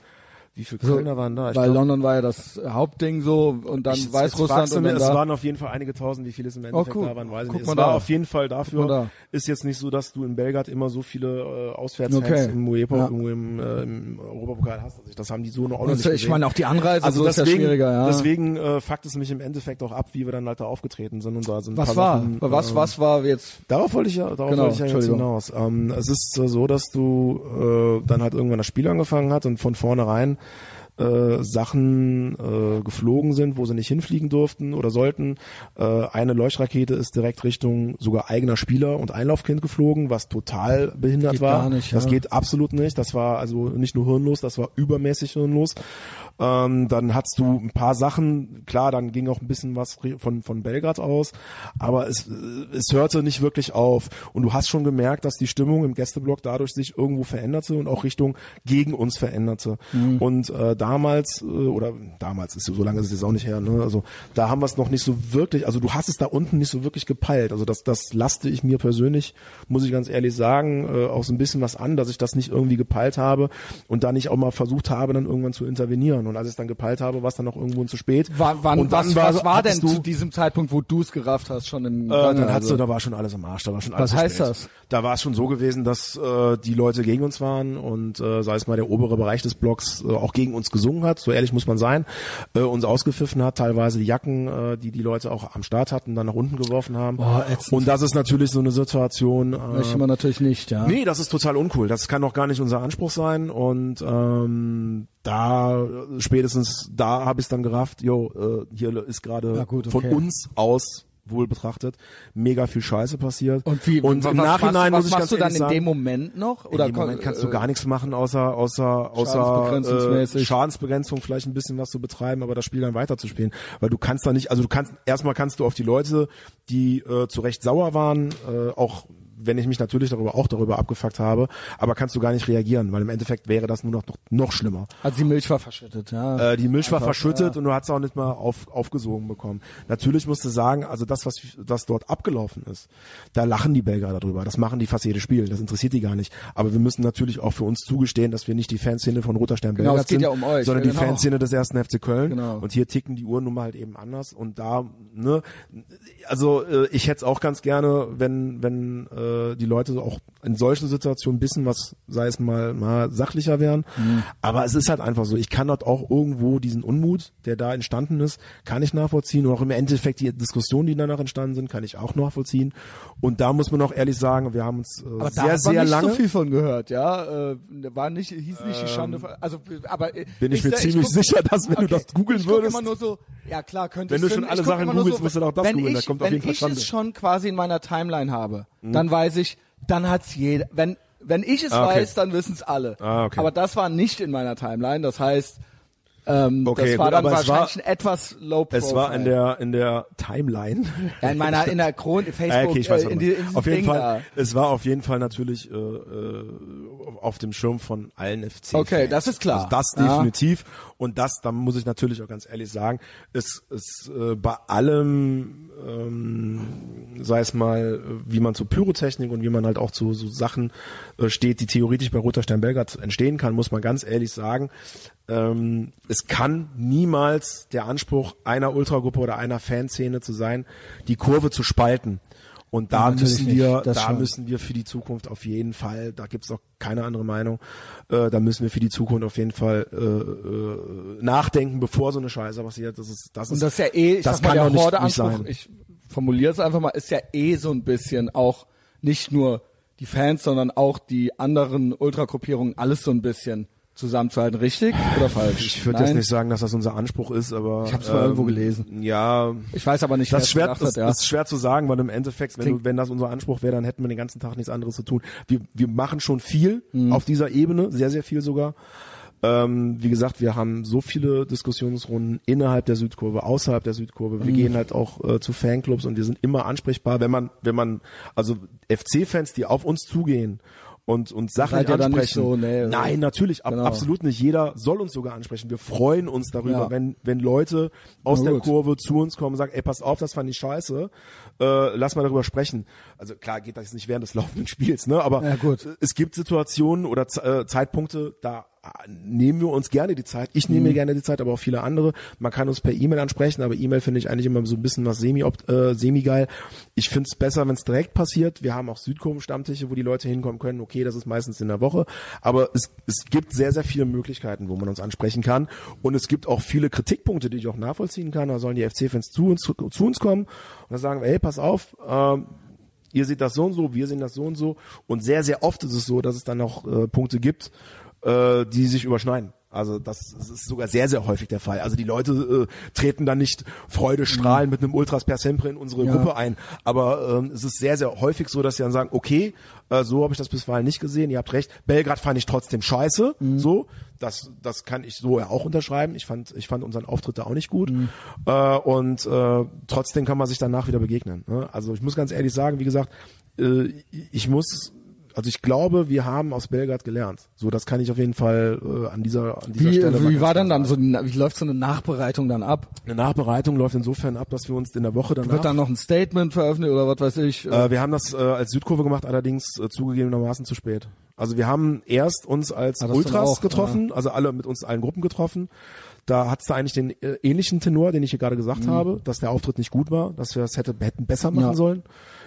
Wie viele So, Kölner waren da? Ich Weil glaub, London war ja das Hauptding so und dann ich- Weißrussland und dann es da. waren auf jeden Fall einige tausend, wie viele es im Endeffekt cool. da waren, weiß ich nicht. Es war da. auf jeden Fall dafür, da. ist jetzt nicht so, dass du in Belgrad immer so viele äh, Auswärtsfans Okay. im UEFA, Ja. im, äh, im Europapokal hast. Also das haben die so noch auch nicht ich meine auch die Anreise, Also so ist ja deswegen, schwieriger, ja. deswegen äh, fuckt es mich im Endeffekt auch ab, wie wir dann halt da aufgetreten sind und da sind was war? Sachen, was, ähm, was war jetzt? Darauf wollte ich ja, darauf Genau, wollte ich ja jetzt hinaus. Ähm, es ist äh, so, dass du äh, dann halt irgendwann das Spiel angefangen hat und von vornherein äh, Sachen äh, geflogen sind, wo sie nicht hinfliegen durften oder sollten. Äh, eine Leuchtrakete ist direkt Richtung sogar eigener Spieler und Einlaufkind geflogen, was total behindert Geht war. gar nicht, das ja. geht absolut nicht. Das war also nicht nur hirnlos, das war übermäßig hirnlos. Ähm, dann hattest du ein paar Sachen, klar, dann ging auch ein bisschen was von, von Belgrad aus, aber es, es hörte nicht wirklich auf. Und du hast schon gemerkt, dass die Stimmung im Gästeblock dadurch sich irgendwo veränderte und auch Richtung gegen uns veränderte. Mhm. Und äh, damals, äh, oder damals ist so lange ist es jetzt auch nicht her, ne? Also da haben wir es noch nicht so wirklich, also du hast es da unten nicht so wirklich gepeilt. Also das, das laste ich mir persönlich, muss ich ganz ehrlich sagen, äh, auch so ein bisschen was an, dass ich das nicht irgendwie gepeilt habe und da nicht auch mal versucht habe, dann irgendwann zu intervenieren. Und als ich es dann gepeilt habe, war es dann auch irgendwo zu spät. Wann, wann, und was, war, was war denn du, zu diesem Zeitpunkt, wo du es gerafft hast, schon im äh, Gange, dann hast also? du, da war schon alles am Arsch, da war schon alles Was heißt spät. das? Da war es schon so gewesen, dass äh, die Leute gegen uns waren und äh, sei es mal der obere Bereich des Blocks äh, auch gegen uns gesungen hat, so ehrlich muss man sein, äh, uns ausgepfiffen hat, teilweise die Jacken, äh, die die Leute auch am Start hatten, dann nach unten geworfen haben. Ätzend. und das ist natürlich so eine Situation. Äh, Möchte man natürlich nicht, ja. Nee, das ist total uncool. Das kann doch gar nicht unser Anspruch sein. Und ähm, da spätestens da habe ich dann gerafft, jo, äh, hier ist gerade Ja, gut, von okay. uns aus wohl betrachtet mega viel Scheiße passiert. Und wie, und was, im was Nachhinein muss was ich machst du ganz dann ehrlich in dem Moment noch? in Oder dem Moment kannst du äh, gar nichts machen, außer außer außer Schadensbegrenzungsmäßig. äh, Schadensbegrenzung, vielleicht ein bisschen was zu betreiben, aber das Spiel dann weiterzuspielen, weil du kannst da nicht, also du kannst erstmal kannst du auf die Leute, die äh, zu Recht sauer waren, äh, auch wenn ich mich natürlich darüber auch darüber abgefuckt habe, aber kannst du gar nicht reagieren, weil im Endeffekt wäre das nur noch noch, noch schlimmer. Also die Milch war verschüttet, ja. Äh, die Milch war Einfach, verschüttet ja. und du hast auch nicht mal auf, aufgesogen bekommen. Natürlich musst du sagen, also das, was das dort abgelaufen ist, da lachen die Belgier darüber. Das machen die fast jedes Spiel. Das interessiert die gar nicht. Aber wir müssen natürlich auch für uns zugestehen, dass wir nicht die Fanszene von Roter Stern Genau, Belgrad sind, ja um euch, sondern ja, die genau. Fanszene des ersten FC Köln. Genau. Und hier ticken die Uhren nun mal halt eben anders. Und da, ne, also äh, ich hätte es auch ganz gerne, wenn, wenn äh, die Leute auch in solchen Situationen ein bisschen was, sei es mal, mal sachlicher wären. Mhm. Aber es ist halt einfach so. Ich kann dort auch irgendwo diesen Unmut, der da entstanden ist, kann ich nachvollziehen. Und auch im Endeffekt die Diskussionen, die danach entstanden sind, kann ich auch nachvollziehen. Und da muss man auch ehrlich sagen, wir haben uns äh, aber da sehr, man sehr nicht lange. so viel von gehört, ja. Äh, war nicht, hieß nicht die Schande. von- Also, aber äh, bin ich mir sag- ziemlich guck- sicher, dass wenn du das googeln ich würdest- immer nur so, ja klar, könnte Wenn du schon alle Ich Sachen googelst, musst du doch das wenn googeln, da ich, kommt auf wenn jeden Fall ich Schande. es schon quasi in meiner Timeline habe, dann weiß ich, dann hat's jeder. Wenn wenn ich es Ah, okay. weiß, dann wissen es alle. Ah, okay. Aber das war nicht in meiner Timeline. Das heißt, ähm, Okay, das war gut, dann es wahrscheinlich war- ein etwas low profile. Es war in der in der Timeline. ja, in meiner in der Chron Facebook Ah, okay, ich weiß, äh, in, die, in auf jeden Ding Fall. da. Es war auf jeden Fall natürlich äh, äh, auf dem Schirm von allen FC. Okay, das ist klar. Also das Ja. definitiv. Und das, da muss ich natürlich auch ganz ehrlich sagen, ist ist äh, bei allem, ähm, sei es mal, äh, wie man zu Pyrotechnik und wie man halt auch zu so Sachen äh, steht, die theoretisch bei Roter Stern Belgrad entstehen kann, muss man ganz ehrlich sagen. Ähm, es kann niemals der Anspruch einer Ultragruppe oder einer Fanszene zu sein, die Kurve zu spalten. Und da Ja, müssen wir, da schon. müssen wir für die Zukunft auf jeden Fall, da gibt's auch keine andere Meinung, äh, da müssen wir für die Zukunft auf jeden Fall äh, äh, nachdenken, bevor so eine Scheiße passiert. Das ist, das ist, Und das ist ja eh, ich das sag mal, kann der doch nicht, sein. ich formuliere es einfach mal, ist ja eh so ein bisschen auch nicht nur die Fans, sondern auch die anderen Ultragruppierungen, alles so ein bisschen zusammenzuhalten. Richtig oder falsch? Ich würde jetzt nicht sagen, dass das unser Anspruch ist, aber ähm, Ich hab's mal irgendwo gelesen. Ja, Ich weiß aber nicht, das ist es schwer, das, hat, ja. das ist schwer zu sagen, weil im Endeffekt, wenn, du, wenn das unser Anspruch wäre, dann hätten wir den ganzen Tag nichts anderes zu tun. Wir, wir machen schon viel Mhm. auf dieser Ebene, sehr, sehr viel sogar. Ähm, wie gesagt, wir haben so viele Diskussionsrunden innerhalb der Südkurve, außerhalb der Südkurve. Mhm. Wir gehen halt auch äh, zu Fanclubs und wir sind immer ansprechbar, wenn man, wenn man, also FC-Fans, die auf uns zugehen und uns Sachen nicht ansprechen. so, nee, Nein, natürlich, ab, Genau. absolut nicht. Jeder soll uns sogar ansprechen. Wir freuen uns darüber, Ja. wenn, wenn Leute aus der. Kurve zu uns kommen und sagen, ey, pass auf, das fand ich scheiße, äh, lass mal darüber sprechen. Also klar geht das nicht während des laufenden Spiels, ne? Aber Ja, gut. es gibt Situationen oder äh, Zeitpunkte, da nehmen wir uns gerne die Zeit. Ich nehme Mhm. mir gerne die Zeit, aber auch viele andere. Man kann uns per E-Mail ansprechen, aber E-Mail finde ich eigentlich immer so ein bisschen was semi, äh, semi geil. Ich finde es besser, wenn es direkt passiert. Wir haben auch Südkurven-Stammtische, wo die Leute hinkommen können. Okay, das ist meistens in der Woche, aber es, es gibt sehr, sehr viele Möglichkeiten, wo man uns ansprechen kann. Und es gibt auch viele Kritikpunkte, die ich auch nachvollziehen kann. Da sollen die FC-Fans zu uns, zu uns kommen und dann sagen, wir, hey, pass auf, ähm, ihr seht das so und so, wir sehen das so und so. Und sehr, sehr oft ist es so, dass es dann auch äh, Punkte gibt, äh, die sich überschneiden. Also das, ist sogar sehr, sehr häufig der Fall. Also die Leute äh, treten dann nicht freudestrahlend mit einem Ultras per Sempre in unsere Ja. Gruppe ein. Aber ähm, es ist sehr, sehr häufig so, dass sie dann sagen, okay, äh, so habe ich das bisweilen nicht gesehen, ihr habt recht. Belgrad fand ich trotzdem scheiße. So, das, das kann ich so ja auch unterschreiben. Ich fand, ich fand unseren Auftritt da auch nicht gut. Äh, und äh, trotzdem kann man sich danach wieder begegnen. Ne? Also ich muss ganz ehrlich sagen, wie gesagt, äh, ich muss also ich glaube, wir haben aus Belgrad gelernt. So, das kann ich auf jeden Fall äh, an dieser, an dieser Wie, Stelle. wie war dann dann so, wie läuft so eine Nachbereitung dann ab? Eine Nachbereitung läuft insofern ab, dass wir uns in der Woche danach. Wird dann noch ein Statement veröffentlicht oder was weiß ich? äh, wir haben das äh, als Südkurve gemacht, allerdings äh, zugegebenermaßen zu spät. Also wir haben erst uns als Ah, das dann Ultras auch, getroffen, also alle mit uns allen Gruppen getroffen. Da hat's da eigentlich den äh, ähnlichen Tenor, den ich hier gerade gesagt habe, dass der Auftritt nicht gut war, dass wir es hätte, hätten besser machen Mhm. Ja. sollen,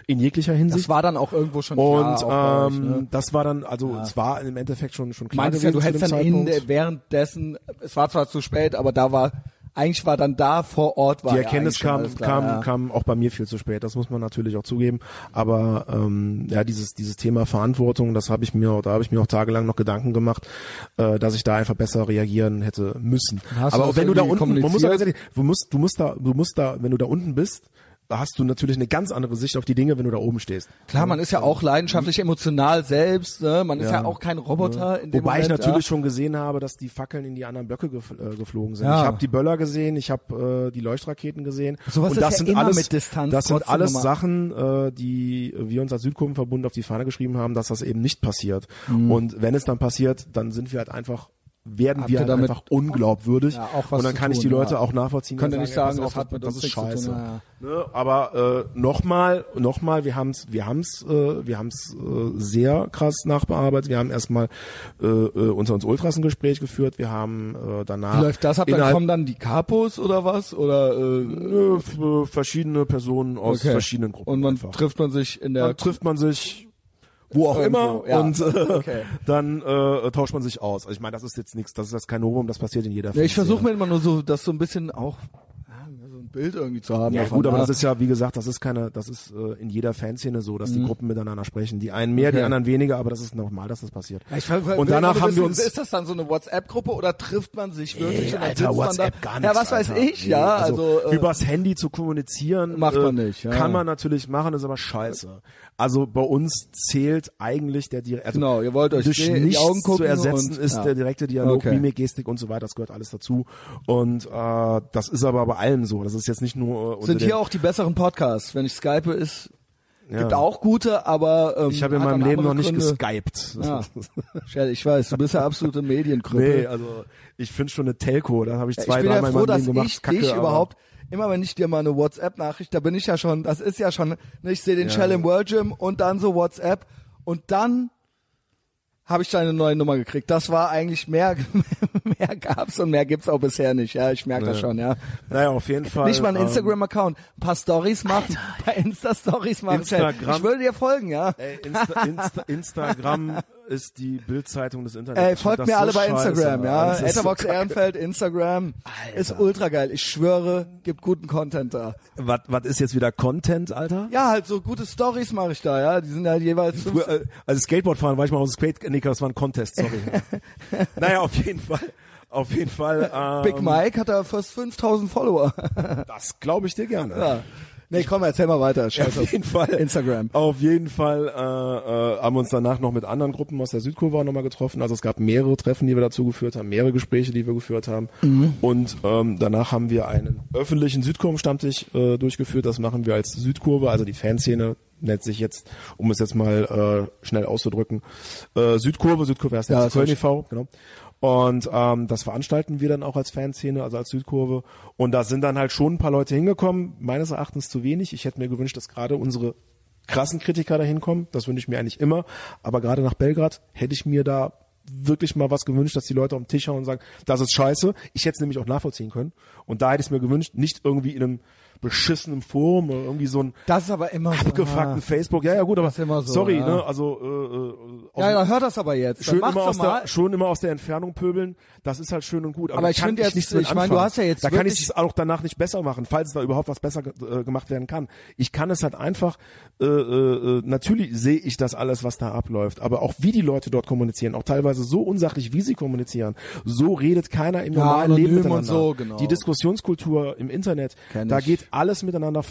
in jeglicher Hinsicht. das war dann auch irgendwo schon Und klar. auch bei euch, ähm, ne? das war dann, also es war im Endeffekt schon schon klar Meintest ja, du hättest dann in währenddessen, es war zwar zu spät, aber da war, eigentlich war dann da vor Ort war die ja Erkenntnis schon kam, klar, kam, ja. kam auch bei mir viel zu spät. Das muss man natürlich auch zugeben. Aber ähm, ja, dieses dieses Thema Verantwortung, das habe ich mir, da habe ich mir auch tagelang noch Gedanken gemacht, äh, dass ich da einfach besser reagieren hätte müssen. Aber wenn du da unten, man muss ja ehrlich, du musst, du musst da, du musst da, wenn du da unten bist, hast du natürlich eine ganz andere Sicht auf die Dinge, wenn du da oben stehst. Klar, man ist ja auch leidenschaftlich emotional selbst, ne? man ist ja, Ja. auch kein Roboter in dem Wobei Moment, ich natürlich ja. schon gesehen habe, dass die Fackeln in die anderen Blöcke gef äh, geflogen sind. Ja. Ich habe die Böller gesehen, ich habe äh, die Leuchtraketen gesehen. Sowas und ist das ja sind immer alles, mit Distanz Das sind alles nochmal- Sachen, äh, die wir uns als Südkurvenverbund auf die Fahne geschrieben haben, dass das eben nicht passiert. Mhm. Und wenn es dann passiert, dann sind wir halt einfach werden wir halt damit einfach unglaubwürdig Ja, auch was und dann kann ich tun, die Leute ja. auch nachvollziehen. Könnt ihr und nicht sagen, das hat mit das ist tun, scheiße. ja, Ne? Aber äh, nochmal, nochmal, wir haben's, wir haben's, äh, wir haben's äh, sehr krass nachbearbeitet. Wir haben erstmal äh, äh, unter uns Ultras ein Gespräch geführt. Wir haben äh, danach Wie läuft das ab? Dann kommen dann die Capos oder was? Oder äh, äh, äh, verschiedene Personen aus okay. verschiedenen Gruppen. Und man einfach. trifft man sich in der dann trifft man sich wo auch Irgendwo, immer ja. und äh, Okay. dann äh, tauscht man sich aus. Also ich meine, das ist jetzt nichts, das ist jetzt kein Novum, das passiert in jeder Ja, ich versuche mir immer nur so, das so ein bisschen auch Bild irgendwie zu haben. Ja davon, gut, aber das ist ja, wie gesagt, das ist keine, das ist äh, in jeder Fanszene so, dass die Gruppen miteinander sprechen. Die einen mehr, die Mhm. Okay. anderen weniger, aber das ist normal, dass das passiert. Ja, ich und danach nur haben wir wissen, uns Ist das dann so eine WhatsApp-Gruppe oder trifft man sich wirklich? und dann Alter, WhatsApp da? gar nichts. Ja, was weiß Alter. ich, Nee, ja. Also, äh, übers Handy zu kommunizieren Macht man äh, nicht, ja. Kann man natürlich machen, ist aber scheiße. Also bei uns zählt eigentlich der Direkt. Also Genau, ihr wollt euch durch die nichts Augen gucken zu ersetzen und- ist ja. der direkte Dialog, Okay. Mimik, Gestik und so weiter. Das gehört alles dazu. Und äh, das ist aber bei allen so. Das ist jetzt nicht nur äh, sind hier auch die besseren Podcasts. Wenn ich Skype ist, Ja. gibt auch gute, aber ähm, Ich habe in meinem Leben noch nicht Gründe. geskypt. Ja. Ich weiß, du bist ja absolute Medienkrüppel. Nee, also ich finde schon eine Telco, da habe ich Ja, zwei, ich bin ja froh, dass Leben gemacht. ich Kacke, dich überhaupt, immer wenn ich dir mal eine WhatsApp-Nachricht, da bin ich ja schon, das ist ja schon, ne, ich sehe den Shell im World Gym und dann so WhatsApp und dann habe ich deine neue Nummer gekriegt. Das war eigentlich mehr, mehr gab's und mehr gibt's auch bisher nicht. Ja, ich merke das schon, ja. Naja, auf jeden Fall. Nicht mal einen ähm, Instagram-Account, ein paar Stories machen, ein paar Insta-Stories machen. Instagram- Ich würde dir folgen, ja. Ey, Insta, Insta, Instagram ist die Bildzeitung des Internets. Ey, folgt mir so alle bei scheiße, Instagram, ja. Ist so Etherbox kacke. Ehrenfeld, Instagram. Ist ultra geil. Ich schwöre, gibt guten Content da. Was, was ist jetzt wieder Content, Alter? Ja, halt so gute Stories mache ich da, ja. Die sind halt jeweils Früher, also Skateboardfahren war ich mal aus dem Skate, nee, das war ein Contest, sorry. naja, auf jeden Fall. Auf jeden Fall. Ähm, Big Mike hat da fast 5000 Follower. Das glaube ich dir gerne. ja. Nee, komm, erzähl mal weiter. Scheiße. Auf jeden Fall. Instagram. Auf jeden Fall äh, äh, haben wir uns danach noch mit anderen Gruppen aus der Südkurve auch nochmal getroffen. Also es gab mehrere Treffen, die wir dazu geführt haben, mehrere Gespräche, die wir geführt haben. Mhm. Und ähm, danach haben wir einen öffentlichen Südkurven-Stammtisch äh, durchgeführt. Das machen wir als Südkurve, also die Fanszene nennt sich jetzt, um es jetzt mal äh, schnell auszudrücken, äh, Südkurve, Südkurve heißt Ja, Köln e.V., genau. Und ähm, das veranstalten wir dann auch als Fanszene, also als Südkurve. Und da sind dann halt schon ein paar Leute hingekommen, meines Erachtens zu wenig. Ich hätte mir gewünscht, dass gerade unsere krassen Kritiker da hinkommen. Das wünsche ich mir eigentlich immer. Aber gerade nach Belgrad hätte ich mir da wirklich mal was gewünscht, dass die Leute am Tisch hauen und sagen, das ist scheiße. Ich hätte es nämlich auch nachvollziehen können. Und da hätte ich es mir gewünscht, nicht irgendwie in einem beschissenen Forum oder irgendwie so ein Das ist aber immer so. abgefuckten ah. Facebook. Ja, ja, gut, aber ist immer so, sorry, ja. ne, also äh, äh, Ja, ja, hör das aber jetzt. Schön immer aus mal. der schon immer aus der Entfernung pöbeln, das ist halt schön und gut. Aber, Aber ich kann finde jetzt- nichts mit ich meine, du hast ja jetzt da kann ich es auch danach nicht besser machen, falls da überhaupt was besser äh, gemacht werden kann. Ich kann es halt einfach äh, äh, äh, natürlich sehe ich das alles, was da abläuft, aber auch wie die Leute dort kommunizieren, auch teilweise so unsachlich, wie sie kommunizieren, so redet keiner im Ja, normalen Leben miteinander. so, genau. Die Diskussionskultur im Internet, Kenn da ich. geht alles miteinander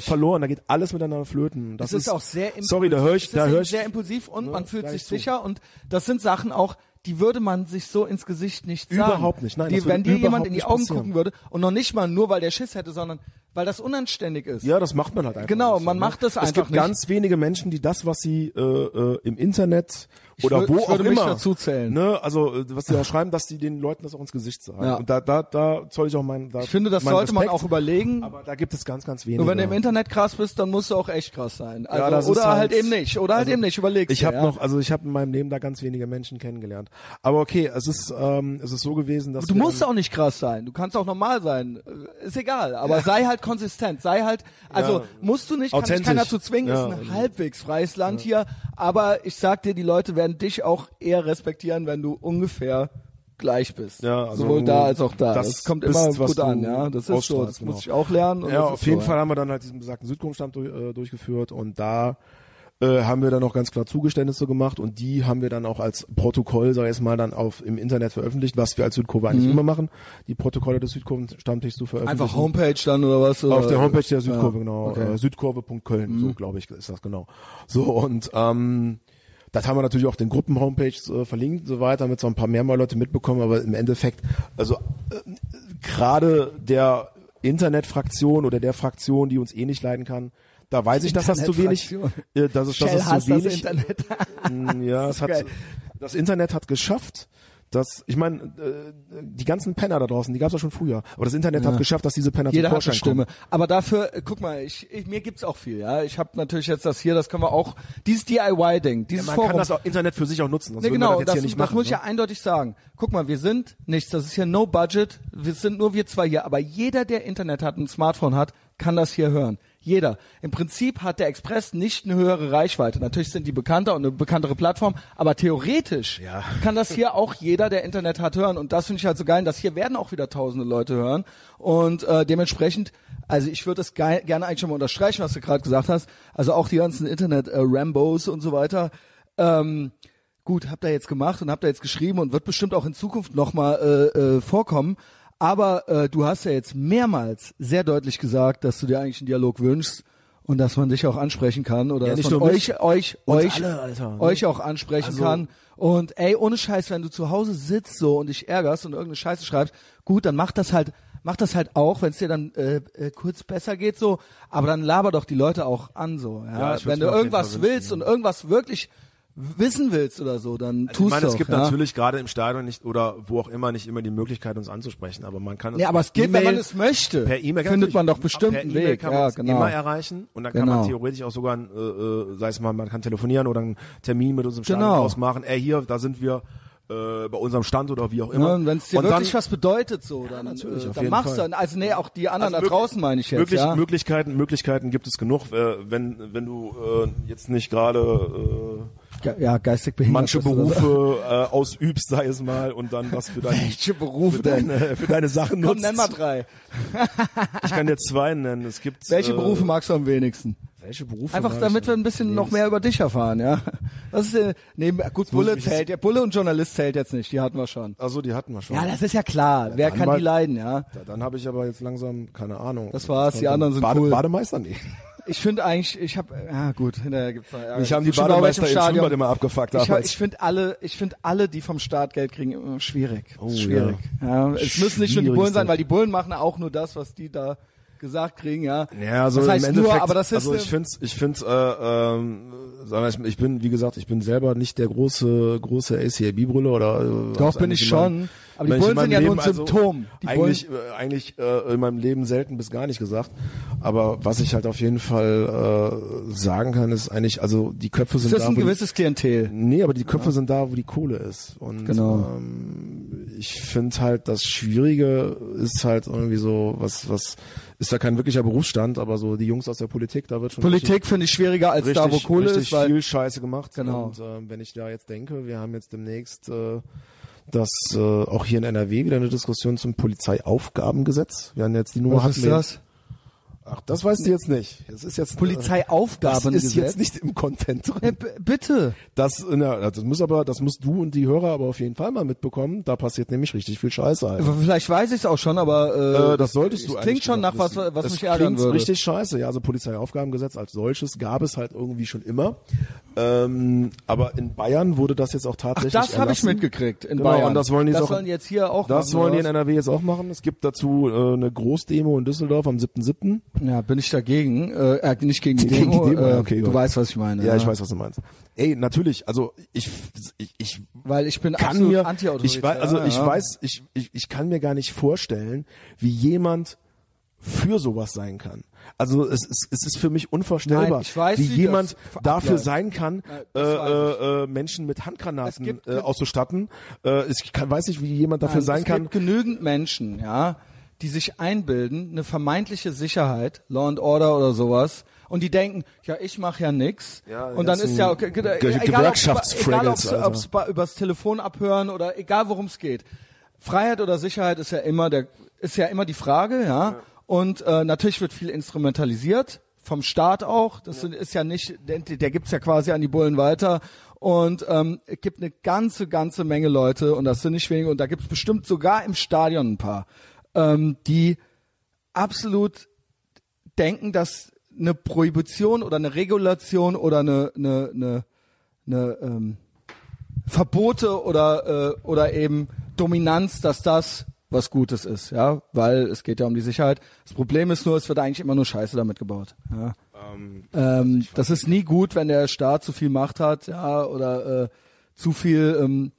verloren, da geht alles miteinander flöten. Das Das ist, auch sehr impulsiv. Sorry, da höre ich, ist da höre ich sehr impulsiv und man fühlt sich sicher und das sind Sachen auch, die würde man sich so ins Gesicht nicht sagen. Überhaupt nicht. Nein, die, wenn dir jemand in die Augen passieren. gucken würde und noch nicht mal nur, weil der Schiss hätte, sondern weil das unanständig ist. Ja, das macht man halt einfach. Genau, nicht man ne? macht das Es einfach gibt nicht. ganz wenige Menschen, die das, was sie äh, äh, im Internet oder würd- wo ich auch würde mich immer, dazu zählen. ne, also äh, was sie auch schreiben, dass die den Leuten das auch ins Gesicht sagen. Ja. Und da, da, da zoll ich auch meinen. Da Ich finde, das sollte man Respekt. auch überlegen. Aber da gibt es ganz, ganz wenige. Nur wenn du im Internet krass bist, dann musst du auch echt krass sein. Also, Ja, das oder ist halt, halt- eben nicht. Oder halt also eben nicht. Überlegst Ich dir, habe ja. noch, also ich habe in meinem Leben da ganz wenige Menschen kennengelernt. Aber okay, es ist, ähm, es ist so gewesen, dass Du musst auch nicht krass sein. Du kannst auch normal sein. Ist egal. Aber sei halt konsistent. Sei halt, also Ja. musst du nicht, kann dich keiner dazu zwingen. Ja. Ist ein halbwegs freies Land hier. Aber ich sag dir, die Leute werden dich auch eher respektieren, wenn du ungefähr gleich bist. Ja, also Sowohl da als auch da. das Das, kommt bist, immer gut an, ja. Das ist so. Das genau. muss ich auch lernen. Ja, auf jeden so, Fall haben wir dann halt diesen besagten Südkurvenstamm durch, äh, durchgeführt und da äh, haben wir dann auch ganz klar Zugeständnisse gemacht und die haben wir dann auch als Protokoll, sag ich jetzt mal, dann auf im Internet veröffentlicht, was wir als Südkurve eigentlich immer machen, die Protokolle des Südkurvenstammtischs zu veröffentlichen. Mhm. Einfach Homepage dann oder was? Oder? Auf der Homepage der Südkurve, Ja, genau. okay. Mhm. Äh, Südkurve.köln, so glaube ich, ist das genau. So, und ähm, das haben wir natürlich auf den Gruppen-Homepages äh, verlinkt und so weiter, damit so ein paar mehr mal Leute mitbekommen, aber im Endeffekt, also äh, gerade der Internetfraktion oder der Fraktion, die uns eh nicht leiden kann, da weiß ich, dass das zu wenig, äh, dass es, dass es zu das wenig, Internet. Mm, ja, es hat, geil. das Internet hat geschafft, dass, ich meine, äh, die ganzen Penner da draußen, die gab es ja schon früher, aber das Internet hat geschafft, dass diese Penner Jeder zum Vorschein Stimme. kommen. Aber dafür, äh, guck mal, ich, ich, mir gibt's auch viel, ja. Ich habe natürlich jetzt das hier, das können wir auch, dieses DIY-Ding, dieses Man Forum. kann das auch Internet für sich auch nutzen. sonst wir genau, das das, das machen, muss ich ne? ja eindeutig sagen. Guck mal, wir sind nichts, das ist hier no budget, wir sind nur wir zwei hier, aber jeder, der Internet hat, ein Smartphone hat, kann das hier hören. Jeder. Im Prinzip hat der Express nicht eine höhere Reichweite. Natürlich sind die bekannter und eine bekanntere Plattform, aber theoretisch Ja. kann das hier auch jeder, der Internet hat, hören. Und das finde ich halt so geil. Das hier werden auch wieder tausende Leute hören. Und äh, dementsprechend, also ich würde es ge gerne eigentlich schon mal unterstreichen, was du gerade gesagt hast. Also auch die ganzen Internet-Rambos und so weiter. Ähm, gut, habt ihr jetzt gemacht und habt ihr jetzt geschrieben und wird bestimmt auch in Zukunft nochmal äh, äh, vorkommen. Aber äh, du hast ja jetzt mehrmals sehr deutlich gesagt, dass du dir eigentlich einen Dialog wünschst und dass man dich auch ansprechen kann oder Ja, dass nicht man euch, mich, euch, euch, alle, Alter, ne? euch auch ansprechen Also- kann. Und ey, ohne Scheiß, wenn du zu Hause sitzt so und dich ärgerst und irgendeine Scheiße schreibst, gut, dann mach das halt, mach das halt auch, wenn es dir dann äh, äh, kurz besser geht so, aber dann laber doch die Leute auch an so. Ja? Ja, wenn du irgendwas willst und irgendwas wirklich wissen willst oder so, dann Also tust ich meine, doch. es gibt ja? natürlich gerade im Stadion nicht oder wo auch immer nicht immer die Möglichkeit, uns anzusprechen, aber man kann es Nee, aber es geht, wenn man es möchte. per E-Mail findet man doch bestimmt per einen E-Mail Weg. kann Ja, genau. immer erreichen und dann kann Genau. man theoretisch auch sogar, äh, äh, sei es mal, man kann telefonieren oder einen Termin mit unserem Stadion Genau. ausmachen. Ey, hier, da sind wir äh, bei unserem Stand oder wie auch immer. Ja, und wenn es dir Und wirklich dann, was bedeutet, so, dann, natürlich, äh, dann machst Fall. du. Also nee, auch die anderen Also da draußen meine ich jetzt. Möglich, ja? Möglichkeiten, Möglichkeiten gibt es genug, äh, wenn wenn du äh, jetzt nicht gerade äh, ja, geistig behindert. manche. Berufe äh, ausübst, sei es mal, und dann was für deine, Welche Berufe für denn? deine, für deine Sachen Komm, nutzt. nenn mal drei. Ich kann dir zwei nennen. Es gibt Welche äh, Berufe magst du am wenigsten? Welche Berufe? Einfach damit ich wir ein bisschen noch mehr über dich erfahren, ja. Das ist äh, neben gut muss Bulle ich zählt, ja Bulle und Journalist zählt jetzt nicht, die hatten wir schon. Also die hatten wir schon. Ja, das ist ja klar. Wer dann kann mal- die leiden, ja? Ja, dann habe ich aber jetzt langsam keine Ahnung. Das war's, die kommt anderen sind Bade, cool. Bademeister nee. Ich finde eigentlich, ich habe, ja gut, hinterher gibt's Ärger. Mich haben die Bademeister im Schwimmbad immer abgefuckt Ich, ich finde alle, ich finde alle, die vom Startgeld kriegen, immer schwierig. Oh, schwierig. Ja. Es müssen nicht nur die Bullen sein, weil die Bullen machen auch nur das, was die da gesagt kriegen, ja. Ja, also das heißt im Endeffekt, nur, aber das ist also ich finde, ich finde, äh, ähm, ich, ich bin, wie gesagt, ich bin selber nicht der große, große ACAB-Brille oder. Äh, Doch, bin ich schon. Aber die Bullen sind ja nur ein Leben, also Symptom. Die eigentlich, äh, eigentlich äh, in meinem Leben selten bis gar nicht gesagt. Aber was ich halt auf jeden Fall äh, sagen kann, ist eigentlich, also die Köpfe sind Das ist da, ein wo die, gewisses Klientel. Nee, aber die Köpfe sind da, wo die Kohle ist. Und Genau. ähm, ich finde halt, das Schwierige ist halt irgendwie so, was, was, ist ja kein wirklicher Berufsstand, aber so die Jungs aus der Politik, da wird schon Politik finde ich schwieriger als richtig, da, wo Kohle richtig ist, weil viel Scheiße gemacht. Genau. Und äh, wenn ich da jetzt denke, wir haben jetzt demnächst äh, das äh, auch hier in NRW wieder eine Diskussion zum Polizeiaufgabengesetz. Wir haben jetzt die Nummer was ist das? Ach, das weißt du jetzt nicht. Das ist jetzt Das Polizeiaufgabengesetz. ist jetzt nicht im Content drin. Äh, b- bitte. Das, na, das muss aber, das musst du und die Hörer aber auf jeden Fall mal mitbekommen. Da passiert nämlich richtig viel Scheiße. Alter. Vielleicht weiß ich es auch schon, aber äh, Äh, das solltest du klingt schon nach noch was, wissen. was Es mich ärgern klingt würde. richtig scheiße. Ja, also Polizeiaufgabengesetz als solches gab es halt irgendwie schon immer. Ähm, aber in Bayern wurde das jetzt auch Ach, tatsächlich das habe ich mitgekriegt in Genau, Bayern. und das wollen die das auch- sollen jetzt hier auch Das machen, wollen die in NRW jetzt auch machen. Es gibt dazu äh, eine Großdemo in Düsseldorf am 7.7. Ja, bin ich dagegen. Äh, äh, nicht gegen die Gegen die Demo. Demo, äh, ja, okay, du gut. weißt, was ich meine. Ja, ich weiß, was du meinst. Ey, natürlich, also ich, ich, ich Weil ich bin kann mir, anti-autoritär. ich weiß, also ich ja. weiß, ich, ich, ich kann mir gar nicht vorstellen, wie jemand für sowas sein kann. Also es ist, es ist für mich unvorstellbar, Nein, weiß, wie wie jemand dafür sein kann, äh, äh, äh, Menschen mit Es Handgranaten gibt- äh, auszustatten. Äh, ich kann, weiß nicht, wie jemand dafür Nein, sein es kann. gibt genügend Menschen, ja, die sich einbilden, eine vermeintliche Sicherheit, Law and Order oder sowas, und die denken, ja, ich mache ja nix. Ja, und dann ist ja okay, egal, ob- egal Alter. ob's bei- übers Telefon abhören oder egal worum es geht. Freiheit oder Sicherheit ist ja immer der ist ja immer die Frage, ja. Und äh, natürlich wird viel instrumentalisiert vom Staat auch. Das sind- ist ja nicht, der, der gibt's ja quasi an die Bullen weiter. Und ähm, es gibt eine ganze, ganze Menge Leute und das sind nicht wenige und da gibt's bestimmt sogar im Stadion ein paar, ähm, die absolut denken, dass eine Prohibition oder eine Regulation oder eine, eine, eine, eine ähm, Verbote oder äh, oder eben Dominanz, dass das was Gutes ist, ja, weil es geht ja um die Sicherheit. Das Problem ist nur, es wird eigentlich immer nur Scheiße damit gebaut. Ja. Ähm, Ähm, das ist nie gut, wenn der Staat zu viel Macht hat, ja, oder äh, zu viel ähm,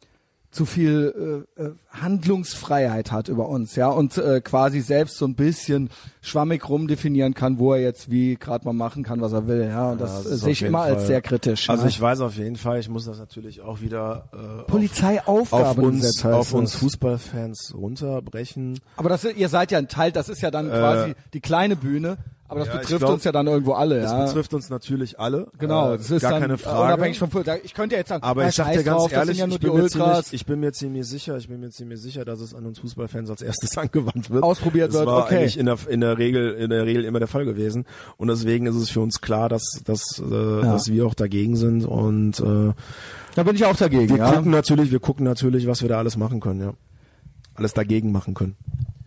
zu viel äh, äh, Handlungsfreiheit hat über uns, ja, und äh, quasi selbst so ein bisschen schwammig rumdefinieren kann, wo er jetzt wie gerade mal machen kann, was er will, ja, und das, das äh, ist sehe ich immer als Fall- sehr kritisch. Also ja. ich weiß auf jeden Fall, ich muss das natürlich auch wieder äh, auf, auf uns, heißt auf uns das. Fußballfans runterbrechen. Aber das, ihr seid ja ein Teil, das ist ja dann quasi die kleine Bühne, aber das ja, betrifft glaub, uns ja dann irgendwo alle, Das ja. betrifft uns natürlich alle. Genau, äh, das ist gar dann keine Frage. unabhängig vom Fußball. Ich könnte ja jetzt sagen, Aber na, ich sag dir ganz drauf, ehrlich, das ja ich, bin mir ziemlich, ich bin mir ziemlich sicher, ich bin mir ziemlich sicher, dass es an uns Fußballfans als erstes angewandt wird. Ausprobiert das wird, war okay. eigentlich in der, in der Regel, in der Regel immer der Fall gewesen. Und deswegen ist es für uns klar, dass, dass, äh, dass wir auch dagegen sind und, äh, da bin ich auch dagegen, wir ja. gucken natürlich, wir gucken natürlich, was wir da alles machen können, ja. Alles dagegen machen können.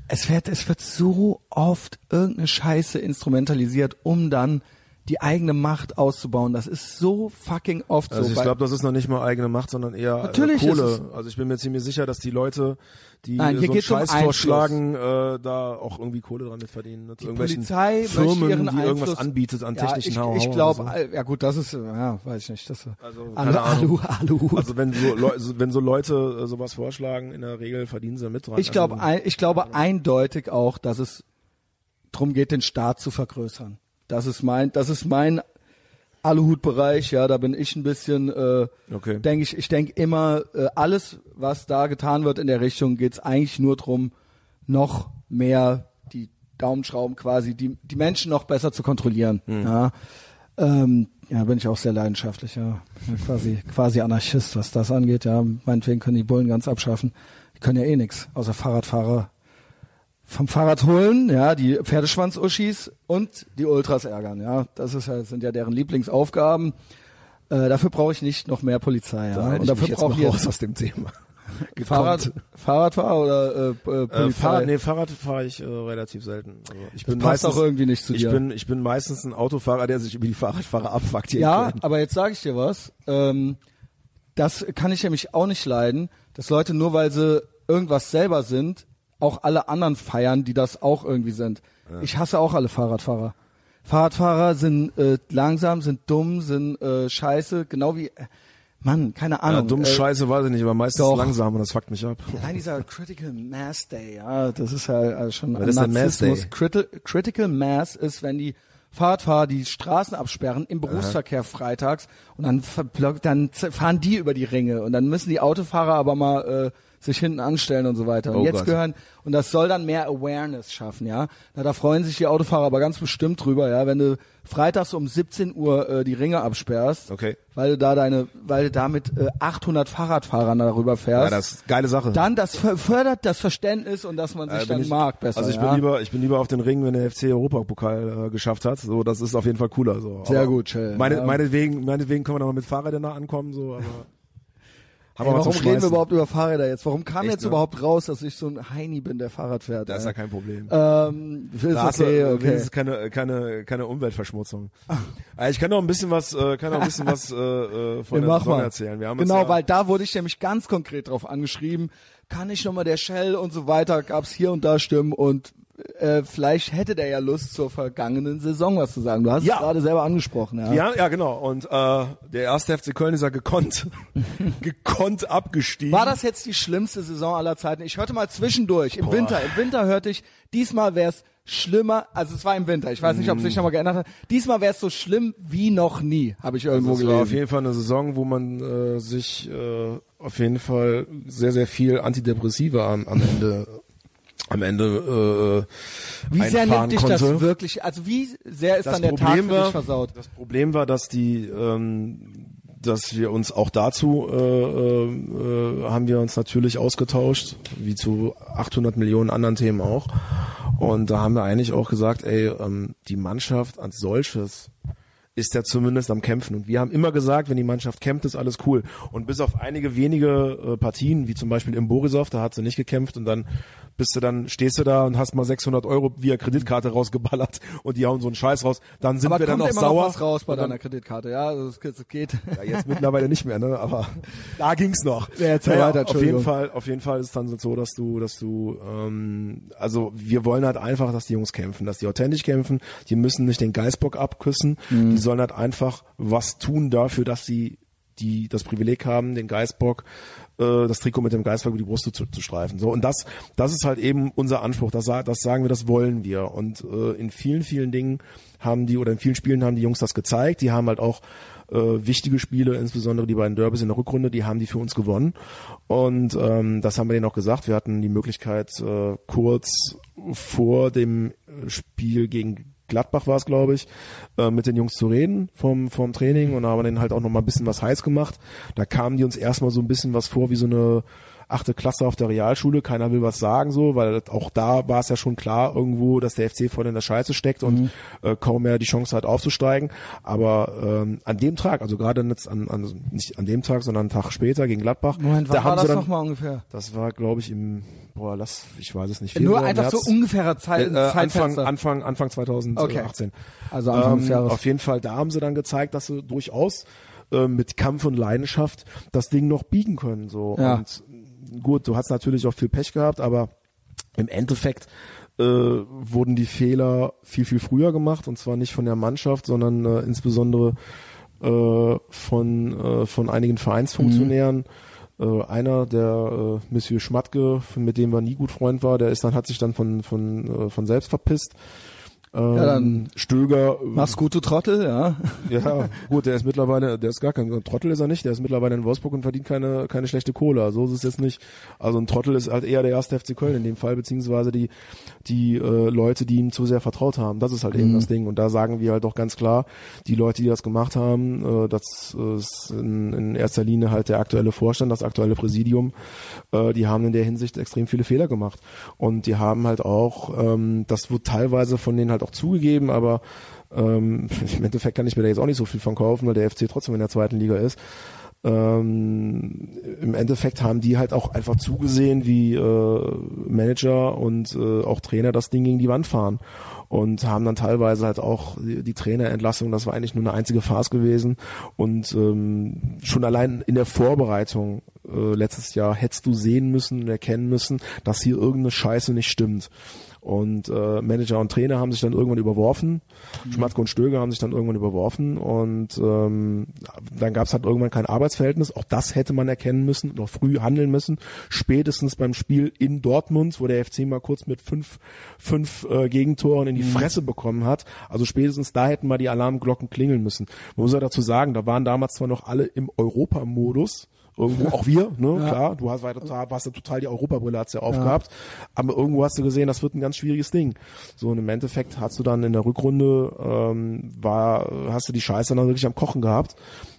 Es wird, es wird so oft irgendeine Scheiße instrumentalisiert, um dann die eigene Macht auszubauen. Das ist so fucking oft Also so. ich bei- glaube, das ist noch nicht mal eigene Macht, sondern eher Natürlich äh, Kohle. Also ich bin mir ziemlich sicher, dass die Leute, die Nein, so einen um Scheiß Einfluss. vorschlagen, äh, da auch irgendwie Kohle dran mit verdienen. Mit die irgendwelchen Polizei Firmen, die Einfluss, irgendwas anbietet an ja, technischen ich, Know-how ich oder glaube, so. ja gut, das ist, ja, weiß ich nicht. Das, Also, Alu. Alu, Alu. Also wenn so, Leu wenn so Leute äh, sowas vorschlagen, in der Regel verdienen sie mit dran. Ich glaube, also, ein, ich glaube eindeutig auch, dass es drum geht, den Staat zu vergrößern. Das ist mein, das ist mein Aluhutbereich. Ja, da bin ich ein bisschen, äh, Okay. denke ich, ich denke immer, äh, alles, was da getan wird in der Richtung, geht es eigentlich nur drum, noch mehr die Daumenschrauben quasi, die, die Menschen noch besser zu kontrollieren. Hm. Ja. Ähm, ja, bin ich auch sehr leidenschaftlich, ja. ja. Quasi, quasi Anarchist, was das angeht, ja. Meinetwegen können die Bullen ganz abschaffen. Die können ja eh nix, außer Fahrradfahrer vom Fahrrad holen, ja, die Pferdeschwanz-Uschis und die Ultras ärgern, ja. Das ist ja, sind ja deren Lieblingsaufgaben. Äh, dafür brauche ich nicht noch mehr Polizei, ja. Und ich dafür brauche mal ich raus jetzt aus dem Thema. Fahrrad, Fahrradfahrer oder äh, äh, Polizei. Äh, Fahrrad, nee, Fahrrad fahre ich äh, relativ selten. Also ich das bin passt meistens, auch irgendwie nicht zu ich dir. bin, ich bin meistens ein Autofahrer, der sich über die Fahrradfahrer abfuckt hier Ja, aber jetzt sage ich dir was. Ähm, das kann ich nämlich auch nicht leiden, dass Leute nur weil sie irgendwas selber sind, auch alle anderen feiern, die das auch irgendwie sind. Ich hasse auch alle Fahrradfahrer. Fahrradfahrer sind äh, langsam, sind dumm, sind äh, scheiße, genau wie äh, Mann, keine Ja, Ahnung. dumm äh, Scheiße weiß ich nicht, aber meistens doch. langsam und das fuckt mich ab. Allein dieser Critical Mass Day, ja, das ist ja also schon Was ein Mass Narzissmus. Day? Criti Critical Mass ist, wenn die Fahrradfahrer die Straßen absperren im Berufsverkehr freitags und dann, dann fahren die über die Ringe und dann müssen die Autofahrer aber mal äh, sich hinten anstellen und so weiter. Und Oh jetzt Gott. gehören, und das soll dann mehr Awareness schaffen, ja. Na, da freuen sich die Autofahrer aber ganz bestimmt drüber, ja, wenn du freitags um 17 Uhr äh, die Ringe absperrst, Okay. weil du da deine, weil du da mit äh, 800 Fahrradfahrern darüber Ja, fährst. das ist geile Sache. dann das fördert das Verständnis und dass man sich Äh, dann ich- mag besser. Also ich ja? bin lieber, ich bin lieber auf den Ring, wenn der FC Europapokal äh, geschafft hat. So, das ist auf jeden Fall cooler. So. Sehr Aber gut, Chill. Meine, Ja. meinetwegen, meinetwegen können wir noch mal mit Fahrrädern da ankommen. So, aber haben Ey, wir mal warum reden wir überhaupt über Fahrräder jetzt? Warum kam Echt, jetzt ne? überhaupt raus, dass ich so ein Heini bin, der Fahrrad fährt? Das ist ja kein Problem. ähm, ist Da hast du okay, okay. wenigstens keine, keine, keine Umweltverschmutzung. Äh, Ich kann noch ein bisschen was, äh, kann noch ein bisschen was äh, äh, von Ja, der Saison erzählen. Wir haben genau, ja, weil da wurde ich nämlich ganz konkret drauf angeschrieben. Kann ich nochmal der Shell und so weiter, gab's hier und da Stimmen und äh, vielleicht hätte der ja Lust zur vergangenen Saison was zu sagen. Du hast Ja. es gerade selber angesprochen, ja. ja, ja, genau. Und äh, der erste FC Köln ist ja gekonnt, gekonnt abgestiegen. War das jetzt die schlimmste Saison aller Zeiten? Ich hörte mal zwischendurch, im Boah. Winter, im Winter hörte ich, diesmal wär's schlimmer, also es war im Winter, ich weiß nicht, ob es sich nochmal geändert hat, diesmal wär's so schlimm wie noch nie, habe ich irgendwo Das war auf gelesen. jeden Fall eine Saison, wo man äh, sich äh, auf jeden Fall sehr, sehr viel Antidepressiva am, am Ende am Ende äh, Wie sehr nimmt dich konnte. das wirklich, also wie sehr ist das dann der Tag Problem dich war, versaut? das Problem war, dass die, ähm, dass wir uns auch dazu äh, äh, haben wir uns natürlich ausgetauscht, wie zu 800 Millionen anderen Themen auch. Und da haben wir eigentlich auch gesagt, ey, ähm, die Mannschaft als solches ist ja zumindest am Kämpfen. Und wir haben immer gesagt, wenn die Mannschaft kämpft, ist alles cool. Und bis auf einige wenige äh, Partien, wie zum Beispiel im Borisov, da hat sie nicht gekämpft und dann bist du dann, stehst du da und hast mal 600 Euro via Kreditkarte rausgeballert und die hauen so einen Scheiß raus. Dann sind Aber wir dann auch immer sauer. noch was raus bei dann- deiner Kreditkarte, ja, also es geht- ja, jetzt mittlerweile nicht mehr, ne? Aber da ging's noch. Ja, erzähl weiter, auf jeden. Fall, auf jeden Fall ist es dann so, dass du, dass du, ähm, also wir wollen halt einfach, dass die Jungs kämpfen, dass die authentisch kämpfen. Die müssen nicht den Geißbock abküssen. Mhm. Sollen halt einfach was tun dafür, dass sie die das Privileg haben, den Geißbock, äh, das Trikot mit dem Geißbock über die Brust zu, zu streifen. So und das, das ist halt eben unser Anspruch. Das, das sagen wir, das wollen wir. Und äh, in vielen, vielen Dingen haben die oder in vielen Spielen haben die Jungs das gezeigt. Die haben halt auch äh, wichtige Spiele, insbesondere die beiden Derbys in der Rückrunde, die haben die für uns gewonnen. Und ähm, das haben wir denen auch gesagt. Wir hatten die Möglichkeit, äh, kurz vor dem Spiel gegen Gladbach war es, glaube ich, äh, mit den Jungs zu reden vom, vom Training und haben denen halt auch noch mal ein bisschen was heiß gemacht. Da kamen die uns erstmal so ein bisschen was vor wie so eine achte Klasse auf der Realschule, keiner will was sagen so, weil auch da war es ja schon klar irgendwo, dass der FC voll in der Scheiße steckt und äh, kaum mehr die Chance hat aufzusteigen. Aber ähm, an dem Tag, also gerade jetzt an, an nicht an dem Tag, sondern einen Tag später gegen Gladbach, Moment, da haben das sie dann, nochmal ungefähr? das war glaube ich im, boah, lass, ich weiß es nicht. Nur Februar, einfach März. so ungefährer Zeit, Äh, Anfang, Zeitfenster. Anfang, Anfang 2018. Also Anfang Ähm, Jahres. Auf jeden Fall, da haben sie dann gezeigt, dass sie durchaus äh, mit Kampf und Leidenschaft das Ding noch biegen können. So. Ja. Und gut, du hast natürlich auch viel Pech gehabt, aber im Endeffekt äh, wurden die Fehler viel, viel früher gemacht und zwar nicht von der Mannschaft, sondern äh, insbesondere äh, von, äh, von einigen Vereinsfunktionären. Äh, einer, der äh, Monsieur Schmatke, mit dem wir nie gut Freund war, der ist dann, hat sich dann von, von, äh, von selbst verpisst. Ähm, Ja, dann Stöger, Mach's gut, du Trottel, ja. ja, gut, der ist mittlerweile, der ist gar kein Trottel ist er nicht, der ist mittlerweile in Wolfsburg und verdient keine, keine schlechte Kohle. So ist es jetzt nicht. Also ein Trottel ist halt eher der erste FC Köln in dem Fall, beziehungsweise die, die äh, Leute, die ihm zu sehr vertraut haben. Das ist halt eben das Ding. Und da sagen wir halt auch ganz klar, die Leute, die das gemacht haben, äh, das ist in, in erster Linie halt der aktuelle Vorstand, das aktuelle Präsidium, äh, die haben in der Hinsicht extrem viele Fehler gemacht. Und die haben halt auch, ähm, das wird teilweise von denen halt auch zugegeben, aber ähm, im Endeffekt kann ich mir da jetzt auch nicht so viel von kaufen, weil der FC trotzdem in der zweiten Liga ist. Ähm, Im Endeffekt haben die halt auch einfach zugesehen, wie äh, Manager und äh, auch Trainer das Ding gegen die Wand fahren und haben dann teilweise halt auch die, die Trainerentlassung, das war eigentlich nur eine einzige Farce gewesen und ähm, schon allein in der Vorbereitung äh, letztes Jahr hättest du sehen müssen und erkennen müssen, dass hier irgendeine Scheiße nicht stimmt. Und äh, Manager und Trainer haben sich dann irgendwann überworfen. Schmatzke und Stöger haben sich dann irgendwann überworfen. Und ähm, dann gab es halt irgendwann kein Arbeitsverhältnis. Auch das hätte man erkennen müssen, noch früh handeln müssen. Spätestens beim Spiel in Dortmund, wo der FC mal kurz mit fünf, fünf äh, Gegentoren in die Fresse bekommen hat. Also spätestens da hätten mal die Alarmglocken klingeln müssen. Man muss ja dazu sagen, da waren damals zwar noch alle im Europamodus Irgendwo auch wir, ne, klar. Du hast, total, warst ja total die Europabrille hat's ja aufgehabt. Aber irgendwo hast du gesehen, das wird ein ganz schwieriges Ding. So und im Endeffekt hast du dann in der Rückrunde ähm, war, hast du die Scheiße dann wirklich am Kochen gehabt.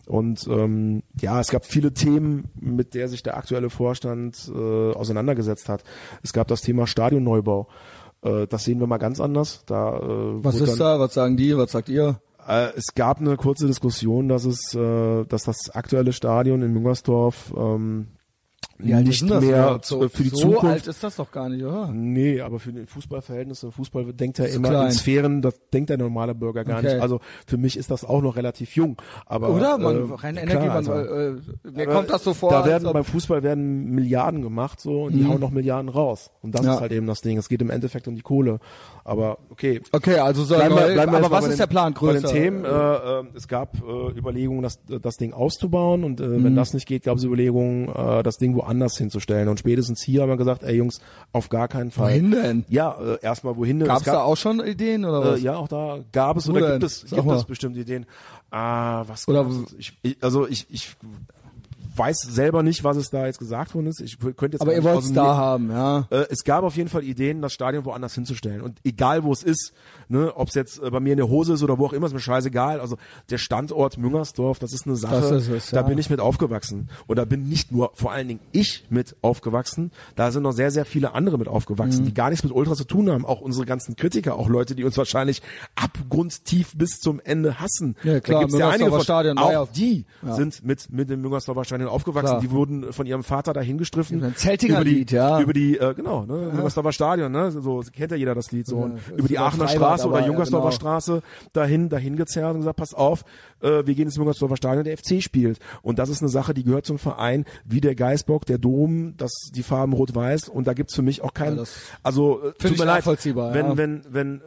Und ähm, ja, es gab viele Themen, mit der sich der aktuelle Vorstand äh, auseinandergesetzt hat. Es gab das Thema Stadionneubau. Äh, das sehen wir mal ganz anders. Da, äh, Was ist dann, da? Was sagen die? Was sagt ihr? Äh, es gab eine kurze Diskussion, dass es, äh, dass das aktuelle Stadion in Müngersdorf ähm, nicht denn das mehr zu, für die so Zukunft. alt ist das doch gar nicht, oder? Nee, aber für die Fußballverhältnisse, Fußball denkt ja immer klein. in Sphären, das denkt der normale Bürger gar Okay. nicht. Also für mich ist das auch noch relativ jung. Aber, Oder? Man, äh, rein Energie, man, also, äh, mir aber kommt das so vor, Da werden beim Fußball werden Milliarden gemacht so und die hauen noch Milliarden raus. Und das Ja. ist halt eben das Ding. Es geht im Endeffekt um die Kohle. Aber okay, Okay, also so Bleiben wir, bleiben wir aber was bei ist den, der Plan Bei größer? den Themen, äh, äh, es gab äh, Überlegungen, das, das Ding auszubauen und äh, Mhm. wenn das nicht geht, gab es Überlegungen, äh, das Ding woanders hinzustellen. Und spätestens hier haben wir gesagt, ey Jungs, auf gar keinen Fall. Wohin denn? Ja, äh, erstmal wohin denn? Gab's Es gab, da auch schon Ideen oder äh, was? ja, auch da gab es Wo oder denn? gibt es, Sag gibt mal. es bestimmte Ideen. Ah, was Oder ich, ich, also ich, ich weiß selber nicht, was es da jetzt gesagt worden ist. Ich könnte jetzt aber ihr wollt es da haben, ja. äh, es gab auf jeden Fall Ideen, das Stadion woanders hinzustellen. Und egal wo es ist, ne, ob es jetzt äh, bei mir in der Hose ist oder wo auch immer, ist mir scheißegal. Also der Standort Müngersdorf, das ist eine Sache, Das ist es, da ja. bin ich mit aufgewachsen. Und da bin nicht nur vor allen Dingen ich mit aufgewachsen, da sind noch sehr, sehr viele andere mit Mhm. aufgewachsen, die gar nichts mit Ultra zu tun haben. Auch unsere ganzen Kritiker, auch Leute, die uns wahrscheinlich abgrundtief bis zum Ende hassen. Ja, klar, da gibt's ja einige von, Stadion auch die Ja. sind mit, mit dem Müngersdorfer Stadion aufgewachsen. Klar. Die wurden von ihrem Vater dahin gestriffen. Ein Zeltinger über die, Lied, ja. Über die, äh, genau, ne, Müngersdorfer Stadion, ne, so kennt ja jeder das Lied so. Und über die Aachener Freibad Straße oder dabei, ja, genau. Straße dahin, dahin gezerrt und gesagt, pass auf, äh, wir gehen ins Müngersdorfer Stadion, der FC spielt. Und das ist eine Sache, die gehört zum Verein, wie der Geißbock, der Dom, das, die Farben rot-weiß. Und da gibt's für mich auch keinen, Ja, also, äh, tut ich mir leid, wenn, ja. wenn, wenn, äh,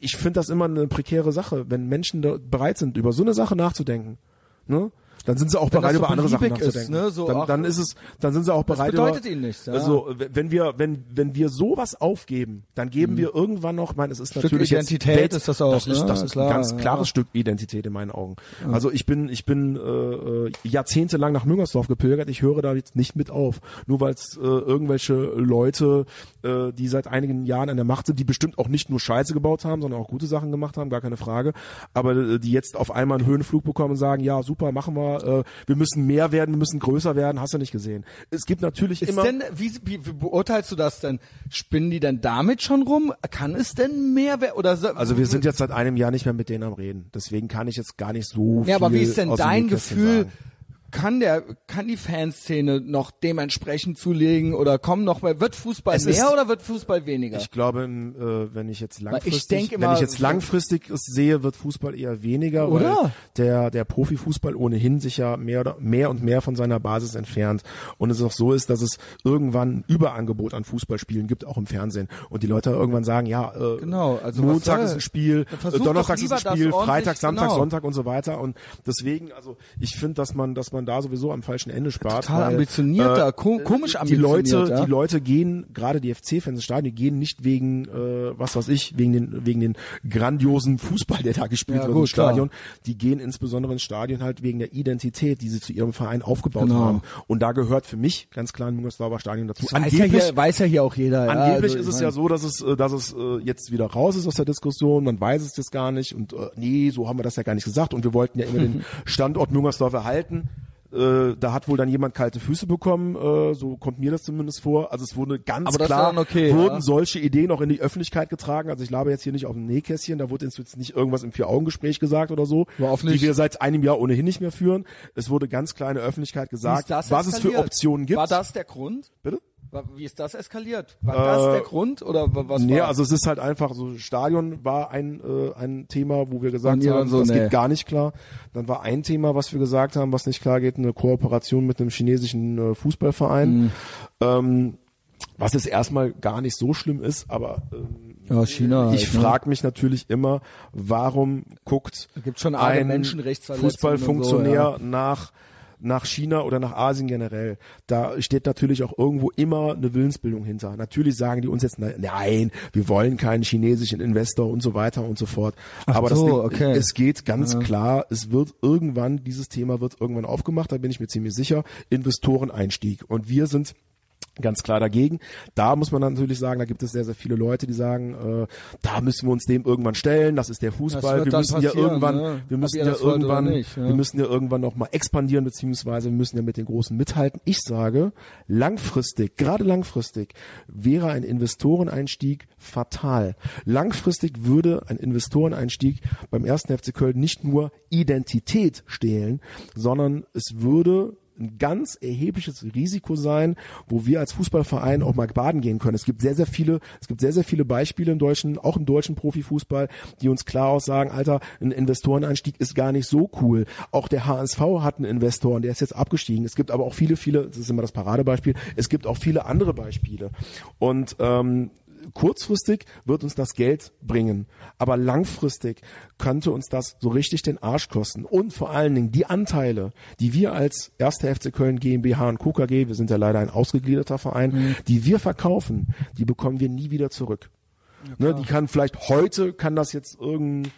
ich finde das immer eine prekäre Sache, wenn Menschen bereit sind, über so eine Sache nachzudenken. Ne? Dann sind sie auch Wenn bereit, das so über andere Sachen beliebig ist, nachzudenken. ne, so, dann, ach, dann ist es, dann sind sie auch bereit. bedeutet über, ihnen nichts, ja. Also wenn wir, wenn, wenn wir sowas aufgeben, dann geben wir irgendwann noch, ich meine, es ist Mhm. Stück natürlich Identität jetzt, ist das auch, Das ist, ne? das ist Klar, ein ganz ja. klares Stück Identität in meinen Augen. Also ich bin, ich bin äh, äh, jahrzehntelang nach Müngersdorf gepilgert. Ich höre da jetzt nicht mit auf, nur weil es äh, irgendwelche Leute, äh, die seit einigen Jahren an der Macht sind, die bestimmt auch nicht nur Scheiße gebaut haben, sondern auch gute Sachen gemacht haben, gar keine Frage. Aber äh, die jetzt auf einmal einen Höhenflug bekommen und sagen, ja super, machen wir, äh, wir müssen mehr werden, wir müssen größer werden, hast du nicht gesehen. Es gibt natürlich Ist immer. denn, wie, wie, wie beurteilst du das denn? Spinnen die denn damit schon rum? Kann es denn mehr werden? Oder so, Also wir sind jetzt seit einem Jahr nicht mehr mit denen am Reden. Deswegen kann ich jetzt gar nicht so viel Ja, aber wie ist denn dein Gefühl? sagen. Kann der, kann die Fanszene noch dementsprechend zulegen oder kommen noch mehr? Wird Fußball Es mehr ist- oder wird Fußball weniger? Ich glaube, äh, wenn ich jetzt langfristig, denk immer- wenn ich jetzt langfristig es sehe, wird Fußball eher weniger, weil Oder? der der Profifußball ohnehin sich ja mehr oder mehr und mehr von seiner Basis entfernt und es auch so ist, dass es irgendwann ein Überangebot an Fußballspielen gibt, auch im Fernsehen und die Leute irgendwann sagen, ja, äh, Genau, also Montag ist ein Spiel, Donnerstag ist ein Spiel, Freitag, Samstag, genau. Sonntag und so weiter und deswegen, also ich finde, dass man, dass man da sowieso am falschen Ende spart. Total weil, ambitionierter, ko- komisch die ambitioniert, Leute, ja. die Leute gehen, gerade die FC-Fans ins Stadion, die gehen nicht wegen, äh, was weiß ich, wegen den, wegen den grandiosen Fußball, der da gespielt Ja, wird gut, im Stadion. Die gehen insbesondere ins Stadion halt wegen der Identität, die sie zu ihrem Verein aufgebaut Genau. haben. Und da gehört für mich ganz klar ein Müngersdorfer Stadion dazu. weiß, ja hier, weiß ja hier auch jeder. ja, Angeblich also, ist es ja so, dass es, äh, dass es äh, jetzt wieder raus ist aus der Diskussion. Man weiß es jetzt gar nicht und äh, nee, so haben wir das ja gar nicht gesagt. Und wir wollten ja immer den Standort Müngersdorf erhalten. Äh, da hat wohl dann jemand kalte Füße bekommen, äh, so kommt mir das zumindest vor. Also es wurde ganz klar, okay, wurden ja. solche Ideen auch in die Öffentlichkeit getragen. Also ich labe jetzt hier nicht auf dem Nähkästchen, da wurde jetzt nicht irgendwas im Vier-Augen-Gespräch gesagt oder so, die wir seit einem Jahr ohnehin nicht mehr führen. Es wurde ganz klar in der Öffentlichkeit gesagt, was es für eskaliert? Optionen gibt. War das der Grund? Bitte? Wie ist das eskaliert? War das der Grund oder wa- was Nee, war? also es ist halt einfach so, Stadion war ein, äh, ein Thema, wo wir gesagt haben, so, das nee. geht gar nicht klar. Dann war ein Thema, was wir gesagt haben, was nicht klar geht, eine Kooperation mit einem chinesischen äh, Fußballverein. Mhm. Ähm, was jetzt erstmal gar nicht so schlimm ist, aber ähm, Ja, China ich halt, ne? frage mich natürlich immer, warum guckt ein Fußballfunktionär so, nach nach China oder nach Asien generell, da steht natürlich auch irgendwo immer eine Willensbildung hinter. Natürlich sagen die uns jetzt, nein, wir wollen keinen chinesischen Investor und so weiter und so fort. Ach Aber so, das okay. es geht ganz klar, es wird irgendwann, dieses Thema wird irgendwann aufgemacht, da bin ich mir ziemlich sicher, Investoreneinstieg. Und wir sind ganz klar dagegen. Da muss man natürlich sagen, da gibt es sehr, sehr viele Leute, die sagen, äh, da müssen wir uns dem irgendwann stellen, das ist der Fußball, wir müssen ja irgendwann, ne? wir müssen ja irgendwann, nicht, ja. wir müssen ja irgendwann noch mal expandieren, beziehungsweise wir müssen ja mit den Großen mithalten. Ich sage, langfristig, gerade langfristig, wäre ein Investoreneinstieg fatal. Langfristig würde ein Investoreneinstieg beim ersten FC Köln nicht nur Identität stehlen, sondern es würde ein ganz erhebliches Risiko sein, wo wir als Fußballverein auch mal baden gehen können. Es gibt sehr, sehr viele, es gibt sehr, sehr viele Beispiele im deutschen, auch im deutschen Profifußball, die uns klar aussagen, Alter, ein Investoreneinstieg ist gar nicht so cool. Auch der HSV hat einen Investor der ist jetzt abgestiegen. Es gibt aber auch viele, viele, das ist immer das Paradebeispiel, es gibt auch viele andere Beispiele. Und ähm, kurzfristig wird uns das Geld bringen, aber langfristig könnte uns das so richtig den Arsch kosten. Und vor allen Dingen die Anteile, die wir als erste FC Köln GmbH und Co. KG, wir sind ja leider ein ausgegliederter Verein, die wir verkaufen, die bekommen wir nie wieder zurück. ne, die kann vielleicht heute, kann das jetzt irgendein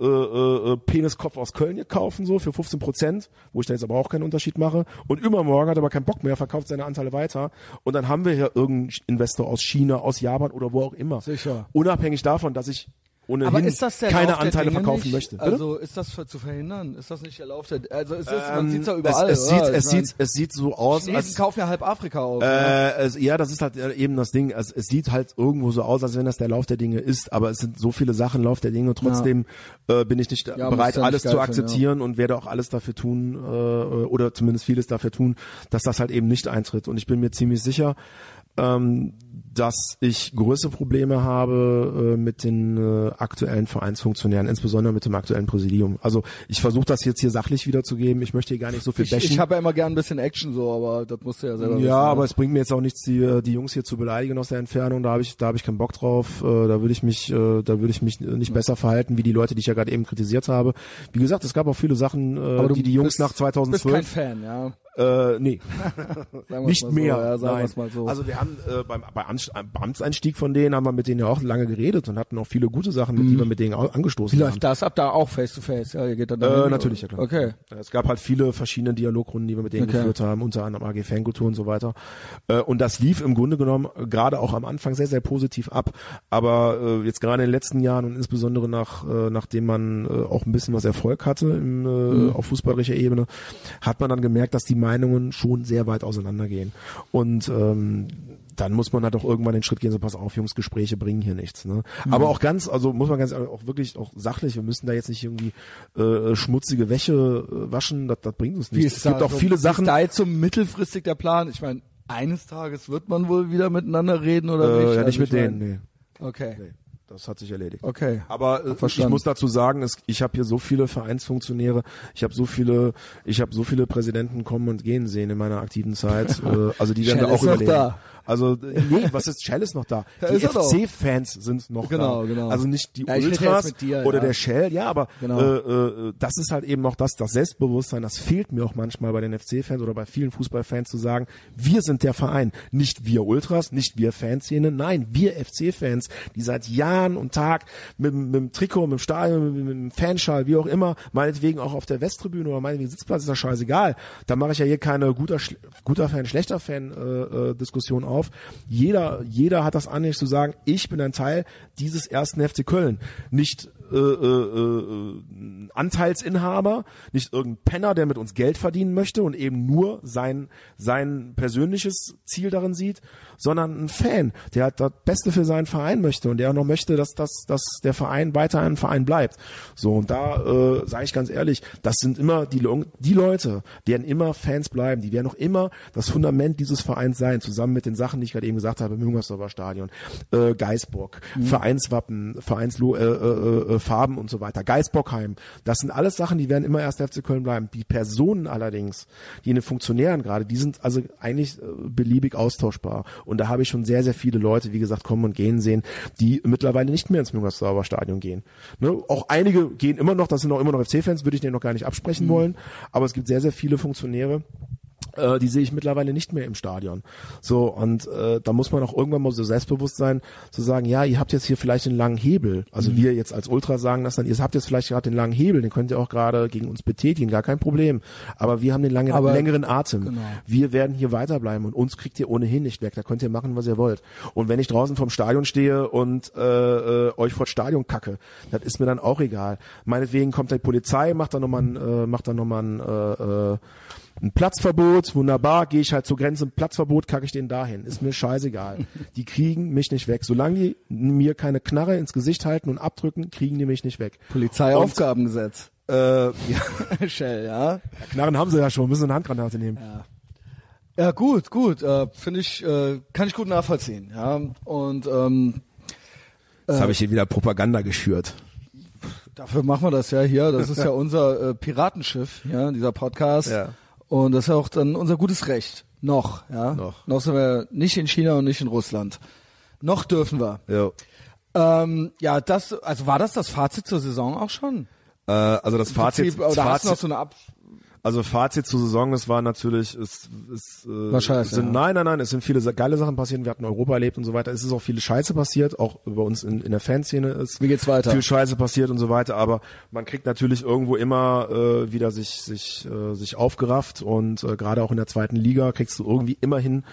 äh, äh, Peniskopf aus Köln kaufen, so für 15 Prozent, wo ich da jetzt aber auch keinen Unterschied mache. Und übermorgen hat er aber keinen Bock mehr, verkauft seine Anteile weiter. Und dann haben wir hier irgendeinen Investor aus China, aus Japan oder wo auch immer. Sicher. Unabhängig davon, dass ich ohnehin Aber ist das der keine Lauf Anteile verkaufen nicht? möchte. Bitte? Also ist das für, zu verhindern? Ist das nicht der Lauf der Also ist das, man Ähm, sieht's ja überall. Es, es, sieht, es, sieht, es sieht so aus, Chinesen als, kaufen ja halb Afrika auf. ne? Äh, es, ja, das ist halt äh, eben das Ding. Also, es sieht halt irgendwo so aus, als wenn das der Lauf der Dinge ist, aber es sind so viele Sachen Lauf der Dinge. Trotzdem äh, bin ich nicht Ja, bereit, ja nicht alles geil zu finden, akzeptieren und werde auch alles dafür tun äh, oder zumindest vieles dafür tun, dass das halt eben nicht eintritt. Und ich bin mir ziemlich sicher, ähm, dass ich größere Probleme habe äh, mit den äh, aktuellen Vereinsfunktionären, insbesondere mit dem aktuellen Präsidium. Also ich versuche das jetzt hier sachlich wiederzugeben. Ich möchte hier gar nicht so viel ich bashen. ich habe ja immer gern ein bisschen Action so, aber das musst du ja selber wissen. Ja, aber ne? es bringt mir jetzt auch nichts, die, die Jungs hier zu beleidigen aus der Entfernung. Da habe ich, da habe ich keinen Bock drauf. Äh, da würde ich mich, äh, da würde ich mich nicht besser verhalten wie die Leute, die ich ja gerade eben kritisiert habe. Wie gesagt, es gab auch viele Sachen, äh, die die Jungs bist, nach bist kein 2012. Fan, ja. Äh, nee, nicht mal so, mehr. Ja, sagen Nein. so. Also wir haben äh, beim, bei Amtseinstieg von denen haben wir mit denen ja auch lange geredet und hatten auch viele gute Sachen, mit die wir mit denen angestoßen Wie haben. läuft das ab da auch face to face? Ja, ihr geht dann Äh, natürlich, ja klar. Okay. Es gab halt viele verschiedene Dialogrunden, die wir mit denen Okay. geführt haben, unter anderem AG Fankultur und so weiter. Äh, und das lief im Grunde genommen äh, gerade auch am Anfang sehr, sehr positiv ab. Aber äh, jetzt gerade in den letzten Jahren und insbesondere nach, äh, nachdem man äh, auch ein bisschen was Erfolg hatte im, äh, Mhm. auf fußballerischer Ebene, hat man dann gemerkt, dass die Meinungen schon sehr weit auseinandergehen. Und ähm, dann muss man halt auch irgendwann den Schritt gehen, so pass auf, Jungs, Gespräche bringen hier nichts. Ne? Mhm. Aber auch ganz, also muss man ganz auch wirklich auch sachlich, wir müssen da jetzt nicht irgendwie äh, schmutzige Wäsche äh, waschen, das, das bringt uns nichts. Es gibt auch viele wie ist Sachen, da jetzt so mittelfristig der Plan? Ich meine, eines Tages wird man wohl wieder miteinander reden oder äh, nicht? ja, Also nicht mit ich mein, denen, nee, Okay. nee. Das hat sich erledigt. Okay. Aber äh, ich muss dazu sagen, es, ich habe hier so viele Vereinsfunktionäre, ich habe so viele, ich habe so viele Präsidenten kommen und gehen sehen in meiner aktiven Zeit. äh, also die werden da auch überleben. da. Also nee, was ist Shell ist noch da. Die. FC-Fans sind noch Genau, da. genau. Also nicht die Ja, Ultras dir, oder ja. der Shell, ja, aber Genau. äh, äh, das ist halt eben noch das, das Selbstbewusstsein, das fehlt mir auch manchmal bei den FC-Fans oder bei vielen Fußballfans zu sagen, wir sind der Verein, nicht wir Ultras, nicht wir Fanszene, nein, wir FC-Fans, die seit Jahren und Tag mit, dem- mit dem Trikot, mit dem Stadion, mit, mit dem Fanschal, wie auch immer, meinetwegen auch auf der Westtribüne oder meinetwegen Sitzplatz, ist das scheißegal. Da mache ich ja hier keine guter, guter Fan, schlechter Fan äh, äh, Diskussion auf. Jeder, jeder hat das Anrecht zu sagen, ich bin ein Teil dieses ersten FC Köln. Nicht äh, äh, äh, Anteilsinhaber, nicht irgendein Penner, der mit uns Geld verdienen möchte und eben nur sein, sein persönliches Ziel darin sieht, sondern ein Fan, der halt das Beste für seinen Verein möchte und der auch noch möchte, dass, dass, dass der Verein weiter ein Verein bleibt. So, und da äh, sage ich ganz ehrlich, das sind immer die, die Leute, werden immer Fans bleiben, die werden auch immer das Fundament dieses Vereins sein, zusammen mit den Sachen, die ich gerade eben gesagt habe, im Jungersdorfer Stadion, äh, Geisbock, Vereinswappen, Vereinslo äh, äh, äh, Farben und so weiter. Geisbockheim, das sind alles Sachen, die werden immer erst FC Köln bleiben. Die Personen allerdings, die in den Funktionären gerade, die sind also eigentlich äh, beliebig austauschbar. Und da habe ich schon sehr, sehr viele Leute, wie gesagt, kommen und gehen sehen, die mittlerweile nicht mehr ins Müngersdorfer Stadion gehen. Ne? Auch einige gehen immer noch, das sind auch immer noch FC-Fans, würde ich denen noch gar nicht absprechen mhm. wollen, aber es gibt sehr, sehr viele Funktionäre, äh, die sehe ich mittlerweile nicht mehr im Stadion. So, und äh, da muss man auch irgendwann mal so selbstbewusst sein, zu sagen, ja, ihr habt jetzt hier vielleicht den langen Hebel. Also mhm. wir jetzt als Ultra sagen das dann, ihr habt jetzt vielleicht gerade den langen Hebel, den könnt ihr auch gerade gegen uns betätigen, gar kein Problem. Aber wir haben den langen, Aber, längeren Atem. Genau. Wir werden hier weiterbleiben und uns kriegt ihr ohnehin nicht weg. Da könnt ihr machen, was ihr wollt. Und wenn ich draußen vom Stadion stehe und äh, äh, euch vor Stadion kacke, das ist mir dann auch egal. Meinetwegen kommt die Polizei, macht dann nochmal ein, äh, macht dann nochmal ein äh, äh, ein Platzverbot, wunderbar, gehe ich halt zur Grenze, Platzverbot, kacke ich den dahin. Ist mir scheißegal. Die kriegen mich nicht weg. Solange die mir keine Knarre ins Gesicht halten und abdrücken, kriegen die mich nicht weg. Polizeiaufgabengesetz. Äh, ja. Shell, ja. ja. Knarren haben sie ja schon, müssen eine Handgranate nehmen. Ja. Ja, gut, gut. Äh, Finde ich, äh, kann ich gut nachvollziehen. Ja, und ähm, Jetzt äh, habe ich hier wieder Propaganda geschürt. Dafür machen wir das ja hier. Das ist ja unser äh, Piratenschiff, ja, dieser Podcast. Ja. Und das ist ja auch dann unser gutes Recht. Noch, ja. Noch. Noch sind wir nicht in China und nicht in Russland. Noch dürfen wir. Ja. Ähm, ja, das, also war das das Fazit zur Saison auch schon? Äh, also das Fazit. Prinzip, oder Fazit, hast du noch so eine Ab also Fazit zur Saison, es war natürlich, es, es, äh, war scheiße, sind, ja. nein, nein, nein, es sind viele geile Sachen passiert, wir hatten Europa erlebt und so weiter. Es ist auch viele Scheiße passiert, auch bei uns in, in der Fanszene ist Wie geht's weiter? viel Scheiße passiert und so weiter, aber man kriegt natürlich irgendwo immer äh, wieder sich, sich, äh, sich aufgerafft und äh, gerade auch in der zweiten Liga kriegst du irgendwie immer hin,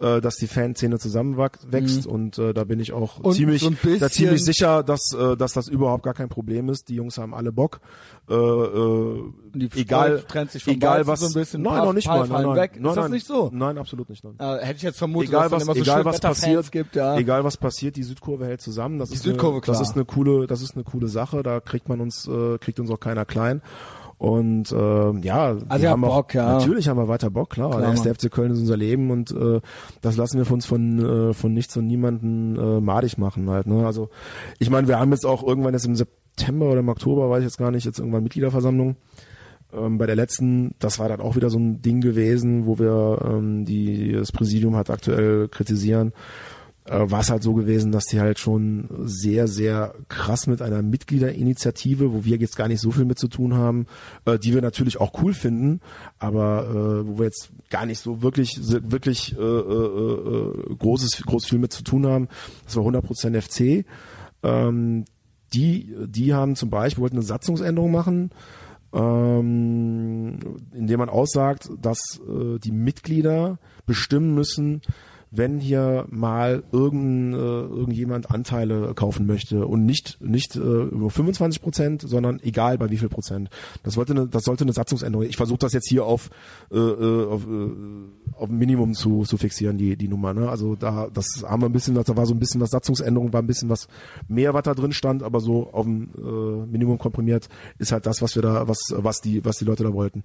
äh, dass die Fanszene zusammenwächst mhm. und äh, da bin ich auch und ziemlich, so da ziemlich sicher, dass, äh, dass das überhaupt gar kein Problem ist. Die Jungs haben alle Bock. Äh, äh, egal, egal was, so nein, noch nicht mal, nein, nein, weg. Nein, ist das nicht so? Nein, absolut nicht. Nein. Äh, hätte ich jetzt vermutet, egal was, so egal was passiert, gibt, ja. egal was passiert, die Südkurve hält zusammen. Das die ist Südkurve, eine, klar. Das ist eine coole, das ist eine coole Sache. Da kriegt man uns, äh, kriegt uns auch keiner klein. Und äh, ja, also wir haben Bock, auch, ja. natürlich haben wir weiter Bock, klar. klar der erste FC Köln ist unser Leben und äh, das lassen wir von uns von äh, von nichts und niemanden äh, madig machen halt. Ne? Also ich meine, wir haben jetzt auch irgendwann jetzt im September oder im Oktober, weiß ich jetzt gar nicht, jetzt irgendwann Mitgliederversammlung. Ähm, bei der letzten, das war dann auch wieder so ein Ding gewesen, wo wir ähm, die das Präsidium hat aktuell kritisieren äh, war es halt so gewesen, dass die halt schon sehr, sehr krass mit einer Mitgliederinitiative, wo wir jetzt gar nicht so viel mit zu tun haben, äh, die wir natürlich auch cool finden, aber äh, wo wir jetzt gar nicht so wirklich, wirklich äh, äh, äh, großes, groß viel mit zu tun haben. Das war 100% FC. Ähm, die, die haben zum Beispiel, wollten eine Satzungsänderung machen, ähm, indem man aussagt, dass äh, die Mitglieder bestimmen müssen, wenn hier mal irgend, äh, irgendjemand Anteile kaufen möchte und nicht nicht äh, über 25 Prozent, sondern egal bei wie viel Prozent. Das wollte eine, das sollte eine Satzungsänderung. Ich versuche das jetzt hier auf äh, äh auf, äh, auf Minimum zu, zu fixieren die die Nummer. Ne? Also da das haben wir ein bisschen, da war so ein bisschen was Satzungsänderung, war ein bisschen was mehr, was da drin stand, aber so auf dem äh, Minimum komprimiert ist halt das, was wir da was was die was die Leute da wollten.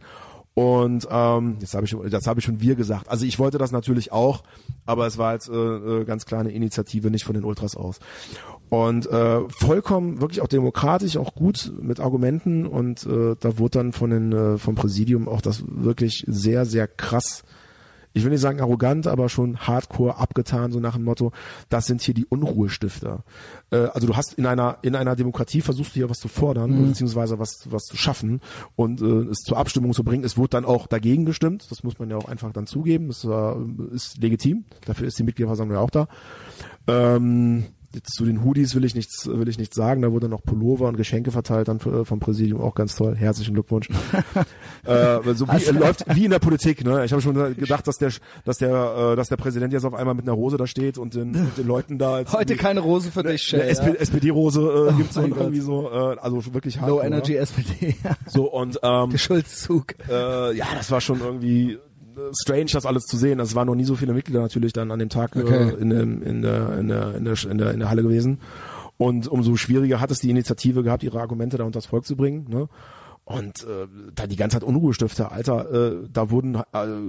Und ähm, jetzt habe ich das habe ich schon wir gesagt. Also ich wollte das natürlich auch, aber es war jetzt äh, äh, ganz klar eine Initiative nicht von den Ultras aus. Und äh, vollkommen wirklich auch demokratisch, auch gut mit Argumenten und äh, da wurde dann von den äh, vom Präsidium auch das wirklich sehr sehr krass ich will nicht sagen arrogant, aber schon hardcore abgetan, so nach dem Motto, das sind hier die Unruhestifter. Äh, also du hast in einer, in einer Demokratie versuchst du hier was zu fordern, mhm. beziehungsweise was, was zu schaffen und äh, es zur Abstimmung zu bringen. Es wurde dann auch dagegen gestimmt, das muss man ja auch einfach dann zugeben, das äh, ist legitim, dafür ist die Mitgliederversammlung ja auch da. Ähm, Jetzt zu den Hoodies will ich nichts, will ich nichts sagen. Da wurde noch Pullover und Geschenke verteilt dann äh, vom Präsidium, auch ganz toll. Herzlichen Glückwunsch. äh, so wie, also, läuft wie in der Politik. Ne? Ich habe schon gedacht, dass der, dass der, äh, dass der Präsident jetzt auf einmal mit einer Rose da steht und den, und den Leuten da heute keine Rose für dich. Eine ja. SPD-Rose äh, gibt's oh irgendwie so, äh, also wirklich hart. Low Energy oder? SPD. so und ähm, der Schulzzug. Äh, ja, das war schon irgendwie strange, das alles zu sehen. Also es waren noch nie so viele Mitglieder natürlich dann an dem Tag äh, okay. in, dem, in, der, in, der, in, der, in, der, in der Halle gewesen. Und umso schwieriger hat es die Initiative gehabt, ihre Argumente da unter das Volk zu bringen. Ne? Und äh, da die ganze Zeit Unruhestifter, Alter, äh, da wurden äh,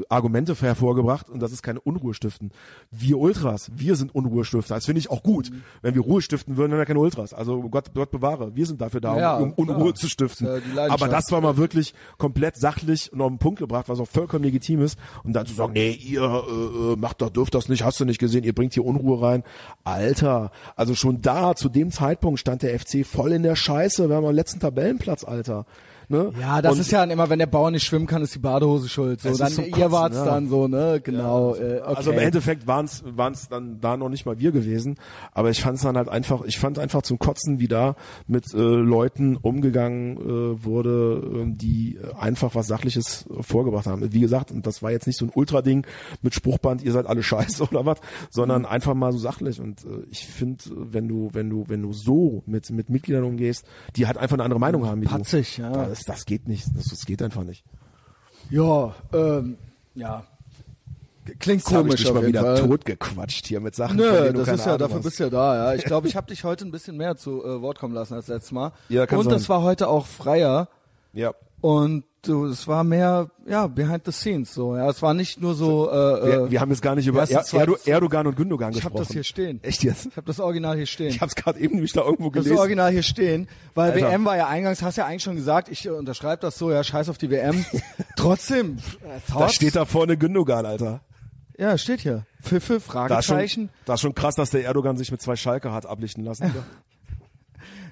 Argumente hervorgebracht und das ist keine Unruhestiften. Wir Ultras, wir sind Unruhestifter. Das finde ich auch gut. Mhm. Wenn wir Ruhe stiften würden, dann wären wir keine Ultras. Also Gott, Gott bewahre, wir sind dafür da, ja, um, um Unruhe zu stiften. Ja Aber das war mal wirklich komplett sachlich und auf den Punkt gebracht, was auch vollkommen legitim ist. Und dann zu sagen, nee, ihr äh, macht doch, dürft das nicht, hast du nicht gesehen, ihr bringt hier Unruhe rein. Alter, also schon da, zu dem Zeitpunkt stand der FC voll in der Scheiße. Wir haben am letzten Tabellenplatz, Alter. Ne? Ja, das und ist ja immer, wenn der Bauer nicht schwimmen kann, ist die Badehose schuld. So, dann ihr Kotzen, wart's ja. dann so, ne? Genau. Ja, äh, okay. Also im Endeffekt waren's waren's dann da noch nicht mal wir gewesen, aber ich fand's dann halt einfach, ich fand einfach zum Kotzen, wie da mit äh, Leuten umgegangen äh, wurde, äh, die einfach was Sachliches vorgebracht haben. Wie gesagt, und das war jetzt nicht so ein Ultra-Ding mit Spruchband, ihr seid alle scheiße oder was, sondern mhm. einfach mal so sachlich. Und äh, ich finde, wenn du, wenn du, wenn du so mit mit Mitgliedern umgehst, die halt einfach eine andere Meinung haben wie Patzig, du, ja das, das geht nicht. Das, das geht einfach nicht. Ja, ähm, ja. Klingt Jetzt komisch. Ich dich mal wieder Fall. totgequatscht hier mit Sachen. Nö, das ist ja, Ahnung dafür hast. bist du ja da, ja. Ich glaube, ich habe dich heute ein bisschen mehr zu äh, Wort kommen lassen als letztes Mal. Ja, kann Und sein. das war heute auch freier. Ja. Und du, es war mehr, ja, behind the scenes so. Ja, es war nicht nur so. Äh, wir, wir haben jetzt gar nicht über er, Erdo, Erdogan und Gündogan ich gesprochen. Ich habe das hier stehen. Echt jetzt? Ich habe das Original hier stehen. Ich habe es gerade eben nämlich da irgendwo gelesen. Das Original hier stehen, weil Alter. WM war ja eingangs, hast ja eigentlich schon gesagt, ich unterschreibe das so, ja, scheiß auf die WM. Trotzdem. Äh, da steht da vorne Gündogan, Alter. Ja, steht hier. Pfiffe, Fragezeichen. Da ist, schon, da ist schon krass, dass der Erdogan sich mit zwei Schalke hat ablichten lassen.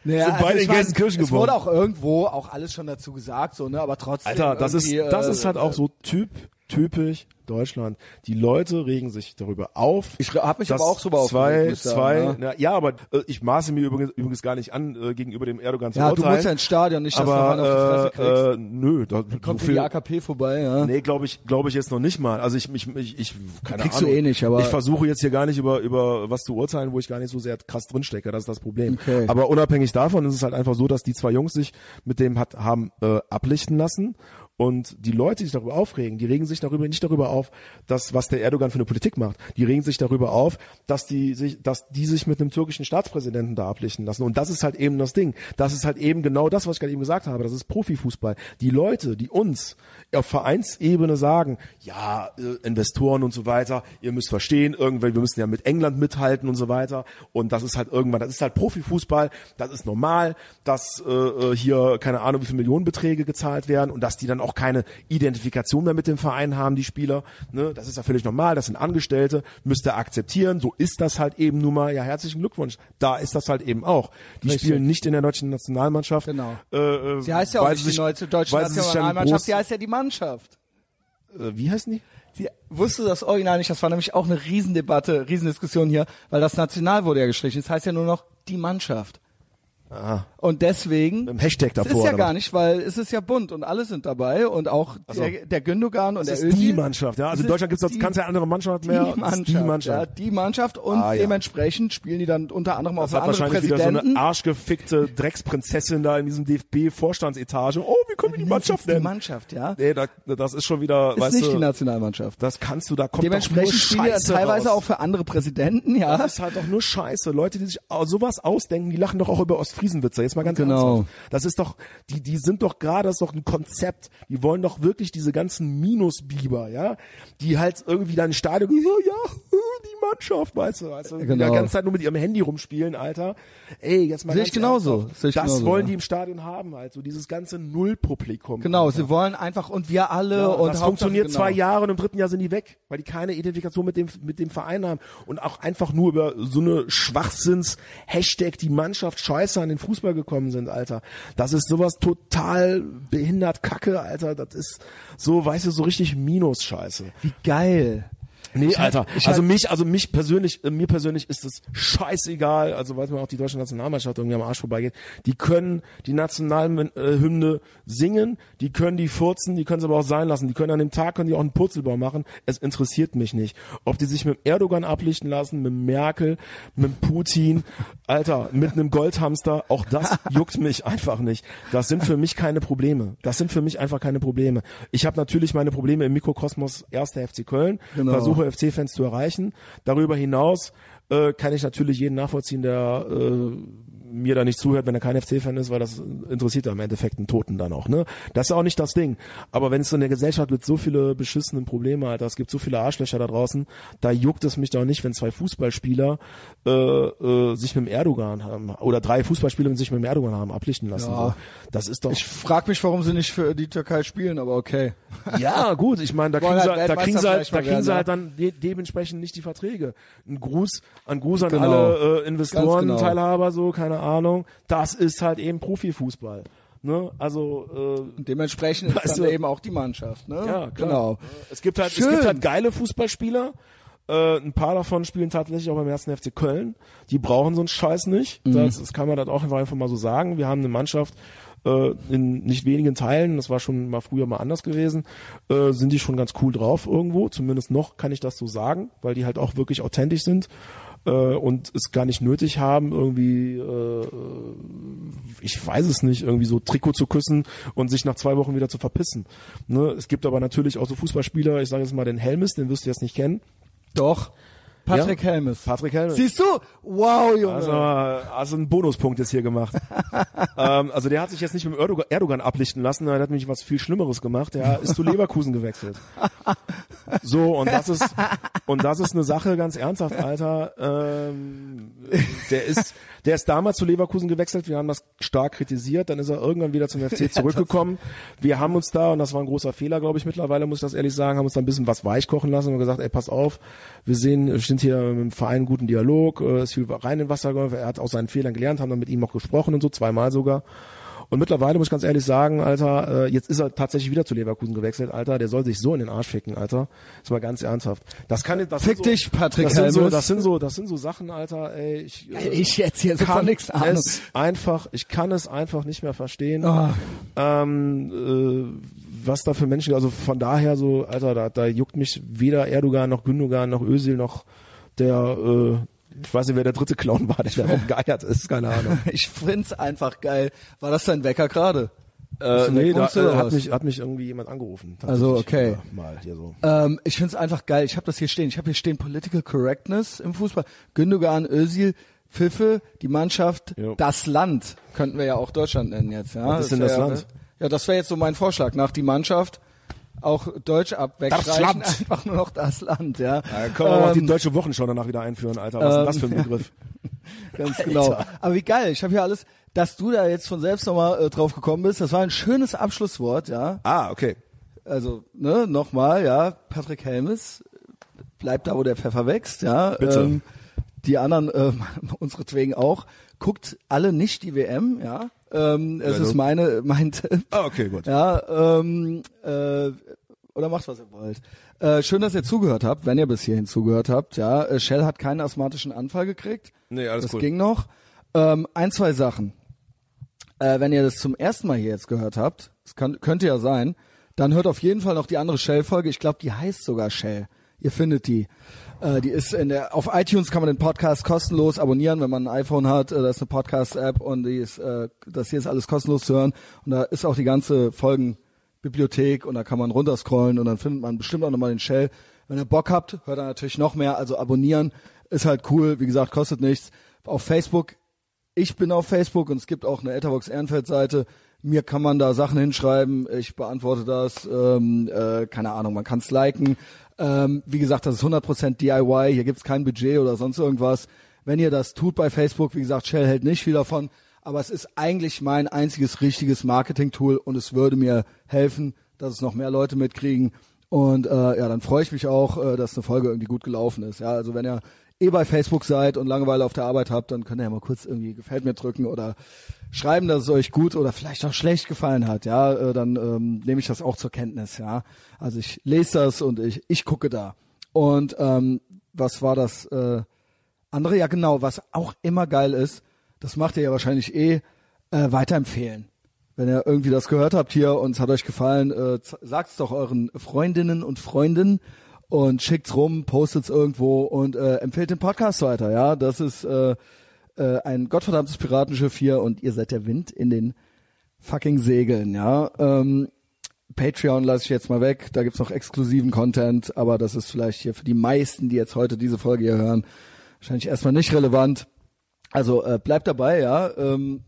Naja, sind beide also in Gelsenkirchen geboren. Es wurde auch irgendwo auch alles schon dazu gesagt, so, ne, aber trotzdem. Alter, das ist, das ist halt auch so Typ, typisch Deutschland. Die Leute regen sich darüber auf. Ich habe mich aber auch so zwei, zwei, ja. Na, ja, aber äh, ich maße mir übrigens, übrigens gar nicht an, äh, gegenüber dem Erdogan zu ja, urteilen. du musst ja ins Stadion, nicht, dass aber, du auf die Fresse kriegst. Äh, nö, da, kommt so viel, die AKP vorbei, ja. Nee, glaube ich, glaube ich jetzt noch nicht mal. Also ich, ich, ich, ich keine Kriegst Ahnung. du eh nicht, aber ich versuche jetzt hier gar nicht über über was zu urteilen, wo ich gar nicht so sehr krass drinstecke. Das ist das Problem. Okay. Aber unabhängig davon ist es halt einfach so, dass die zwei Jungs sich mit dem hat haben äh, ablichten lassen und die Leute, die sich darüber aufregen, die regen sich darüber nicht darüber auf, dass was der Erdogan für eine Politik macht. Die regen sich darüber auf, dass die sich, dass die sich mit einem türkischen Staatspräsidenten da ablichten lassen. Und das ist halt eben das Ding. Das ist halt eben genau das, was ich gerade eben gesagt habe. Das ist Profifußball. Die Leute, die uns auf Vereinsebene sagen, ja, äh, Investoren und so weiter, ihr müsst verstehen, irgendwann, wir müssen ja mit England mithalten und so weiter. Und das ist halt irgendwann, das ist halt Profifußball, das ist normal, dass äh, äh hier keine Ahnung, wie viele Millionenbeträge gezahlt werden und dass die dann keine Identifikation mehr mit dem Verein haben, die Spieler. Ne? Das ist ja völlig normal, das sind Angestellte, müsst ihr akzeptieren, so ist das halt eben nun mal. Ja, herzlichen Glückwunsch. Da ist das halt eben auch. Die Richtig. spielen nicht in der deutschen Nationalmannschaft. Genau. Äh, äh sie heißt ja auch nicht sich, die deutsche Nationalmannschaft, sie heißt ja die Mannschaft. Äh, wie heißen die? Die, wusste das Original nicht, das war nämlich auch eine Riesendebatte, Riesendiskussion hier, weil das National wurde ja gestrichen. Das heißt ja nur noch die Mannschaft. Aha. Und deswegen. Mit dem Hashtag davor. Das ist ja gar nicht, weil es ist ja bunt und alle sind dabei und auch so. der, der Gündogan und das der ist Özil. die Mannschaft, ja. Also in Deutschland gibt es keine andere Mannschaft mehr. Die Mannschaft, die Mannschaft. Ja, die Mannschaft und ah, ja. dementsprechend spielen die dann unter anderem das auch andere wahrscheinlich Präsidenten. wieder so eine arschgefickte Drecksprinzessin da in diesem DFB-Vorstandsetage. Oh, wie können wir die Mannschaft nennen? Die Mannschaft, ja. Nee, da, das ist schon wieder, ist weißt nicht du, die Nationalmannschaft. Das kannst du, da kommt Dementsprechend doch nur spielen Scheiße teilweise raus. auch für andere Präsidenten, ja. Das ist halt doch nur Scheiße. Leute, die sich sowas ausdenken, die lachen doch auch über Ostfriesenwitze. Jetzt mal ganz genau. ernsthaft. Das ist doch, die, die sind doch gerade, das ist doch ein Konzept. Die wollen doch wirklich diese ganzen Minusbiber, ja, die halt irgendwie dann im Stadion, so, ja, die Mannschaft, weißt du, weißt du, genau. die ganze Zeit nur mit ihrem Handy rumspielen, Alter. Ey, jetzt mal Sehe ich genauso. Sehe ich das genauso, wollen die im Stadion haben, halt, so dieses ganze Nullpublikum. Genau, Alter. sie wollen einfach und wir alle Ja, und das funktioniert genau. zwei Jahre und im dritten Jahr sind die weg, weil die keine Identifikation mit dem mit dem Verein haben und auch einfach nur über so eine Schwachsinns Hashtag die Mannschaft Scheiße an den Fußball gekommen sind, Alter. Das ist sowas total behindert Kacke, Alter. Das ist so, weißt du, so richtig Minus Scheiße. Wie geil. Nee, Ich Alter. ich also hab- mich, also mich persönlich, äh, mir persönlich ist es scheißegal. Also weil mir auch die deutsche Nationalmannschaft irgendwie am Arsch vorbeigeht. Die können die Nationalhymne singen, die können die furzen, die können es aber auch sein lassen. Die können an dem Tag können die auch einen Purzelbaum machen. Es interessiert mich nicht, ob die sich mit Erdogan ablichten lassen, mit Merkel, mit Putin, Alter, mit einem Goldhamster. Auch das juckt mich einfach nicht. Das sind für mich keine Probleme. Das sind für mich einfach keine Probleme. Ich habe natürlich meine Probleme im Mikrokosmos 1. FC Köln. Genau. Versuche FC-Fans zu erreichen. Darüber hinaus äh, kann ich natürlich jeden nachvollziehen, der äh, mir da nicht zuhört, wenn er kein FC-Fan ist, weil das interessiert ja im Endeffekt einen Toten dann auch, ne? Das ist auch nicht das Ding. Aber wenn es so in der Gesellschaft mit so viele beschissenen Probleme, Alter, es gibt so viele Arschlöcher da draußen, da juckt es mich doch nicht, wenn zwei Fußballspieler äh, äh, sich mit dem Erdogan haben oder drei Fußballspieler sich mit dem Erdogan haben ablichten lassen. Ja. So. Das ist doch. Ich frag mich, warum sie nicht für die Türkei spielen, aber okay. ja, gut, ich meine, da kriegen sie, halt da kriegen sie halt, da kriegen sie halt dann de dementsprechend nicht die Verträge. Ein Gruß, ein Gruß an Genau. alle äh, Investoren, genau. Teilhaber, so, keine Ahnung. Das ist halt eben Profifußball. Ne? Also äh, dementsprechend ist Weißt dann eben auch die Mannschaft, ne? Ja, klar. Genau. Es gibt halt, es gibt halt geile Fußballspieler. Äh, ein paar davon spielen tatsächlich auch beim ersten FC Köln. Die brauchen so einen Scheiß nicht. Mhm. Das, das kann man dann auch einfach, einfach mal so sagen. Wir haben eine Mannschaft äh, in nicht wenigen Teilen, das war schon mal früher mal anders gewesen, äh, sind die schon ganz cool drauf irgendwo. Zumindest noch kann ich das so sagen, weil die halt auch wirklich authentisch sind äh, und es gar nicht nötig haben, irgendwie, äh, ich weiß es nicht, irgendwie so Trikot zu küssen und sich nach zwei Wochen wieder zu verpissen. Ne? Es gibt aber natürlich auch so Fußballspieler, ich sage jetzt mal den Helmes, den wirst du jetzt nicht kennen. Doch. Patrick Ja? Helmes. Patrick Helmes. Siehst du? Wow, Junge. Also, also einen Bonuspunkt jetzt hier gemacht. ähm, also der hat sich jetzt nicht mit Erdogan, Erdogan ablichten lassen, er hat nämlich was viel Schlimmeres gemacht. Der ist zu Leverkusen gewechselt. So, und das ist, und das ist eine Sache, ganz ernsthaft, Alter. Ähm, der ist, der ist damals zu Leverkusen gewechselt, wir haben das stark kritisiert, dann ist er irgendwann wieder zum FC zurückgekommen. Wir haben uns da, und das war ein großer Fehler, glaube ich, mittlerweile, muss ich das ehrlich sagen, haben uns da ein bisschen was weichkochen lassen und gesagt, ey, pass auf, wir sehen, wir sind hier dem Verein einen guten Dialog, äh, ist viel rein in Wasser geworfen, er hat aus seinen Fehlern gelernt, haben dann mit ihm auch gesprochen und so, zweimal sogar. Und mittlerweile muss ich ganz ehrlich sagen, Alter, äh, jetzt ist er tatsächlich wieder zu Leverkusen gewechselt, Alter, der soll sich so in den Arsch ficken, Alter. Ist mal ganz ernsthaft. Das kann das Fick so, dich, Patrick das sind so, das sind so, das sind so Sachen, Alter, ey, ich, äh, ich jetzt hier kann nichts Ahnung. es einfach, ich kann es einfach nicht mehr verstehen. Ah. Ähm, äh, was da für Menschen, also von daher so, Alter, da, da juckt mich weder Erdogan noch Gündogan noch Özil noch der, äh, ich weiß nicht, wer der dritte Clown war, der da rumgeeiert ist, keine Ahnung. Ich find's einfach geil. War das dein Wecker gerade? Äh, nee, da, äh, hat mich, hat mich irgendwie jemand angerufen. Also, tatsächlich. okay. Ja, Mal hier so. Ähm, ich find's einfach geil. Ich habe das hier stehen. Ich habe hier stehen Political Correctness im Fußball. Gündogan, Özil, Pfiffe, die Mannschaft, Jo. das Land. Könnten wir ja auch Deutschland nennen jetzt. Ja, Was ist denn das ja, Land? Ja, das wäre jetzt so mein Vorschlag. Nach die Mannschaft auch Deutsch abwegstreichen. Land. Einfach nur noch das Land, ja. Da können wir auch die Ähm, deutsche Wochenschau danach wieder einführen, Alter. Was ist denn das für ein Begriff? Ganz genau. Aber wie geil, ich habe hier alles, dass du da jetzt von selbst nochmal äh, drauf gekommen bist. Das war ein schönes Abschlusswort, ja. Ah, okay. Also, ne, nochmal, ja, Patrick Helmes bleibt da, wo der Pfeffer wächst, ja. Bitte. Ähm, die anderen, ähm, unseretwegen auch. Guckt alle nicht die WM, ja. Ähm, es ist meine, mein Tipp. Ah, okay, gut. Ja, ähm, äh, oder macht, was ihr wollt. Äh, schön, dass ihr zugehört habt, wenn ihr bis hierhin zugehört habt. Ja, äh, Shell hat keinen asthmatischen Anfall gekriegt. Nee, alles das cool. ging noch. Ähm, ein, zwei Sachen. Äh, wenn ihr das zum ersten Mal hier jetzt gehört habt, das kann, könnte ja sein, dann hört auf jeden Fall noch die andere Shell-Folge. Ich glaube, die heißt sogar Shell. Ihr findet die. Äh, die ist in der, auf iTunes kann man den Podcast kostenlos abonnieren, wenn man ein iPhone hat. Äh, das ist eine Podcast-App und die ist, äh, das hier ist alles kostenlos zu hören. Und da ist auch die ganze Folgenbibliothek und da kann man runterscrollen und dann findet man bestimmt auch nochmal den Shell. Wenn ihr Bock habt, hört ihr natürlich noch mehr. Also abonnieren ist halt cool. Wie gesagt, kostet nichts. Auf Facebook ich bin auf Facebook und es gibt auch eine Etherbox Ehrenfeld Seite. Mir kann man da Sachen hinschreiben, ich beantworte das, ähm, äh, keine Ahnung, man kann es liken. Ähm, wie gesagt, das ist 100% DIY, hier gibt's kein Budget oder sonst irgendwas. Wenn ihr das tut bei Facebook, wie gesagt, Shell hält nicht viel davon, aber es ist eigentlich mein einziges richtiges Marketing-Tool und es würde mir helfen, dass es noch mehr Leute mitkriegen. Und äh, ja, dann freue ich mich auch, äh, dass eine Folge irgendwie gut gelaufen ist. Ja, also wenn ihr eh bei Facebook seid und Langeweile auf der Arbeit habt, dann könnt ihr ja mal kurz irgendwie gefällt mir drücken oder schreiben, dass es euch gut oder vielleicht auch schlecht gefallen hat. Ja, äh, dann ähm, nehme ich das auch zur Kenntnis. Ja, also ich lese das und ich ich gucke da. Und ähm, was war das äh, andere? Ja, genau. Was auch immer geil ist, das macht ihr ja wahrscheinlich eh äh, weiterempfehlen. Wenn ihr irgendwie das gehört habt hier und es hat euch gefallen, äh, sagt's doch euren Freundinnen und Freunden und schickt's rum, postet's irgendwo und äh, empfehlt den Podcast weiter. Ja, das ist äh, äh, ein gottverdammtes Piratenschiff hier und ihr seid der Wind in den fucking Segeln, ja. Ähm, Patreon lasse ich jetzt mal weg, da gibt's noch exklusiven Content, aber das ist vielleicht hier für die meisten, die jetzt heute diese Folge hier hören, wahrscheinlich erstmal nicht relevant. Also äh, bleibt dabei, ja. Ähm,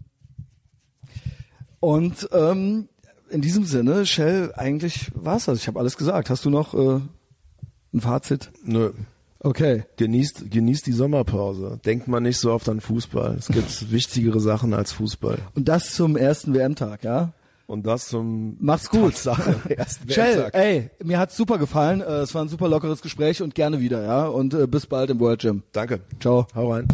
und ähm, in diesem Sinne, Shell, eigentlich war's das. Ich habe alles gesagt. Hast du noch äh, ein Fazit? Nö. Okay. Genießt, genießt die Sommerpause. Denkt mal nicht so oft an Fußball. Es gibt wichtigere Sachen als Fußball. Und das zum ersten WM-Tag, ja? Und das zum Mach's gut. Sache. Shell, ey, mir hat's super gefallen. Äh, es war ein super lockeres Gespräch und gerne wieder, ja? Und äh, bis bald im World Gym. Danke. Ciao. Hau rein.